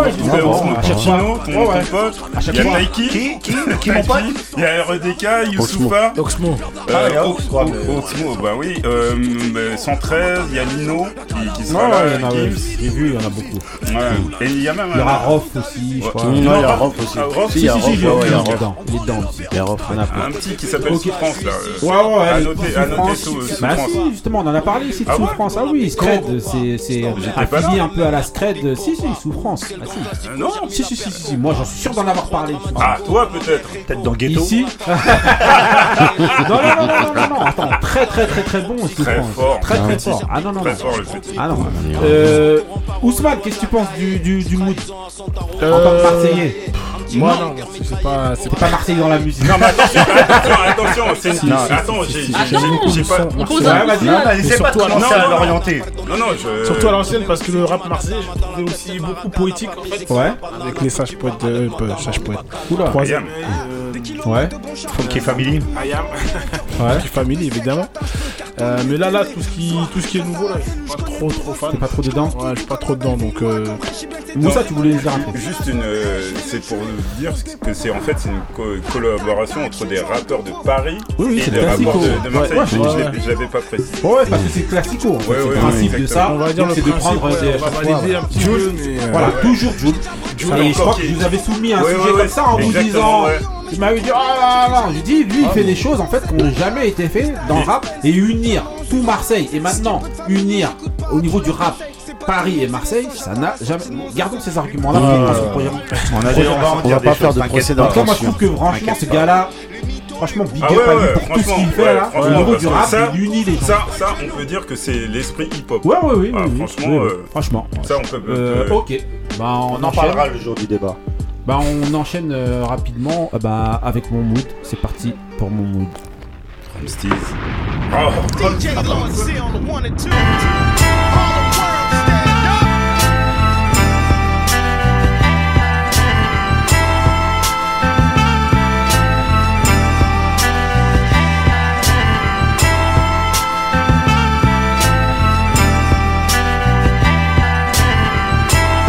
C: pote. Il y a. Taiki.
D: Qui Qui Qui mon pote
C: Il y a REDK, Youssoufa.
G: Oxmo.
C: Euh,
D: Ah,
C: Oxmo, bah oui. Euh, euh, 113, il y a Lino qui, sera là.
A: il y en a, ouais.
C: Gims.
A: J'ai vu, il y en a beaucoup.
C: Et il y a même
A: Il y aura
C: un-
A: Rof aussi, je crois.
E: Il y a Rof aussi.
C: Ah,
E: il y a il y Rof.
A: Il est en a plein.
C: Un petit qui s'appelle. Souffrance là.
A: Ouais, ouais,
C: À
A: le
C: noter,
A: sous
C: à noter
A: France.
C: sous, sous
A: Bah si, justement, on en a parlé ici de
C: Ah ouais
A: Souffrance. Ah oui, Scred, c'est affilié un peu à la Scred. Si, si, Souffrance. Ah si.
C: Euh, Non
A: Si, si, si, si, si. Moi, j'en suis sûr d'en avoir parlé.
C: Ah, toi peut-être.
D: Peut-être dans Ghetto.
A: Ici Non, non, non, non, non, non, non, attends, très, très, très, très bon,
C: Très
A: Souffrance.
C: fort.
A: Très, très
C: Petit.
A: fort. Ah non, non,
C: Très
A: non.
C: le.
A: Ah non. Euh, Ousmane, qu'est-ce que tu penses du, du, du mood? En tant que Marseillais
G: Moi, non, c'est pas. C'est
A: pas Marseillais dans la musique.
C: Non, mais attention, attention, attention. c'est une- Attends, j'ai pas.
A: Vas-y.
D: Pas de
G: à
D: commencer
C: l'ancienne.
D: à l'orienter.
C: Non, non, je.
G: Surtout à l'ancienne parce que le rap marseillais, je trouvais aussi beaucoup poétique en fait.
A: Ouais.
G: Avec les sages poètes, sages poètes.
A: Oula.
G: Troisième.
A: Ouais.
D: Funky Family.
G: Ayam.
A: Ouais.
G: Qui famille évidemment. Euh, mais là, là, tout ce qui, tout ce qui est nouveau, là, je suis pas trop, trop fan.
A: T'es pas trop dedans
G: Ouais, je suis pas trop dedans, donc. Euh...
A: Moussa, tu voulais dire
C: Juste une. euh, c'est pour dire que c'est en fait c'est une co- collaboration entre des rappeurs de Paris
A: Oui, oui,
C: et
A: c'est
C: des rappeurs de, de Marseille.
A: Ouais,
C: je
A: ouais,
C: je l'ai-
G: ouais.
C: je l'avais pas précisé.
A: Ouais, parce que c'est classico. En fait.
C: Ouais,
A: c'est
C: ouais,
A: le principe
C: ouais,
A: de ça.
G: On va dire
A: c'est de prendre
G: ouais,
A: des.
G: on va valider
A: voilà.
G: un petit
A: Jules,
G: peu, mais. euh,
A: Voilà,
C: ouais.
A: toujours Jules.
C: Jules
A: Ça je crois que vous avais soumis un sujet comme ça en vous disant. Il m'avait dit, ah là là, je dis, lui, il fait des choses en fait qui n'ont jamais été faites dans le rap et unir tout Marseille et maintenant unir au niveau du rap Paris et Marseille, ça n'a jamais. Gardons ces arguments-là.
D: On a on va
E: On va pas faire de procès.
A: En tout cas, moi je trouve que franchement, ce gars-là, franchement, big
C: Ah
A: up
C: ouais, ouais,
A: pour tout ce qu'il fait
C: ouais,
A: là. Au
C: franchement,
A: niveau du rap,
C: ça-
A: il unit les
C: Ça, ça, on peut dire que c'est l'esprit hip-hop.
A: Ouais, ouais, oui,
C: Ah,
A: oui,
C: franchement,
A: Oui, oui.
C: euh,
A: franchement.
C: Ça, on peut.
A: Euh, ok, bah on,
D: On en parlera le jour du débat.
A: Bah on enchaîne euh, rapidement euh, bah, avec mon mood. C'est parti pour mon mood.
C: Ramsteez. Oh,
N: DJ Lord C on the one and two. All the world stand up.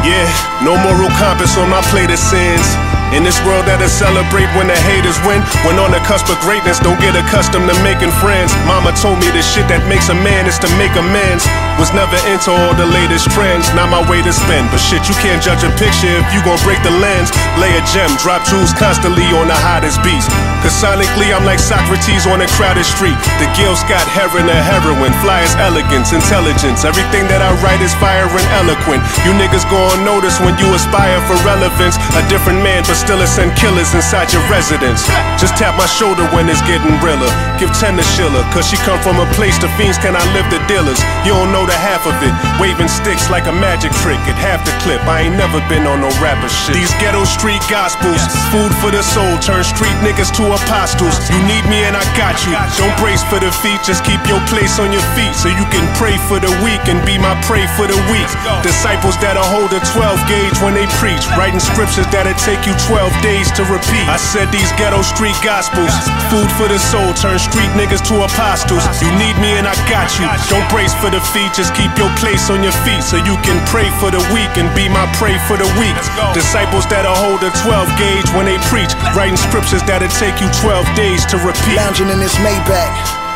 O: Yeah, no moral compass on my plate of sins. In this world that'll celebrate when the haters win. When on the cusp of greatness, don't get accustomed to making friends. Mama told me the shit that makes a man is to make amends. Was never into all the latest trends, not my way to spend. But shit, you can't judge a picture if you gon' break the lens. Lay a gem, drop jewels constantly on the hottest beats. Cause sonically, I'm like Socrates on a crowded street. The Gil Scott heron, a heroin. Fly is elegance, intelligence. Everything that I write is fire and eloquent. You niggas gon' notice when you aspire for relevance. A different man, still a send killers inside your residence. Just tap my shoulder when it's getting realer. Give 10 to Schiller, cause she come from a place the fiends cannot live the dealers. You don't know the half of it. Waving sticks like a magic trick at half the clip. I ain't never been on no rapper shit. These ghetto street gospels, food for the soul, turn street niggas to apostles. You need me and I got you. Don't brace for defeat, just keep your place on your feet so you can pray for the weak and be my prey for the weak. Disciples that'll hold a 12 gauge when they preach, writing scriptures that'll take you 12 days to repeat. I said these ghetto street gospels, food for the soul, turn street niggas to apostles. You need me and I got you. Don't brace for defeat, just keep your place on your feet so you can pray for the weak and be my prey for the weak. Disciples that'll hold a 12 gauge when they preach, writing scriptures that'll take you 12 days to repeat.
P: Lounging in this Maybach.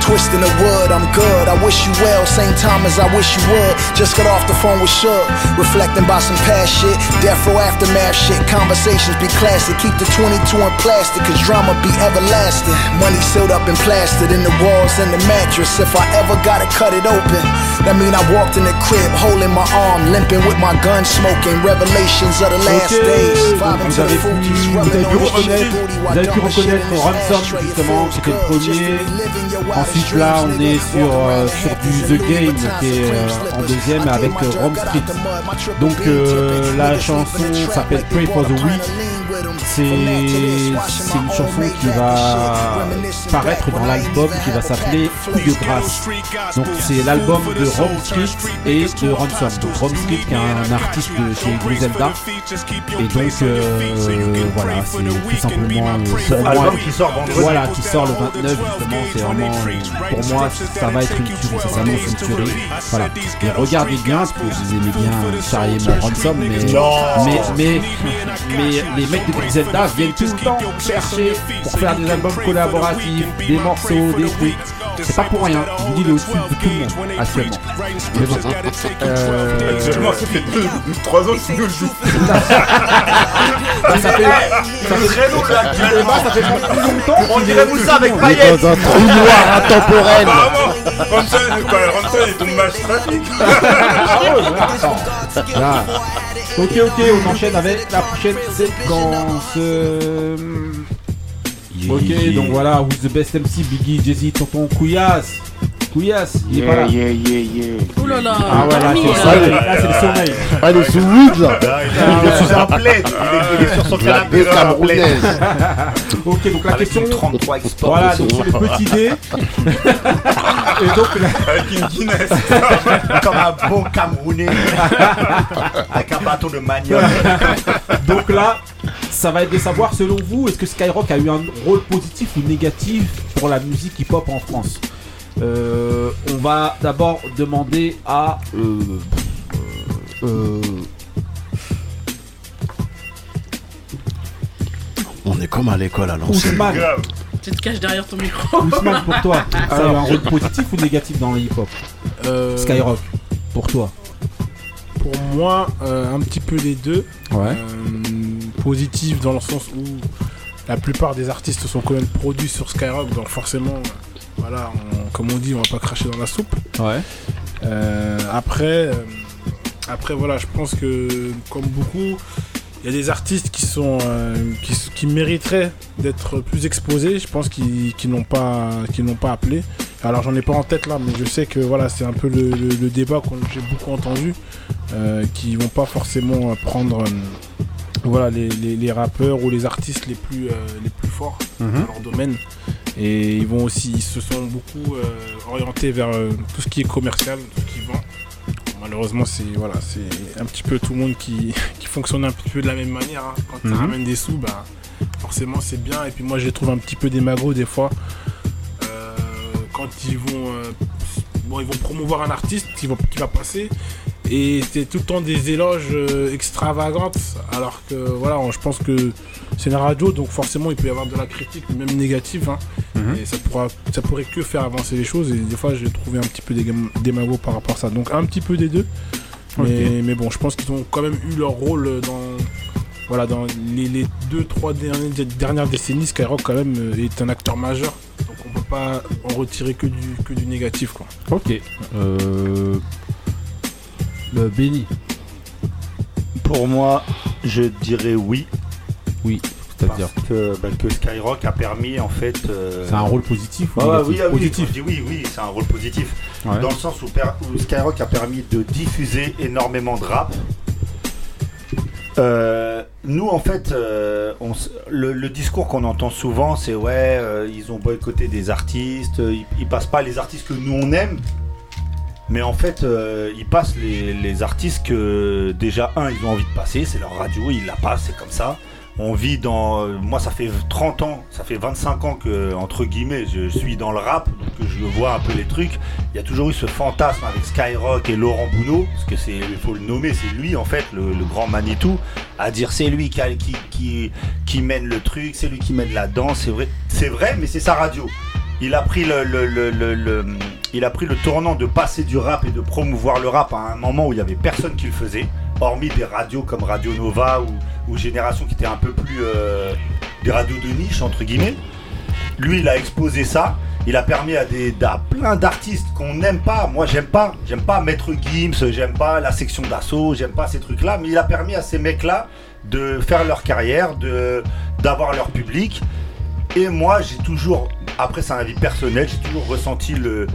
P: Twisting the wood, I'm good. I wish you well, same time as I wish you would. Just got off the phone with Shook, reflecting about some past shit. Death row aftermath shit. Conversations be classic. Keep the 22 in plastic, cause drama be everlasting. Money sealed up and plastered in the walls and the mattress. If I ever gotta cut it open, that mean I walked in the crib, holding my arm, limping with my gun, smoking. Revelations of the last
A: Ok,
P: days.
A: vous avez pu, vous avez pu
P: on the
A: reconnaître,
P: shit
A: vous
P: while
A: avez pu
P: dumping shit
A: reconnaître euh,
P: in his
A: Ransom justement, c'était le premier. Ensuite là, on est sur, euh, sur du The Game qui est euh, deuxième avec euh, Rome Street. Donc euh, la chanson s'appelle Pray for the Weak. C'est une chanson qui va paraître dans l'album qui va s'appeler Coup de grâce. Donc c'est l'album de Rome Street et de Ransom. Donc Rome Street qui est un artiste de chez Griselda. Et donc euh, voilà, c'est tout simplement euh, pour
D: Album
A: moi,
D: qui sort vendredi.
A: Voilà, qui sort le 29 justement. C'est vraiment pour moi ça va être une tuerie, ça s'annonce une tuerie. Voilà. Et regardez bien parce que vous aimez bien euh, charrier mon ransom, mais mais mais mais les mecs de Griselda viennent tout le temps chercher pour faire des albums collaboratifs, des morceaux, des trucs. C'est pas pour rien. Il est au-dessus de tout le monde actuellement. Mais bon. Euh,
C: Actuellement, ça fait 3 ans qu'il nous le joue.
A: ça fait. Ça fait très long là. Ça fait plus longtemps.
D: On dirait Moussa avec
E: est
D: Payet.
E: dans un trou noir intemporel.
C: Apparemment, Ramsey, quoi, Ramsey, il tombe match trafic.
A: Ok, ok, on enchaîne avec la prochaine séquence. Ok, donc voilà, Who's the best MC Biggie, Jay-Z, Tonton Couillasse. Couillasse, il est pas là.
F: Yeah, yeah, yeah, yeah.
B: Ouh là là,
A: Ah voilà,
B: dormi,
A: c'est le
B: là.
A: sommeil. Là, c'est le sommeil.
E: Ah, il est sous weed là.
D: Il est sous un plaid. Il est- sur son
E: La
D: canapé
E: camerounaise.
A: Ok, donc la question.
D: une 33 Export.
A: Voilà, donc c'est le petit dé. Et donc,
C: Avec une Guinness.
D: Comme un bon Camerounais. Avec un bâton de manioc.
A: donc là, ça va être de savoir selon vous, est-ce que Skyrock a eu un rôle positif ou négatif pour la musique hip-hop en France? Euh, On va d'abord demander à. euh, euh,
E: On est comme à l'école à l'ancienne.
A: Ousmane,
B: Tu te caches derrière ton micro.
A: Ousmane, pour toi, ça a eu un rôle positif ou négatif dans le hip-hop
G: Euh,
A: Skyrock, pour toi
G: Pour moi, euh, un petit peu les deux.
A: Ouais.
G: Euh, positif dans le sens où la plupart des artistes sont quand même produits sur Skyrock, donc forcément, euh, voilà, on- comme on dit, on va pas cracher dans la soupe.
A: Ouais.
G: Euh, après, euh, après voilà, je pense que comme beaucoup, il y a des artistes qui sont euh, qui, mériteraient d'être plus exposés. Je pense qu'ils n'ont pas qu'ils n'ont pas appelé. Alors j'en ai pas en tête là, mais je sais que voilà, c'est un peu le, le- le débat que j'ai beaucoup entendu, euh, qui vont pas forcément prendre voilà les, les- les rappeurs ou les artistes les plus les plus forts
A: Mhm.
G: dans leur domaine. Et ils vont aussi, ils se sont beaucoup euh, orientés vers euh, tout ce qui est commercial, tout ce qui vend. Malheureusement, c'est voilà, c'est un petit peu tout le monde qui, qui fonctionne un petit peu de la même manière. hein. Quand tu
A: Mhm.
G: ramènes des sous, bah, forcément c'est bien. Et puis moi, je les trouve un petit peu des magots des fois. Euh, quand ils vont, bon, ils vont promouvoir un artiste qui va, qui va passer. Et c'est tout le temps des éloges extravagantes. Alors que voilà, je pense que c'est une radio, donc forcément il peut y avoir de la critique, même négative. hein.
A: Mhm.
G: Et ça, pourra, ça pourrait que faire avancer les choses. Et des fois, j'ai trouvé un petit peu des démagogues par rapport à ça. Donc un petit peu des deux. Mais, bon, je pense qu'ils ont quand même eu leur rôle dans, voilà, dans les, les deux, trois dernières, dernières décennies. Skyrock quand même euh, est un acteur majeur. Donc on peut pas en retirer que du, que du négatif. Quoi.
A: Ok. Euh... Le Benny.
D: Pour moi, je dirais oui.
A: Oui, c'est-à-dire
D: Parce que, bah, que Skyrock a permis en fait. euh,
A: C'est un rôle positif ou
D: ouais,
A: négatif
D: oui, ah oui,
A: Positif.
D: je dis oui, oui, c'est un rôle positif.
A: Ouais.
D: Dans le sens où, Skyrock a permis de diffuser énormément de rap. Euh, nous, en fait, euh, on le, le discours qu'on entend souvent, c'est ouais, euh, ils ont boycotté des artistes, ils, ils passent pas les artistes que nous on aime. Mais en fait, ils passent les, les artistes que déjà, un, ils ont envie de passer, c'est leur radio, ils la passent, c'est comme ça. On vit dans. Moi, ça fait 30 ans, ça fait 25 ans que, entre guillemets, je suis dans le rap, donc je vois un peu les trucs. Il y a toujours eu ce fantasme avec Skyrock et Laurent Bounot, parce que c'est, il faut le nommer, c'est lui en fait, le, le grand Manitou, à dire c'est lui qui, qui, qui, qui mène le truc, c'est lui qui mène la danse, c'est vrai, c'est vrai, mais c'est sa radio. Il a pris le, le- le- il a pris le tournant de passer du rap et de promouvoir le rap à un moment où il y avait personne qui le faisait, hormis des radios comme Radio Nova ou, Génération qui étaient un peu plus euh, des radios de niche entre guillemets. Lui, il a exposé ça. Il a permis à, des, à plein d'artistes qu'on n'aime pas. Moi, j'aime pas. J'aime pas Maître Gims, j'aime pas la section d'assaut, j'aime pas ces trucs-là. Mais il a permis à ces mecs-là de faire leur carrière, d'avoir leur public. Et moi, j'ai toujours, après c'est un avis personnel, j'ai toujours ressenti le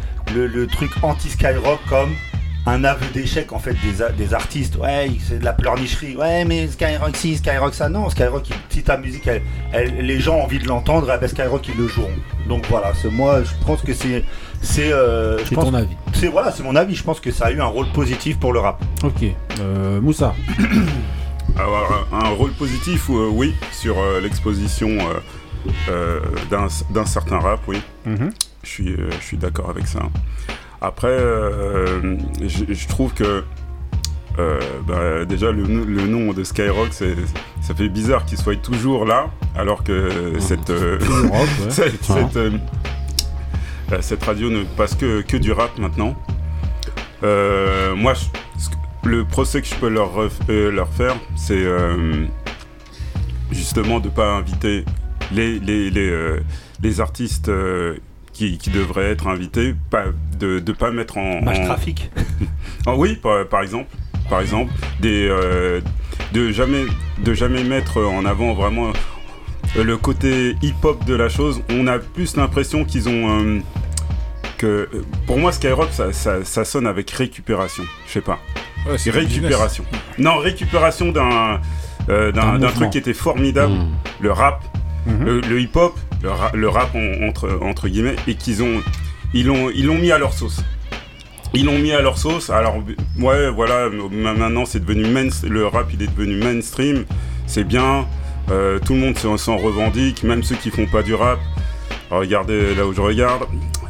D: truc anti-Skyrock comme un aveu d'échec en fait des, artistes. Ouais, c'est de la pleurnicherie. Ouais, mais Skyrock si, Skyrock ça. Non, Skyrock, si ta musique, elle- elle- les gens ont envie de l'entendre, eh ben, Skyrock ils le joueront. Donc voilà, c'est moi, je pense que c'est, c'est, euh, je
A: C'est
D: pense-
A: ton avis.
D: C'est voilà, c'est mon avis. Je pense que ça a eu un rôle positif pour le rap.
A: Ok. Euh, Moussa.
C: Alors, un rôle positif, euh, oui, sur euh, l'exposition euh, euh, d'un d'un certain rap, oui.
I: Mhm.
C: Je suis, euh, je suis d'accord avec ça. Après, euh, je je trouve que euh, bah, déjà le, no- le nom de Skyrock, c'est- ça fait bizarre qu'il soit toujours là, alors que cette, euh,
I: Toujours rock, ouais.
C: cette, cette, euh, euh, cette radio ne passe que, que du rap maintenant. Euh, moi, je- le procès que je peux leur, euh, leur faire, c'est euh, justement de pas inviter les, les, les, euh, les artistes euh, qui, qui devraient être invités, pas, de ne pas mettre en...
D: Match
C: en-
D: trafic.
C: Ah oui, par, par exemple, par exemple, des, euh, de jamais, de jamais mettre en avant vraiment euh, le côté hip-hop de la chose. On a plus l'impression qu'ils ont euh, que, pour moi, Skyrock, ça, ça, ça sonne avec récupération. Je sais pas.
I: Ouais,
C: récupération. Non, récupération d'un euh, d'un truc qui était formidable, le rap,
I: Mhm.
C: le, le hip-hop, le, ra- le rap en- entre, entre guillemets, et qu'ils ont, ils l'ont, ils l'ont mis à leur sauce. Ils l'ont mis à leur sauce. Alors, ouais, voilà, ma- maintenant c'est devenu main, le rap, il est devenu mainstream. C'est bien. euh, tout le monde s'en revendique, même ceux qui font pas du rap. Regardez là où je regarde.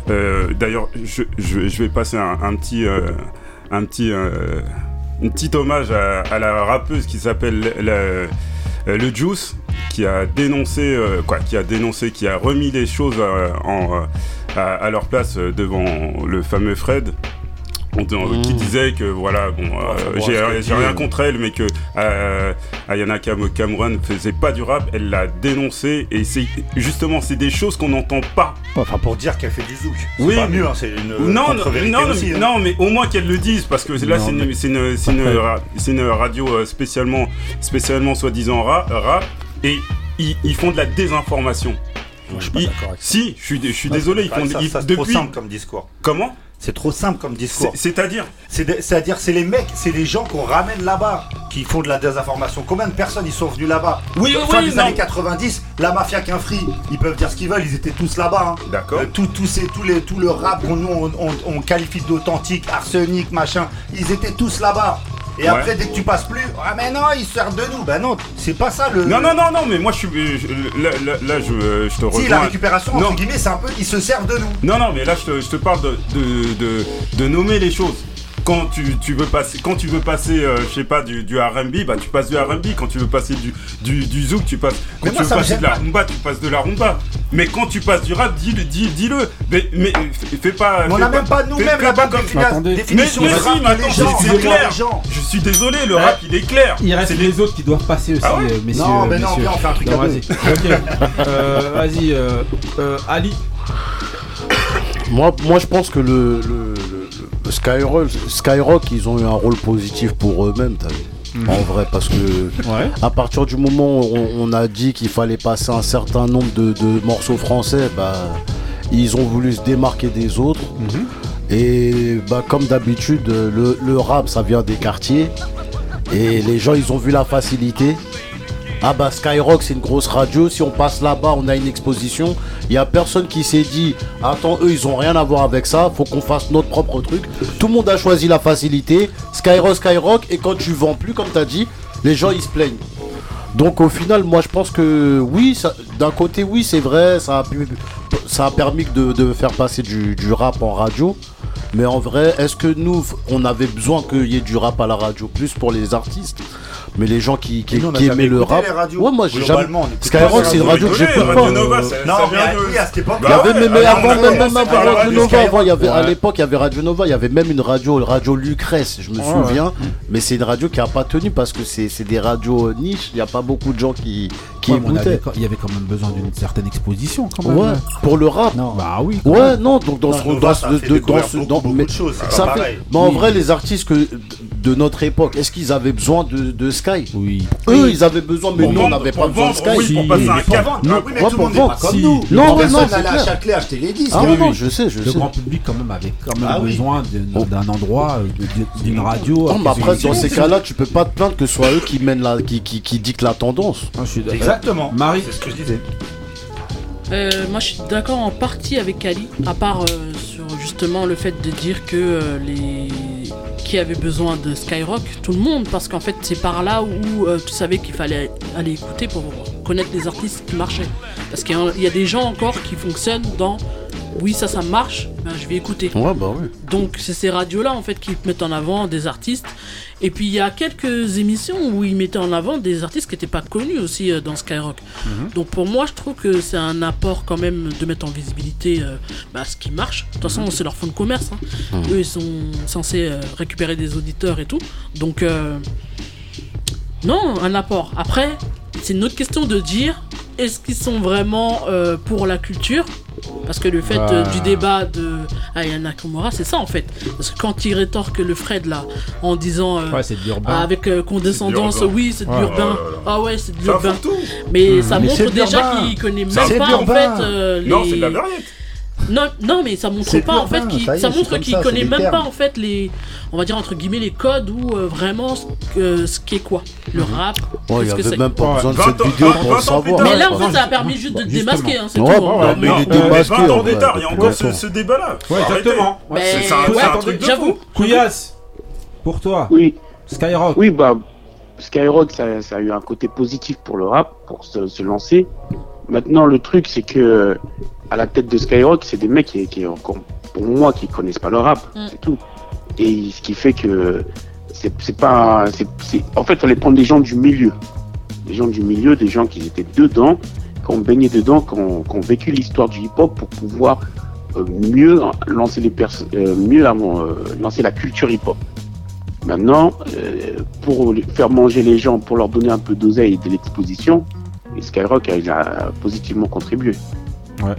C: Euh, D'ailleurs, je, vais passer un, petit, un petit, euh, un petit hommage à, à la rappeuse qui s'appelle le Juice, qui a dénoncé, euh, quoi, qui a dénoncé, qui a remis les choses euh, en, euh, à, leur place euh, devant le fameux Fred. On- on- Qui disait que voilà, bon, euh, j'ai rien
D: euh.
C: contre elle, mais que euh, Ayana Kam- Cameron ne faisait pas du rap, elle l'a dénoncé, et c'est justement, c'est des choses qu'on n'entend pas.
D: Enfin, pour dire qu'elle fait du zouk. C'est
C: Oui,
D: pas mieux, hein, c'est une
C: non, non, non,
D: aussi, hein.
C: non, mais au moins qu'elle le dise, parce que là, c'est une,
D: mais-
C: c'est une, c'est une radio euh, spécialement, spécialement soi-disant ra- rap, et ils, ils font de la désinformation.
D: je suis pas
C: Ils-
D: d'accord avec ça.
C: Si, je suis, je suis
D: Non,
C: désolé, ils font
D: ça,
C: ils-
D: ça, c'est
C: depuis.
D: trop simple comme discours.
C: Comment?
D: C'est trop simple comme discours.
C: C'est- C'est-à-dire
D: C'est-à-dire, c'est les mecs, c'est les gens qu'on ramène là-bas qui font de la désinformation. Combien de personnes ils sont venus là-bas
C: Oui,
D: Fin
C: oui,
D: des
C: non.
D: années 90, la mafia qu'un free, ils peuvent dire ce qu'ils veulent, ils étaient tous là-bas. hein.
C: D'accord.
D: Euh, tout, tout, ces- tout, les, tout le rap qu'on nous on, on- on qualifie d'authentique, arsenic, machin, ils étaient tous là-bas. Et
C: Ouais.
D: après, dès que tu passes plus, ah mais non, ils se servent de nous. Ben non, c'est pas ça le.
C: Non, non, non, non, mais moi, je suis. je- là, là, là, je, euh, je te rejoins.
D: Si la récupération, entre
C: Non.
D: guillemets, c'est un peu, ils se servent de nous.
C: Non, non, mais là, je te, je te parle de, de, de, de nommer les choses. Quand tu, tu veux passer, quand tu veux passer, euh, je sais pas, du, du R&B, bah tu passes du R&B. Quand tu veux passer du, du, du zouk, tu passes. Quand
D: Mais
C: tu
D: moi,
C: veux passer de la
D: pas.
C: rumba, tu passes de la rumba. Mais quand tu passes du rap, dis-le, dis, dis-le. Mais, mais fais- pas.
D: Mais on n'a même pas nous-mêmes la bonne définition
C: mais, mais si,
D: gens,
C: c'est clair.
D: les gens.
C: Je suis désolé, le rap, il est clair.
A: Il reste
C: C'est
A: les autres qui doivent passer aussi,
C: Ah
A: euh, messieurs.
D: Non, mais non, on fait un truc à
A: vas-y.
D: deux.
A: Ok. Vas-y, euh, Ali.
E: Moi, moi, je pense que le, le- le- le Skyrock, Skyrock, ils ont eu un rôle positif pour eux-mêmes, t'as vu.
A: Mhm.
E: En vrai, parce que à partir du moment où on, on a dit qu'il fallait passer un certain nombre de, de morceaux français, bah, ils ont voulu se démarquer des autres.
A: Mhm.
E: Et bah, comme d'habitude, le, le rap, ça vient des quartiers. Et les gens, ils ont vu la facilité. Ah bah Skyrock c'est une grosse radio, si on passe là-bas on a une exposition, il y a personne qui s'est dit attends eux ils ont rien à voir avec ça, faut qu'on fasse notre propre truc. Tout le monde a choisi la facilité, Skyrock Skyrock et quand tu vends plus comme tu as dit, les gens ils se plaignent. Donc au final moi je pense que oui, d'un côté oui c'est vrai, ça a, permis de, faire passer du rap en radio. Mais en vrai, est-ce que nous, on avait besoin qu'il y ait du rap à la radio plus pour les artistes? Mais les gens qui, qui,
D: Nous,
E: aimaient le rap.
D: les radios.
E: Ouais, moi j'ai jamais. Skyrock, c'est une radio que j'écoute
D: Radio
E: pas.
D: Nova,
E: Euh,
D: ça- Non, ça mais vient de- oui, à cette époque,
E: Il y avait même, mais avant, même, avant Radio Nova, avant, il y avait, à l'époque, il y avait Radio Nova, il y avait même une radio, Radio Lucrèce, je me
A: Ouais,
E: souviens.
A: ouais.
E: Mais c'est une radio qui a pas tenu parce que c'est c'est des radios niches, il n'y a pas beaucoup de gens qui, qui
A: Ouais,
E: écoutaient.
A: Il y avait quand même besoin d'une certaine exposition quand même.
E: Ouais, pour le rap.
A: Bah oui. quand
E: Ouais,
A: même.
E: non, donc dans
A: Non,
E: ce, dans
A: ça
E: ce,
A: a fait
E: de- dans ce,
A: beaucoup,
E: dans-
A: beaucoup
E: mais
A: de choses,
E: ça fait- en
A: Oui.
E: vrai, les artistes que de notre époque. Est-ce qu'ils avaient besoin de, de Sky?
A: Oui.
E: Eux, ils avaient besoin, mais
C: Pour
E: nous, on n'avait pas besoin de Sky.
C: oui, pour passer un cap.
E: Non,
C: Ah oui, mais tout le
E: pour
C: monde n'est
E: vendre.
C: pas comme nous.
E: Non, non,
C: n'allait à. Châtelet acheter les disques.
E: Ah non, je sais, je
A: le
E: sais.
A: grand public quand même avait quand même
E: Ah
A: besoin de- d'un endroit, euh, d'une radio.
E: Non, mais après, dans ces cas-là, tu peux pas te plaindre que ce soit eux qui mènent la, qui, qui, qui dictent la tendance.
D: Exactement.
A: Marie,
D: c'est ce que je disais.
B: Euh, moi, je suis d'accord en partie avec Ali, à part euh, sur justement le fait de dire que euh, les qui avaient besoin de Skyrock, tout le monde, parce qu'en fait, c'est par là où euh, tu savais qu'il fallait aller écouter pour connaître les artistes qui marchaient. Parce qu'il y a- il y, a des gens encore qui fonctionnent dans oui, ça, ça marche, ben, je vais écouter.
E: Ouais, bah oui.
B: Donc c'est ces radios-là en fait qui mettent en avant des artistes. Et puis il y a quelques émissions où ils mettaient en avant des artistes qui n'étaient pas connus aussi euh, dans Skyrock. Donc pour moi je trouve que c'est un apport quand même de mettre en visibilité euh, bah, ce qui marche. De toute façon c'est leur fonds de commerce. hein.
E: Mhm.
B: Eux ils sont censés euh, récupérer des auditeurs et tout. Donc non, un apport. Après c'est une autre question de dire est-ce qu'ils sont vraiment euh, pour la culture? Parce que le fait euh, du débat de Aya Nakamura, c'est ça en fait. Parce que quand il rétorque le Fred là, en disant euh,
A: Ouais, c'est
B: ah, avec euh, condescendance, oui, c'est de
A: Ouais.
B: l'urbain.
A: Oh là là.
B: Ah ouais, c'est de l'urbain. Mais
C: Mmh.
B: ça
C: Mais
B: montre déjà qu'il connaît même pas en fait euh, les.
C: Non, c'est de la variété.
B: Non, non, mais ça montre pas en fait qu'il
C: ça est,
B: montre qu'il connaît même
C: termes.
B: pas en fait les on va dire entre guillemets les codes ou euh, vraiment ce, que- ce qui est quoi le rap
E: Ouais, il y
B: que
E: avait
B: c'est
E: même pas besoin de
C: 20
E: cette
C: ans-
E: vidéo
C: 20
E: pour le savoir.
B: mais là en fait ça a permis juste de te démasquer hein, c'est tout
E: bah,
B: hein.
E: ouais, mais il est
C: Euh,
E: démasqué.
C: 20 ans d'état, il y a encore ce, débat-là. Faut
A: Ouais, exactement.
B: Mais-
C: C'est un, truc de
B: j'avoue.
C: fou.
A: Couillasse, pour toi,
F: Oui.
A: Skyrock.
F: Oui, bah, Skyrock, ça, ça a eu un côté positif pour le rap, pour se, se lancer. Maintenant, le truc, c'est que à la tête de Skyrock, c'est des mecs qui, qui encore, pour moi, qui connaissent pas le rap,
B: Mm.
F: c'est tout. Et ce qui fait que c'est pas, en fait, fallait prendre des gens du milieu, des gens du milieu, des gens qui étaient dedans, qui ont baigné dedans, qui ont, qui ont vécu l'histoire du hip-hop pour pouvoir euh, mieux lancer les pers- euh, mieux euh, lancer la culture hip-hop. Maintenant, euh, pour les- faire manger les gens, pour leur donner un peu d'oseille et de l'exposition, et Skyrock il a positivement contribué.
A: Ouais.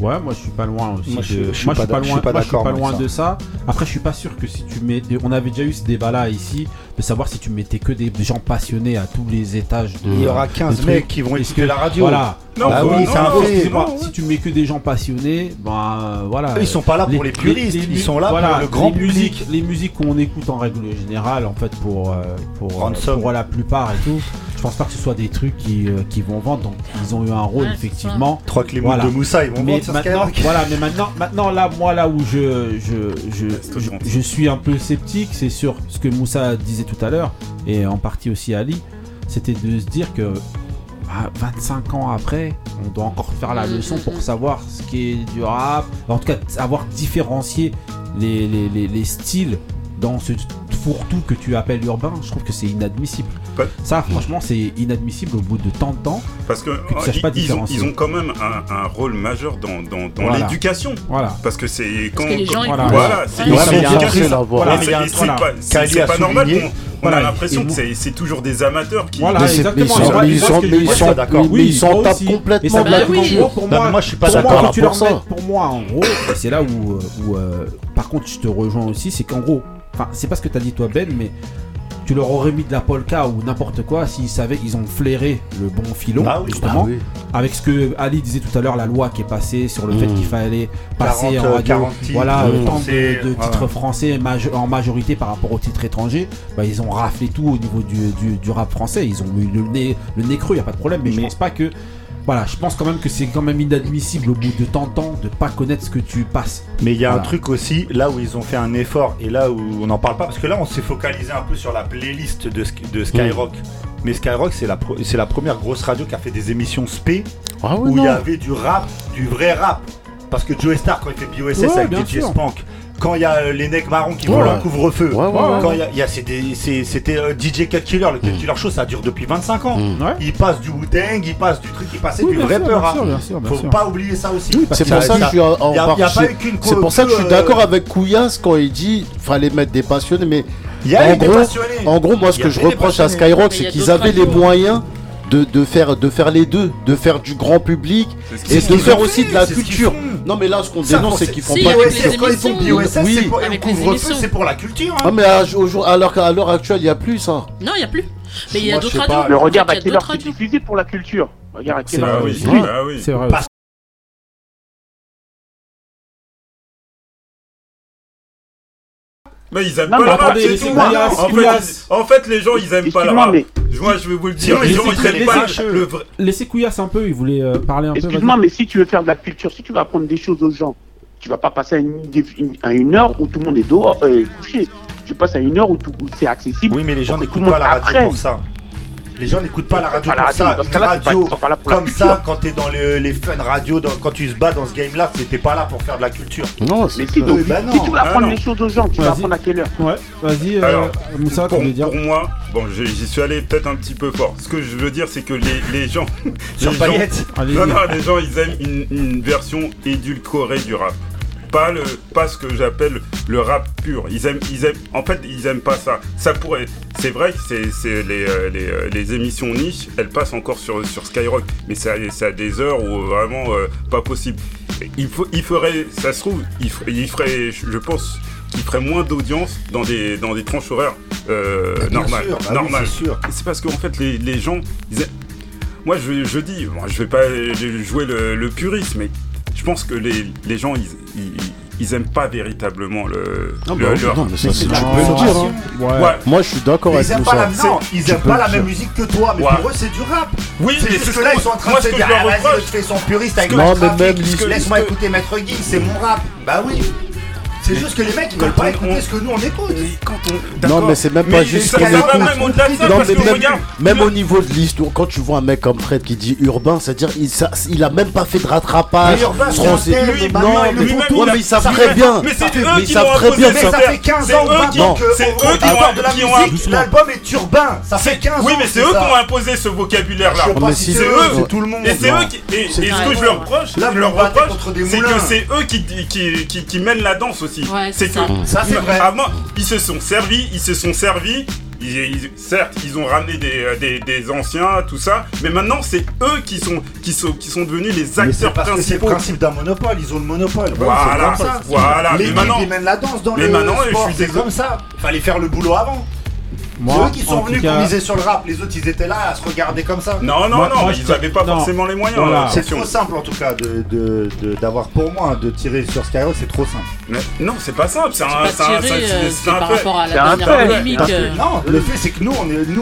A: Ouais, moi je suis pas loin aussi.
D: Moi, je-
A: de...
D: je suis
A: moi,
D: pas
A: je suis pas
D: je
A: loin,
D: suis pas
A: moi, je suis pas loin
D: ça.
A: de ça. Après, je suis pas sûr que si tu mets. On avait déjà eu ce débat là ici, de savoir si tu mettais que des gens passionnés à tous les étages de.
D: Il y aura
A: de
D: 15
A: trucs.
D: mecs qui vont écouter
A: que-
D: la radio.
A: Voilà.
D: Non,
A: Bah
D: non,
A: oui,
D: non,
A: c'est un
D: non,
A: fait. Si tu mets que des gens passionnés, ben voilà.
D: Ils sont pas là pour les puristes, ils sont là pour le grand
A: les
D: public.
A: musiques, les musiques qu'on écoute en règle générale, en fait, pour, euh, pour, euh, pour la plupart et tout, je pense pas que ce soit des trucs qui, euh, qui vont vendre. Donc, ils ont eu un rôle, effectivement.
D: Trois clés de Moussa, ils vont
A: Mais
D: vendre
A: maintenant, voilà, mais maintenant, maintenant, là, moi, là où je, je, je, je, je suis un peu sceptique, c'est sur ce que Moussa disait tout à l'heure, et en partie aussi Ali, c'était de se dire que ah, 25 ans après, on doit encore faire la leçon pour savoir ce qui est du rap, en tout cas, savoir différencier les, les, les, les styles dans ce fourre-tout que tu appelles urbain, je trouve que c'est inadmissible. Ça, franchement, c'est inadmissible au bout de tant de temps.
C: Parce que,
A: tu saches pas
C: ils, ils ont, ils ont quand même un, un rôle majeur dans, dans, dans
A: Voilà.
C: l'éducation.
A: Voilà.
C: Parce que c'est quand.
B: que les gens
C: voilà, c'est
E: Ouais.
C: Voilà, c'est- pas- normal on
A: Voilà,
C: a l'impression que
A: vous-
C: c'est toujours des amateurs qui.
A: Voilà, exactement.
E: mais ils sont- ils sont-
A: que d'accord. Oui,
E: ils sont
A: moi
E: tapent complètement
A: Et ça
E: de la
A: Pour
D: Non,
A: moi,
D: moi, je suis pas d'accord pour ça.
A: moi, en gros, c'est là où, où euh, par contre, je te rejoins aussi, c'est qu'en gros, enfin, c'est pas ce que t'as dit toi, Ben, mais tu leur aurais mis de la polka ou n'importe quoi s'ils savaient qu'ils ont flairé le bon filon,
D: Ah oui,
A: justement.
E: bah oui.
A: Avec ce que Ali disait tout à l'heure, la loi qui est passée sur le fait
E: Mmh.
A: qu'il fallait passer
D: 40,
A: en radio,
D: 40 titres,
A: voilà,
E: mmh.
A: autant de,
D: ouais.
A: titres français en majorité par rapport aux titres étrangers. Bah, ils ont raflé tout au niveau du, du- du rap français. Ils ont eu le nez, le nez creux, y a pas de problème. Mais, je pense pas que, voilà, je pense quand même que c'est quand même inadmissible au bout de tant de temps de pas connaître ce que tu passes.
D: Mais il y a
A: Voilà.
D: un truc aussi, là où ils ont fait un effort et là où on n'en parle pas, parce que là on s'est focalisé un peu sur la playlist de, de Skyrock. Mais Skyrock, c'est la, pro- c'est la première grosse radio qui a fait des émissions spé
E: Ah oui,
D: où il y avait du rap, du vrai rap. Parce que Joe Star, quand il fait BOSS
A: Ouais,
D: avec DJ
A: sûr.
D: Spank, quand il y a euh, les necks marrons qui volent un couvre-feu,
E: Ouais, ouais, ouais.
D: quand il y a, il y a- c'est des- c'est- c'était euh, DJ Cut Killer, le Cut Killer Show, ça dure depuis 25 ans.
E: Mm.
D: Il passe du Wu-Tang, il passe du truc, il passait
A: Oui,
D: du vrai peur. hein. Faut pas oublier ça aussi.
E: C'est pour ça que je suis en, en
D: Il y a- il y a
E: partie-
D: pas eu qu'une
E: C'est pour ça que je suis
D: que,
E: d'accord
D: euh,
E: avec Couillasse quand il dit fallait mettre des passionnés, mais
D: y a
E: en
D: eu des
E: gros,
D: passionnés.
E: en de, de, faire, de faire les deux, de faire du grand public et de faire aussi de la culture. Non mais là ce qu'on dénonce c'est qu'ils font pas de
D: culture.
E: Oui.
D: c'est pour la culture. Hein.
E: Non mais à, l'heure actuelle il y a plus ça.
B: Non il y a plus. Mais il y a d'autres radios.
F: Le
B: regard
F: à quelle heure c'est diffusé pour la culture. Regarde à quelle heure.
A: C'est vrai.
C: Mais ils aiment pas la rap, en, fait, les gens, ils aiment pas
F: la
C: rap. Moi, je vais vous le dire, les, gens, ils aiment pas le vrai.
A: Laissez Couillasse un peu, ils voulaient euh, parler un peu.
F: Excuse-moi, mais si tu veux faire de la culture, si tu veux apprendre des choses aux gens, tu vas pas passer à une, heure où tout le monde est dehors, euh, couché. Tu passes à une heure où, c'est accessible.
D: Oui, mais les gens n'écoutent pas la radio pour ça les gens n'écoutent pas la radio
F: comme
D: ça. Une radio comme ça, quand t'es dans les, les radio, quand tu se bats dans ce game-là, t'es pas là pour faire de la culture.
E: Non,
F: c'est si,
D: oui, bah
F: si tu veux apprendre les choses aux gens, tu vas apprendre à quelle heure
A: Ouais, vas-y, euh, Moussa,
C: pour,
A: dire.
C: pour moi, bon, j'y suis allé peut-être un petit peu fort. Ce que je veux dire, c'est que les, les gens. les gens, non, non, les gens, ils aiment une version édulcorée du rap pas le pas ce que j'appelle le rap pur. Ils aiment ils aiment en fait ils aiment pas ça. Ça pourrait c'est vrai que c'est, les, euh, euh, les, émissions niche, elles passent encore sur sur Skyrock, mais c'est à, des heures où vraiment euh, pas possible. Il faut il ferait ça se trouve, il je pense qu'il ferait moins d'audience dans des dans des tranches horaires euh, normales.
D: C'est,
C: parce qu'en fait les, les gens moi je, je dis, bon, je vais pas jouer le, le puriste, mais je pense que les, gens, ils, ils, aiment pas véritablement le.
E: Ah
C: non,
E: bah non mais ça, c'est. Peux dire. Hein. Moi, je suis d'accord avec
D: aiment ils aiment pas la même musique que toi, mais pour eux, c'est du rap.
C: Oui,
D: c'est juste que là, ils sont en train de se dire, ah, vas-y, je fais son puriste avec
E: non, mais même
D: Laisse-moi écouter Maître Guy, c'est mon rap. Bah oui. C'est juste que les mecs ils veulent pas écouter ce que nous on écoute.
E: Non mais c'est même pas juste.
C: Même, au,
E: même, au niveau de l'histoire, quand tu vois un mec comme Fred qui dit urbain, c'est-à-dire il, il a même pas fait de rattrapage.
D: Urbain. Lui,
E: non mais, mais ils savent très bien.
C: Mais
D: ça. fait 15 ans
E: que
C: c'est eux qui ont
D: de la. L'album est urbain. Ça fait 15 ans.
C: Oui mais c'est eux qui ont imposé ce
E: vocabulaire
D: là.
C: C'est
D: eux, c'est tout le monde.
C: Et c'est eux. Et ce que je reproche, je leur reproche, c'est que c'est eux qui mènent la danse aussi aussi.
B: Ouais, c'est ça.
D: Ça c'est vrai.
C: Avant, ils se sont servis, ils se sont servis. Ils, ils, certes, ils ont ramené des, euh, des, des, anciens, tout ça, mais maintenant c'est eux qui sont, qui sont, qui sont devenus les acteurs
D: parce principaux. C'est le principe d'un monopole, ils ont le monopole.
C: Voilà, voilà.
D: voilà.
C: Mais maintenant,
D: ils mènent la danse dans
C: mais maintenant,
D: sport, je
C: suis
D: c'est comme ça. Fallait faire le boulot avant.
A: Moi,
D: eux qui sont venus pour miser sur le rap, les autres ils étaient là à se regarder comme ça.
C: Non, non, non, ils n'avaient pas forcément les moyens.
A: Voilà.
C: Hein,
D: c'est trop simple en tout cas d'avoir de, de, pour moi de tirer sur Skyrock, c'est trop simple.
C: Non, c'est pas simple, c'est un, un,
B: euh,
C: C'est
B: par rapport à la dernière polémique. Euh.
D: Non, le fait c'est que nous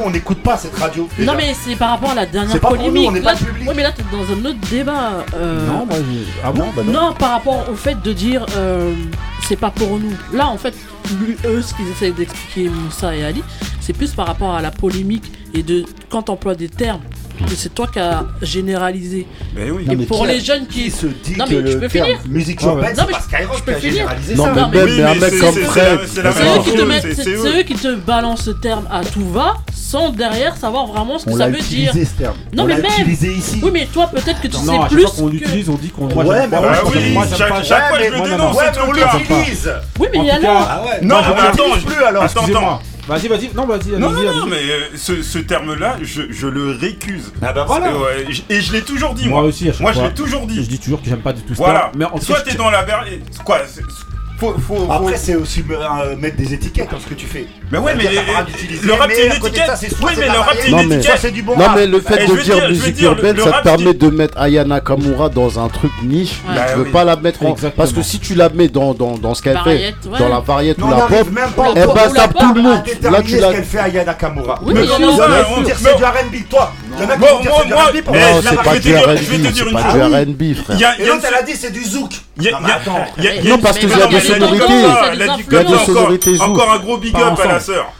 D: on n'écoute pas cette radio.
B: Non, mais c'est par rapport à la dernière polémique. Oui, mais là t'es dans un autre débat. Euh.
D: Bah
B: non, Non, par rapport au fait de dire c'est pas pour nous. Là, en fait, eux, ce qu'ils essaient d'expliquer, Moussa et Ali, c'est plus par rapport à la polémique et de quand tu emploies des termes c'est toi qui as généralisé.
C: Mais oui.
B: non,
D: mais
B: pour les jeunes qui,
D: qui se dit
B: non, mais que
D: je
B: peux finir.
D: musique urbaine,
B: non, mais
D: c'est Skyrock qui a généralisé
E: non. Mais,
B: mais
E: un mec comme Fred,
C: c'est
B: eux qui te balancent ce terme à tout va sans derrière savoir vraiment ce que ça veut dire.
D: Ce terme.
B: Non mais même. Oui mais toi peut-être que tu
A: non,
B: sais plus.
A: Non, qu'on l'utilise, on dit qu'on.
D: Ouais, ouais,
C: bah oui. Chaque fois je le dénonce,
D: on.
B: Oui mais il y a là.
D: Ah
C: non, attends,
D: plus alors.
C: Attends,
A: attends. Vas-y, vas-y, non, vas-y.
C: Non, non, non, mais euh, ce, ce terme-là, je, je le récuse.
D: Ah bah voilà.
C: Et je l'ai toujours dit,
A: moi.
C: moi.
A: aussi, à chaque
C: Moi, je l'ai toujours dit.
A: Je dis toujours que j'aime pas du tout ça.
C: Voilà.
A: Mais en
C: Soit t'es dans la ver- Quoi faut, faut,
D: Après,
C: faut...
D: c'est aussi euh, mettre des étiquettes dans ce que tu fais.
C: Mais ouais, mais le rap, c'est une étiquette. Oui, mais le rap, c'est une
D: étiquette. c'est du bon
E: Non, mais le fait
C: eh,
E: de dire musique urbaine, ça te permet de mettre Ayana Kamura dans un truc niche. Tu
C: bah
E: veux pas la mettre en. Parce que si tu la mets dans ce qu'elle fait, dans la variété ou la pop, eh ben ça tout le monde. Là, tu l'as.
D: qu'elle fait Ayana Kamura.
B: Hein.
C: Mais
D: c'est du RB, toi.
C: Moi, moi,
E: non, c'est pas du R&B, c'est pas du R&B, frère.
C: Ah
D: Et l'autre, elle a dit, c'est du zouk. Non,
E: parce
C: que j'ai
E: sonorités
C: encore- un gros big up à la sœur.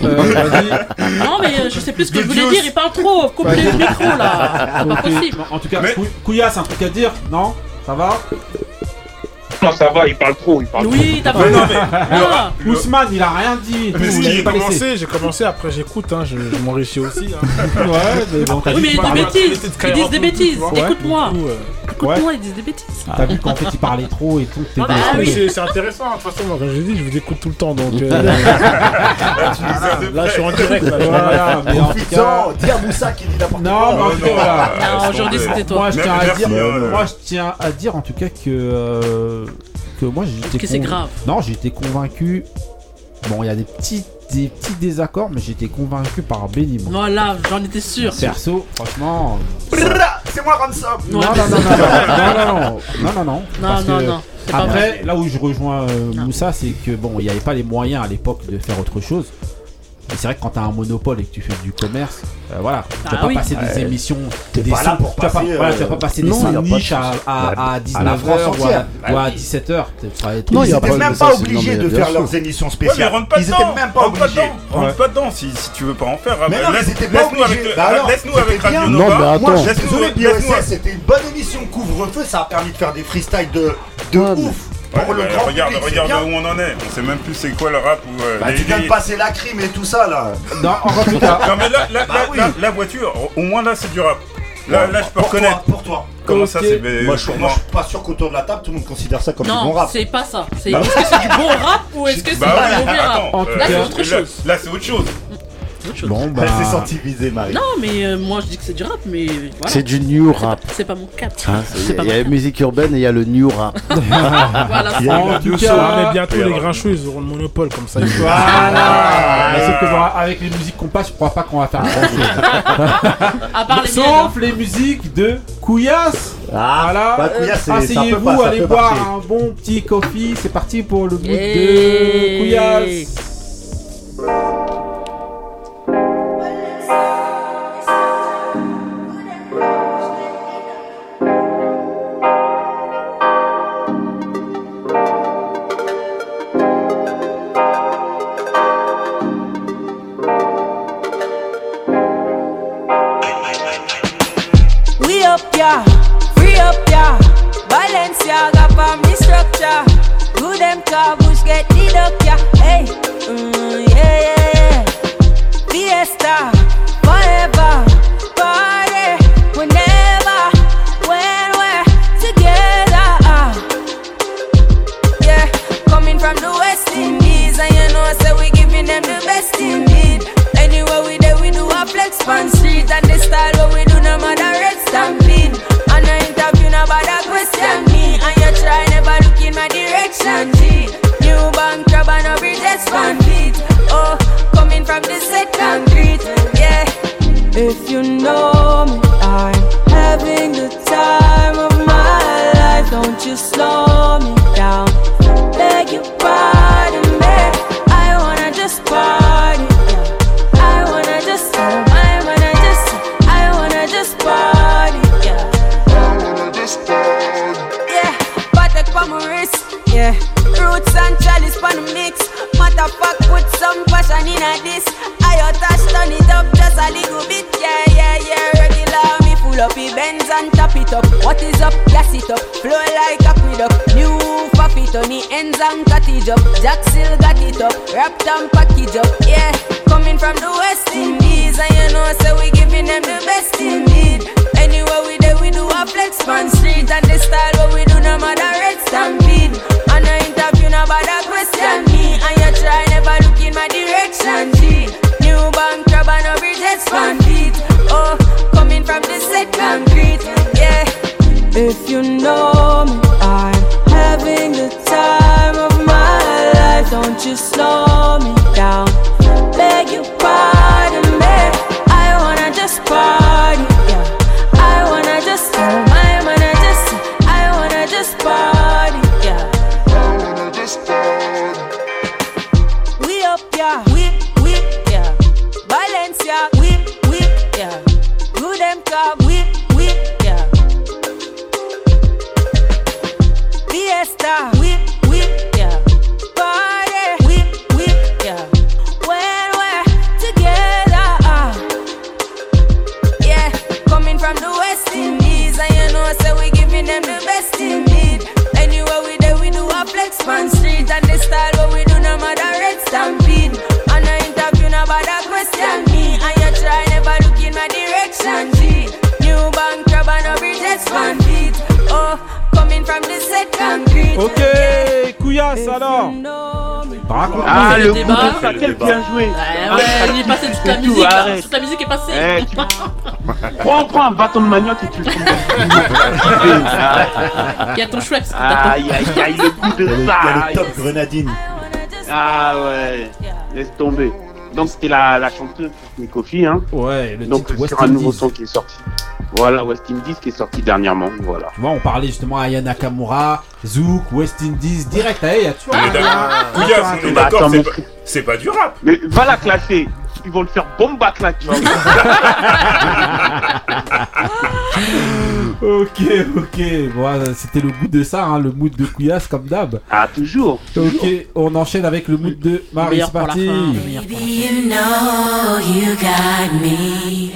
B: Non, mais euh, je sais plus ce que je voulais dire, il parle trop. Coupe le micro là. C'est pas possible.
A: En tout cas, Cou- Couillasse, un truc à dire Non? Ça va?
F: Non, ça va, il parle trop, il parle
B: Oui, t'as
F: trop.
B: pas
A: non,
B: Ah.
A: Ousmane, il a rien dit.
G: Mais
A: pas laissé.
G: commencé, j'ai commencé, après j'écoute, hein, je, je m'enrichis aussi. Hein.
A: Ouais, mais bon, t'as
B: Oui, mais des bêtises. Ils disent des bêtises.
G: Ouais,
B: Écoute-moi.
G: du coup, euh,
B: Écoute-moi, ils disent des bêtises.
A: T'as vu qu'en fait, il parlait trop et tout. t'es
B: Ah bah
A: désolé.
G: mais c'est c'est intéressant, de toute façon, moi, comme je l'ai dit, je vous écoute tout le temps, donc... euh, Là, je suis en direct. Là,
A: Voilà, mais en tout cas.
D: Putain, dis à Moussa qui dit n'importe
A: Non,
D: quoi.
A: mais en tout cas, voilà.
B: Non, aujourd'hui, c'était toi.
A: Moi, je tiens à
C: Merci,
A: dire,
C: euh,
A: moi, je tiens à dire en tout cas que euh, que moi j'étais
B: Que c'est grave.
A: Non, j'étais convaincu. Bon, il y a des petits des petits désaccords, mais j'étais convaincu par Benny. moi.
B: Voilà, j'en étais sûr.
A: Perso, franchement.
D: C'est moi Ransom.
A: Non, non, non, non, non, non, non, non, non, non, non.
B: Non,
A: parce
B: non,
A: que
B: non,
A: Après, là où je rejoins euh, Moussa, c'est que bon, il n'y avait pas les moyens à l'époque de faire autre chose. Et c'est vrai que quand t'as un monopole et que tu fais du commerce, euh, voilà, tu vas
B: Ah
A: pas
B: oui.
A: passer des
D: Ouais.
A: émissions,
D: T'es
A: des
D: pas là pour
A: tu vas pas- voilà,
D: euh,
A: tu vas pas passer des
E: non,
A: niches à, à, à
D: À la
A: 19h
D: France
A: ou à,
D: entière.
A: ou à
D: Bah oui.
A: 17h.
E: Non, y a
D: Ils
E: pas
D: étaient
E: de-
D: même pas obligés de faire leurs émissions
C: Ouais,
D: spéciales.
C: mais rentre pas
D: Ils
C: dedans.
D: étaient même pas
C: rentre pas
D: obligés.
C: dedans. Rentre pas dedans si, si tu veux pas en faire.
D: Mais non, mais c'était pas
C: Laisse-nous
D: obligé.
C: avec,
D: Bah alors,
C: laisse-nous avec. Radio
E: Non,
C: Nova.
E: mais attends.
D: Moi, je suis désolé, c'était une bonne émission couvre-feu, ça a permis de faire des freestyles de, de
E: Ouais,
D: le
C: bah,
D: grand
C: regarde,
D: public,
C: regarde
D: bien.
C: où on en est. On sait même plus c'est quoi le rap ou euh,
D: Bah,
C: les-
D: tu viens de passer la crime et tout ça là.
A: Non, en tout cas,
C: Non mais là, là,
D: Bah oui.
C: la voiture, au moins là c'est du rap. Là, là je peux
D: pour
C: reconnaître.
D: Toi, pour toi.
C: Comment ça c'est mais
D: Moi, je, moi, je suis pas sûr qu'autour de la table, tout le monde considère ça comme du bon
B: Non,
D: rap.
B: c'est pas ça. C'est
C: Bah
B: est-ce que c'est du bon rap ou est-ce que c'est
C: Bah
B: du mauvais rap
C: euh,
B: Là, c'est autre chose.
C: Là c'est autre chose.
B: Autre chose.
A: bon, bah.
D: Elle s'est sentie visée, Marie.
B: Non, mais euh, moi je dis que c'est du rap, mais voilà.
E: C'est du new rap.
B: C'est pas mon cap.
E: Hein, Il y a la musique urbaine et il y a le new rap.
B: Voilà,
D: Il y a-
A: En tout cas,
G: mais bientôt les grincheux ils auront le monopole comme ça.
A: Voilà sauf que avec les musiques qu'on passe, je crois pas qu'on va faire grand chose.
B: À part les miennes.
A: Sauf les musiques de Couillasse
D: Ah,
A: Voilà,
D: bah,
A: asseyez-vous, allez
D: peut
A: boire
D: marcher.
A: un bon petit coffee, c'est parti pour le mood de. Couillasse
Q: know me, I'm having the time of my life. Don't you slow me down. Beg your and top it up. What is up? Gas it up, flow like aqueduct. New on the ends and cottage up. Jack still got it up, wrapped and package up, yeah. Coming from the West Indies, and you know, so we giving them the best indeed. Anywhere we there, we do a flex pan street and the style what we do no matter red stampede. And I interview no nobody question me, and you try never look in my direction. G, new bank and a bridges fan beat. Oh, coming from the set concrete, yeah. If you know me, I'm having the time of my life. Don't you slow Ah,
F: le
B: débat.
F: coup de ça, quel bien joué.
B: Ouais, ouais, il est passé toute la musique,
F: tout,
B: là.
F: arrête.
B: Toute la musique est passée.
F: Eh, tu- Prends, prends un bâton de manioc et tu le
B: Il y a ton Shrek t'attend.
F: Aïe, aïe, aïe, le coup de ça.
D: il y a le top grenadine.
F: Ah ouais, laisse tomber. Donc c'était la, la chanteuse Kofi, hein.
A: Ouais, le
F: Donc sur un nouveau son qui est sorti. Voilà, West Indies qui est sorti dernièrement, voilà.
A: Tu vois, on parlait justement à Yana Nakamura, Zouk, West Indies, direct. Hey, tu vois,
C: On est d'accord.
A: Ah,
F: Bah,
C: c'est pas- du rap.
F: Mais va la classer, ils vont le faire tu vois.
A: Ok, ok. Bon, euh, c'était le goût de ça, hein, le mood de Couillasse comme d'hab.
F: Ah, toujours.
A: Ok, on enchaîne avec le mood de Marie. C'est parti.
R: You know you got me.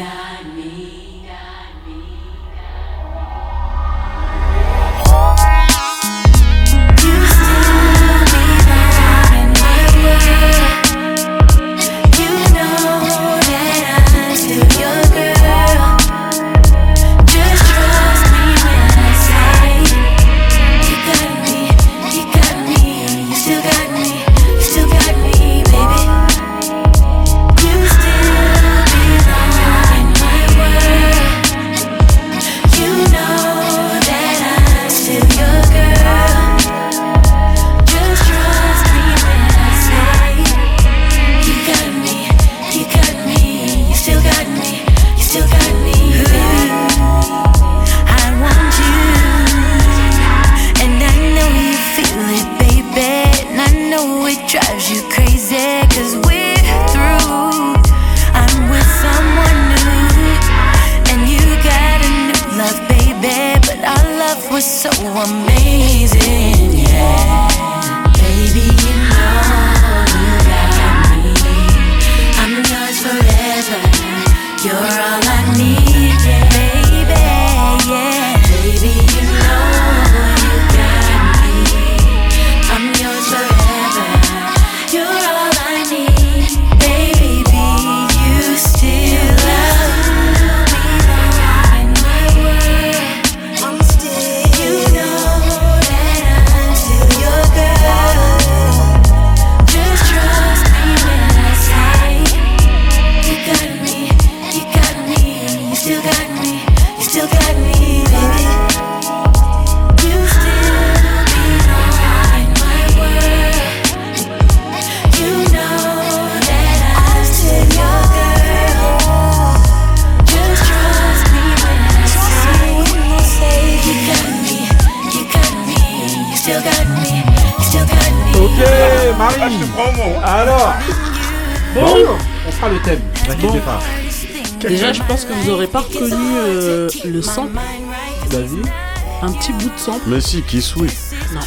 E: Si, qui sweet.
B: Non.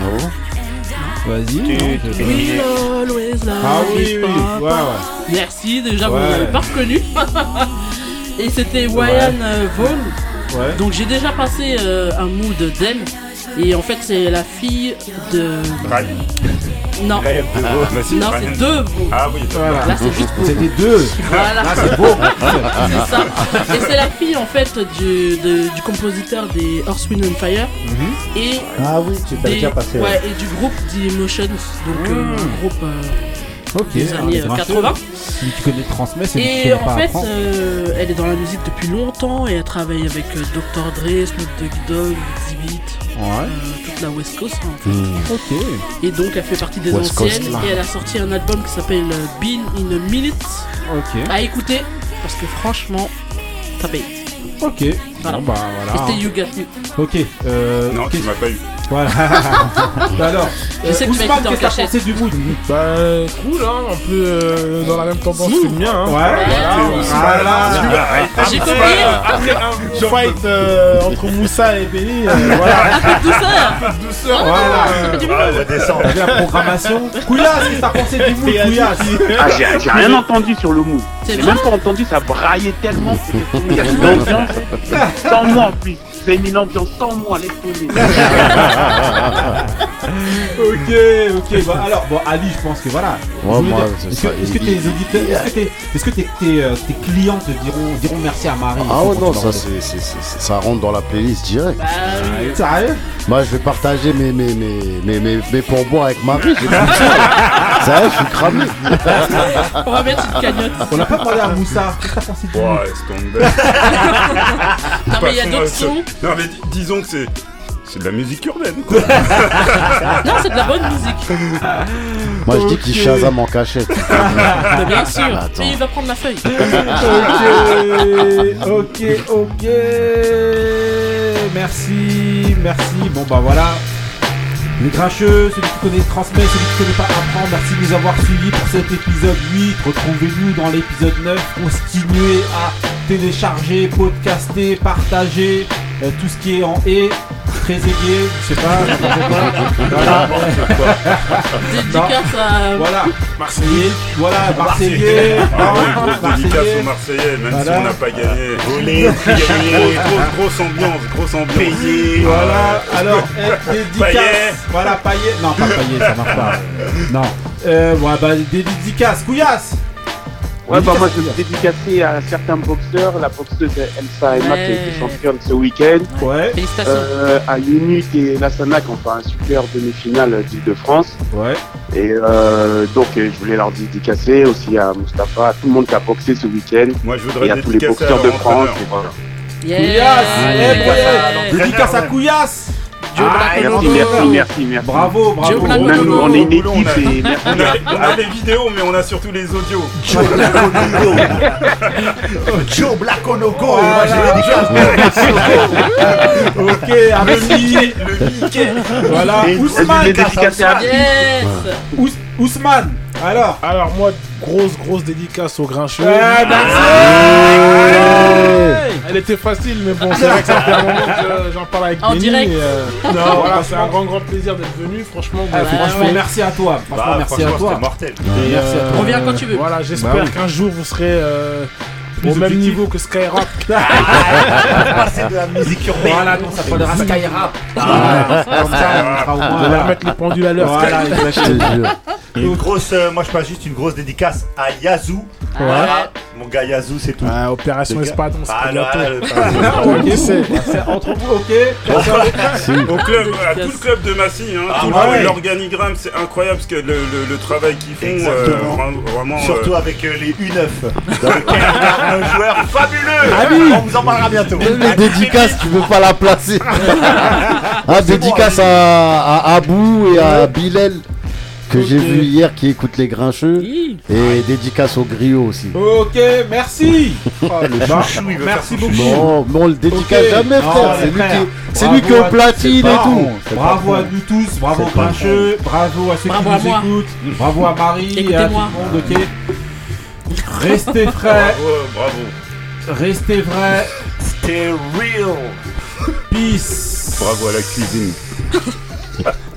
E: Ah bon?
A: Vas-y. Ah oui, oui, ouais.
B: Merci, déjà vous
A: Ouais.
B: n'avez pas reconnu. Et c'était Wyan euh, Vaughn.
A: Ouais.
B: Donc j'ai déjà passé euh, un mood d'elle. Et en fait, c'est la fille de.
C: Ryan.
B: Non.
C: Ryan de Vaughn. Bah
B: non, c'est deux.
C: Ah oui,
A: Voilà.
B: Là, c'est juste pour.
A: C'était deux.
B: Voilà.
A: Là, c'est beau.
B: c'est ça. Et c'est la fille en fait du, de- du compositeur des Earth, Wind and Fire. Et
D: Ah oui, tu
B: des-
D: déjà passé.
B: ouais, et du groupe The Emotions, donc euh,
A: Mm.
B: un groupe euh,
A: Ok.
B: des années euh,
A: Alors,
B: 80.
A: Celui qui connaît transmet, c'est lui qui
B: Et en
A: pas
B: fait, euh, elle est dans la musique depuis longtemps et elle travaille avec euh, Dr. Dre, Snoop Dogg Dogg, Exhibit,
A: Ouais.
B: euh, toute la West Coast hein, en fait.
A: Hmm. Ok.
B: Et donc elle fait partie des
E: West
B: anciennes et elle a sorti un album qui s'appelle euh, Been in a Minute
A: Ok.
B: à écouter parce que franchement, ça paye.
A: Ok.
B: Voilà.
A: Bon, bah voilà.
B: C'était You Got Me.
A: Ok. Euh,
C: Non, tu m'as pas eu.
A: Voilà. Bah alors,
B: Je sais que tu
A: Ousmane, qu'est-ce que t'as pensé du mood
G: Bah, cool, hein, un peu euh, dans la même tendance que le mien. Hein.
A: Ouais. Voilà.
B: J'ai
G: Après,
B: compris.
G: euh, après un fight euh, entre Moussa et Benny, euh, voilà.
B: Un peu de douceur.
G: Un peu de douceur.
A: Voilà.
D: On va descendre.
A: La programmation Couillasse, qu'est-ce que t'as pensé du mood, Couillasse
F: Ah, j'ai rien entendu sur le mood.
B: C'est
F: J'ai même pas entendu, ça braillait tellement. Il y a une ambiance sans moi en plus. C'est mis l'ambiance sans moi, laisse tomber.
A: Ok, ok. Bon, alors, bon, Ali, je pense que voilà.
E: Ouais, moi, c'est
A: Est-ce que, est-ce que tes auditeurs, est-ce que, tes, est-ce que tes, tes, euh, tes clients te diront, diront merci à Marie?
E: Ah ouais, non, ça, c'est, c'est- c'est- ça rentre dans la playlist direct.
B: Bah oui.
A: Sérieux?
E: Moi, je vais partager mes, mes, mes, mes, mes, mes pourboires avec Marie. j'ai plus de sous. Ça y est, je suis cramé.
B: On va mettre une cagnotte.
A: On n'a pas demandé à Moussa. Qu'est-ce que t'as pensé de lui?
C: Ouais, laisse tomber.
B: Non, mais il y a d'autres sons.
C: Non, mais dis- disons que c'est. C'est de la musique urbaine, quoi.
B: Non, c'est de la bonne musique.
E: Moi, je dis qu'il Shazam en cachette.
B: Mais bien sûr.
E: Attends.
B: Mais il va prendre la feuille.
A: ok, ok, ok. Merci, merci. Bon bah voilà. Les grincheux, celui qui connaît transmet, celui qui connaît pas apprend. Merci de nous avoir suivis pour cet épisode 8. Retrouvez-nous dans l'épisode 9. Continuez à télécharger, podcaster, partager euh, tout ce qui est en et. Très aigué, je sais pas. Voilà.
B: Dédicace à.
A: Voilà, Marseillais. Voilà, Marseillais.
C: Ah
A: Marseillais.
C: dédicace aux Marseillais, même si on n'a pas gagné. Grosse, ambiance, grosse ambiance.
D: Payé.
A: Voilà, alors, dédicace. Voilà, paillet. Non, pas paillet, ça marche pas. Non. Euh, ouais, bah, des dédicaces. Couillasse
F: Ouais, bah moi je vais dédicacer à certains boxeurs, la boxeuse Elsa Emma qui a été championne ce week-end.
A: Ouais.
F: Euh, à Unit et Lassana qui ont fait un super demi-finale d'Île-de-France.
A: Ouais.
F: Et euh, donc euh, je voulais leur dédicacer aussi à Mustapha, à tout le monde qui a boxé ce week-end.
C: Moi je voudrais
F: Et à tous les boxeurs de France. Et voilà.
A: Eh, Dédicace à Couillasse
F: Ah,
B: Black
F: merci, merci, merci, merci.
A: Bravo, bravo.
B: Joe
F: Même on est une
C: Boulot,
F: équipe
C: on a-
F: et merci.
C: On a, on a les vidéos, mais on a surtout les audios.
D: Joe Black on no go.
A: Voilà.
D: Moi, j'ai des.
A: Ok, Amélie.
C: Le Mickey.
A: Voilà,
F: Et-
A: Ousmane.
F: à-
A: Ousmane. Alors.
G: Alors moi, grosse grosse dédicace au grincheux.
A: Ouais, merci.
G: Elle était facile, mais bon, c'est vrai que ça fait un moment que j'en parle avec
B: En
G: Benny.
B: direct.
G: et, euh,
A: Non,
G: voilà, c'est un grand grand plaisir d'être venu. Franchement,
A: Ah, franchement,
B: ouais.
A: merci à toi. Franchement,
D: Bah,
A: merci à toi.
D: mortel.
G: Et,
A: Merci à
G: euh,
A: toi.
B: Reviens quand tu veux.
G: Voilà, j'espère
A: Bah oui.
G: qu'un jour vous serez euh,
A: Plus
G: au même niveau que Skyrock.
D: Passer de la musique urbaine.
A: Voilà, non, ça s'appellera Skyrap.
D: Ah.
A: Ça, on
G: va remettre les pendules à l'heure.
A: Voilà,
D: une grosse, euh, moi je passe juste une grosse dédicace à Yazoo. Voilà. Mon gars Yazoo, c'est tout.
G: Ah, opération Espadon, c'est
D: Ah,
G: bientôt.
D: ah,
G: Ok, c'est.
A: C'est entre vous, ok
C: Au club, à tout le club de Massy, hein,
D: Ah
C: tout
D: ouais.
C: le- l'organigramme, c'est incroyable parce que le, le- le travail qu'ils font, euh, vraiment.
D: Surtout
C: euh,
D: avec euh, les U9. Un joueur fabuleux.
E: Ah.
D: On vous en parlera bientôt.
E: Même les dédicaces, tu veux pas la placer. Ah, dédicace à, à Abou et à Bilal, que j'ai vu hier, qui écoute les grincheux. Et dédicace au griot aussi.
A: Ok, merci.
D: Oh, le
A: Bah,
D: chouchou, il veut
A: merci beaucoup.
E: Non, mais on le dédicace jamais, frère. C'est lui, qui, est au platine et tout.
A: Bravo à nous tous, bravo aux grincheux, bravo à ceux
B: Bravo
A: qui
B: à
A: nous écoutent, bravo à Marie et à tout le monde, ok Restez frais,
C: Bravo, bravo.
A: restez vrais,
D: Stay real.
A: peace
C: Bravo à la cuisine.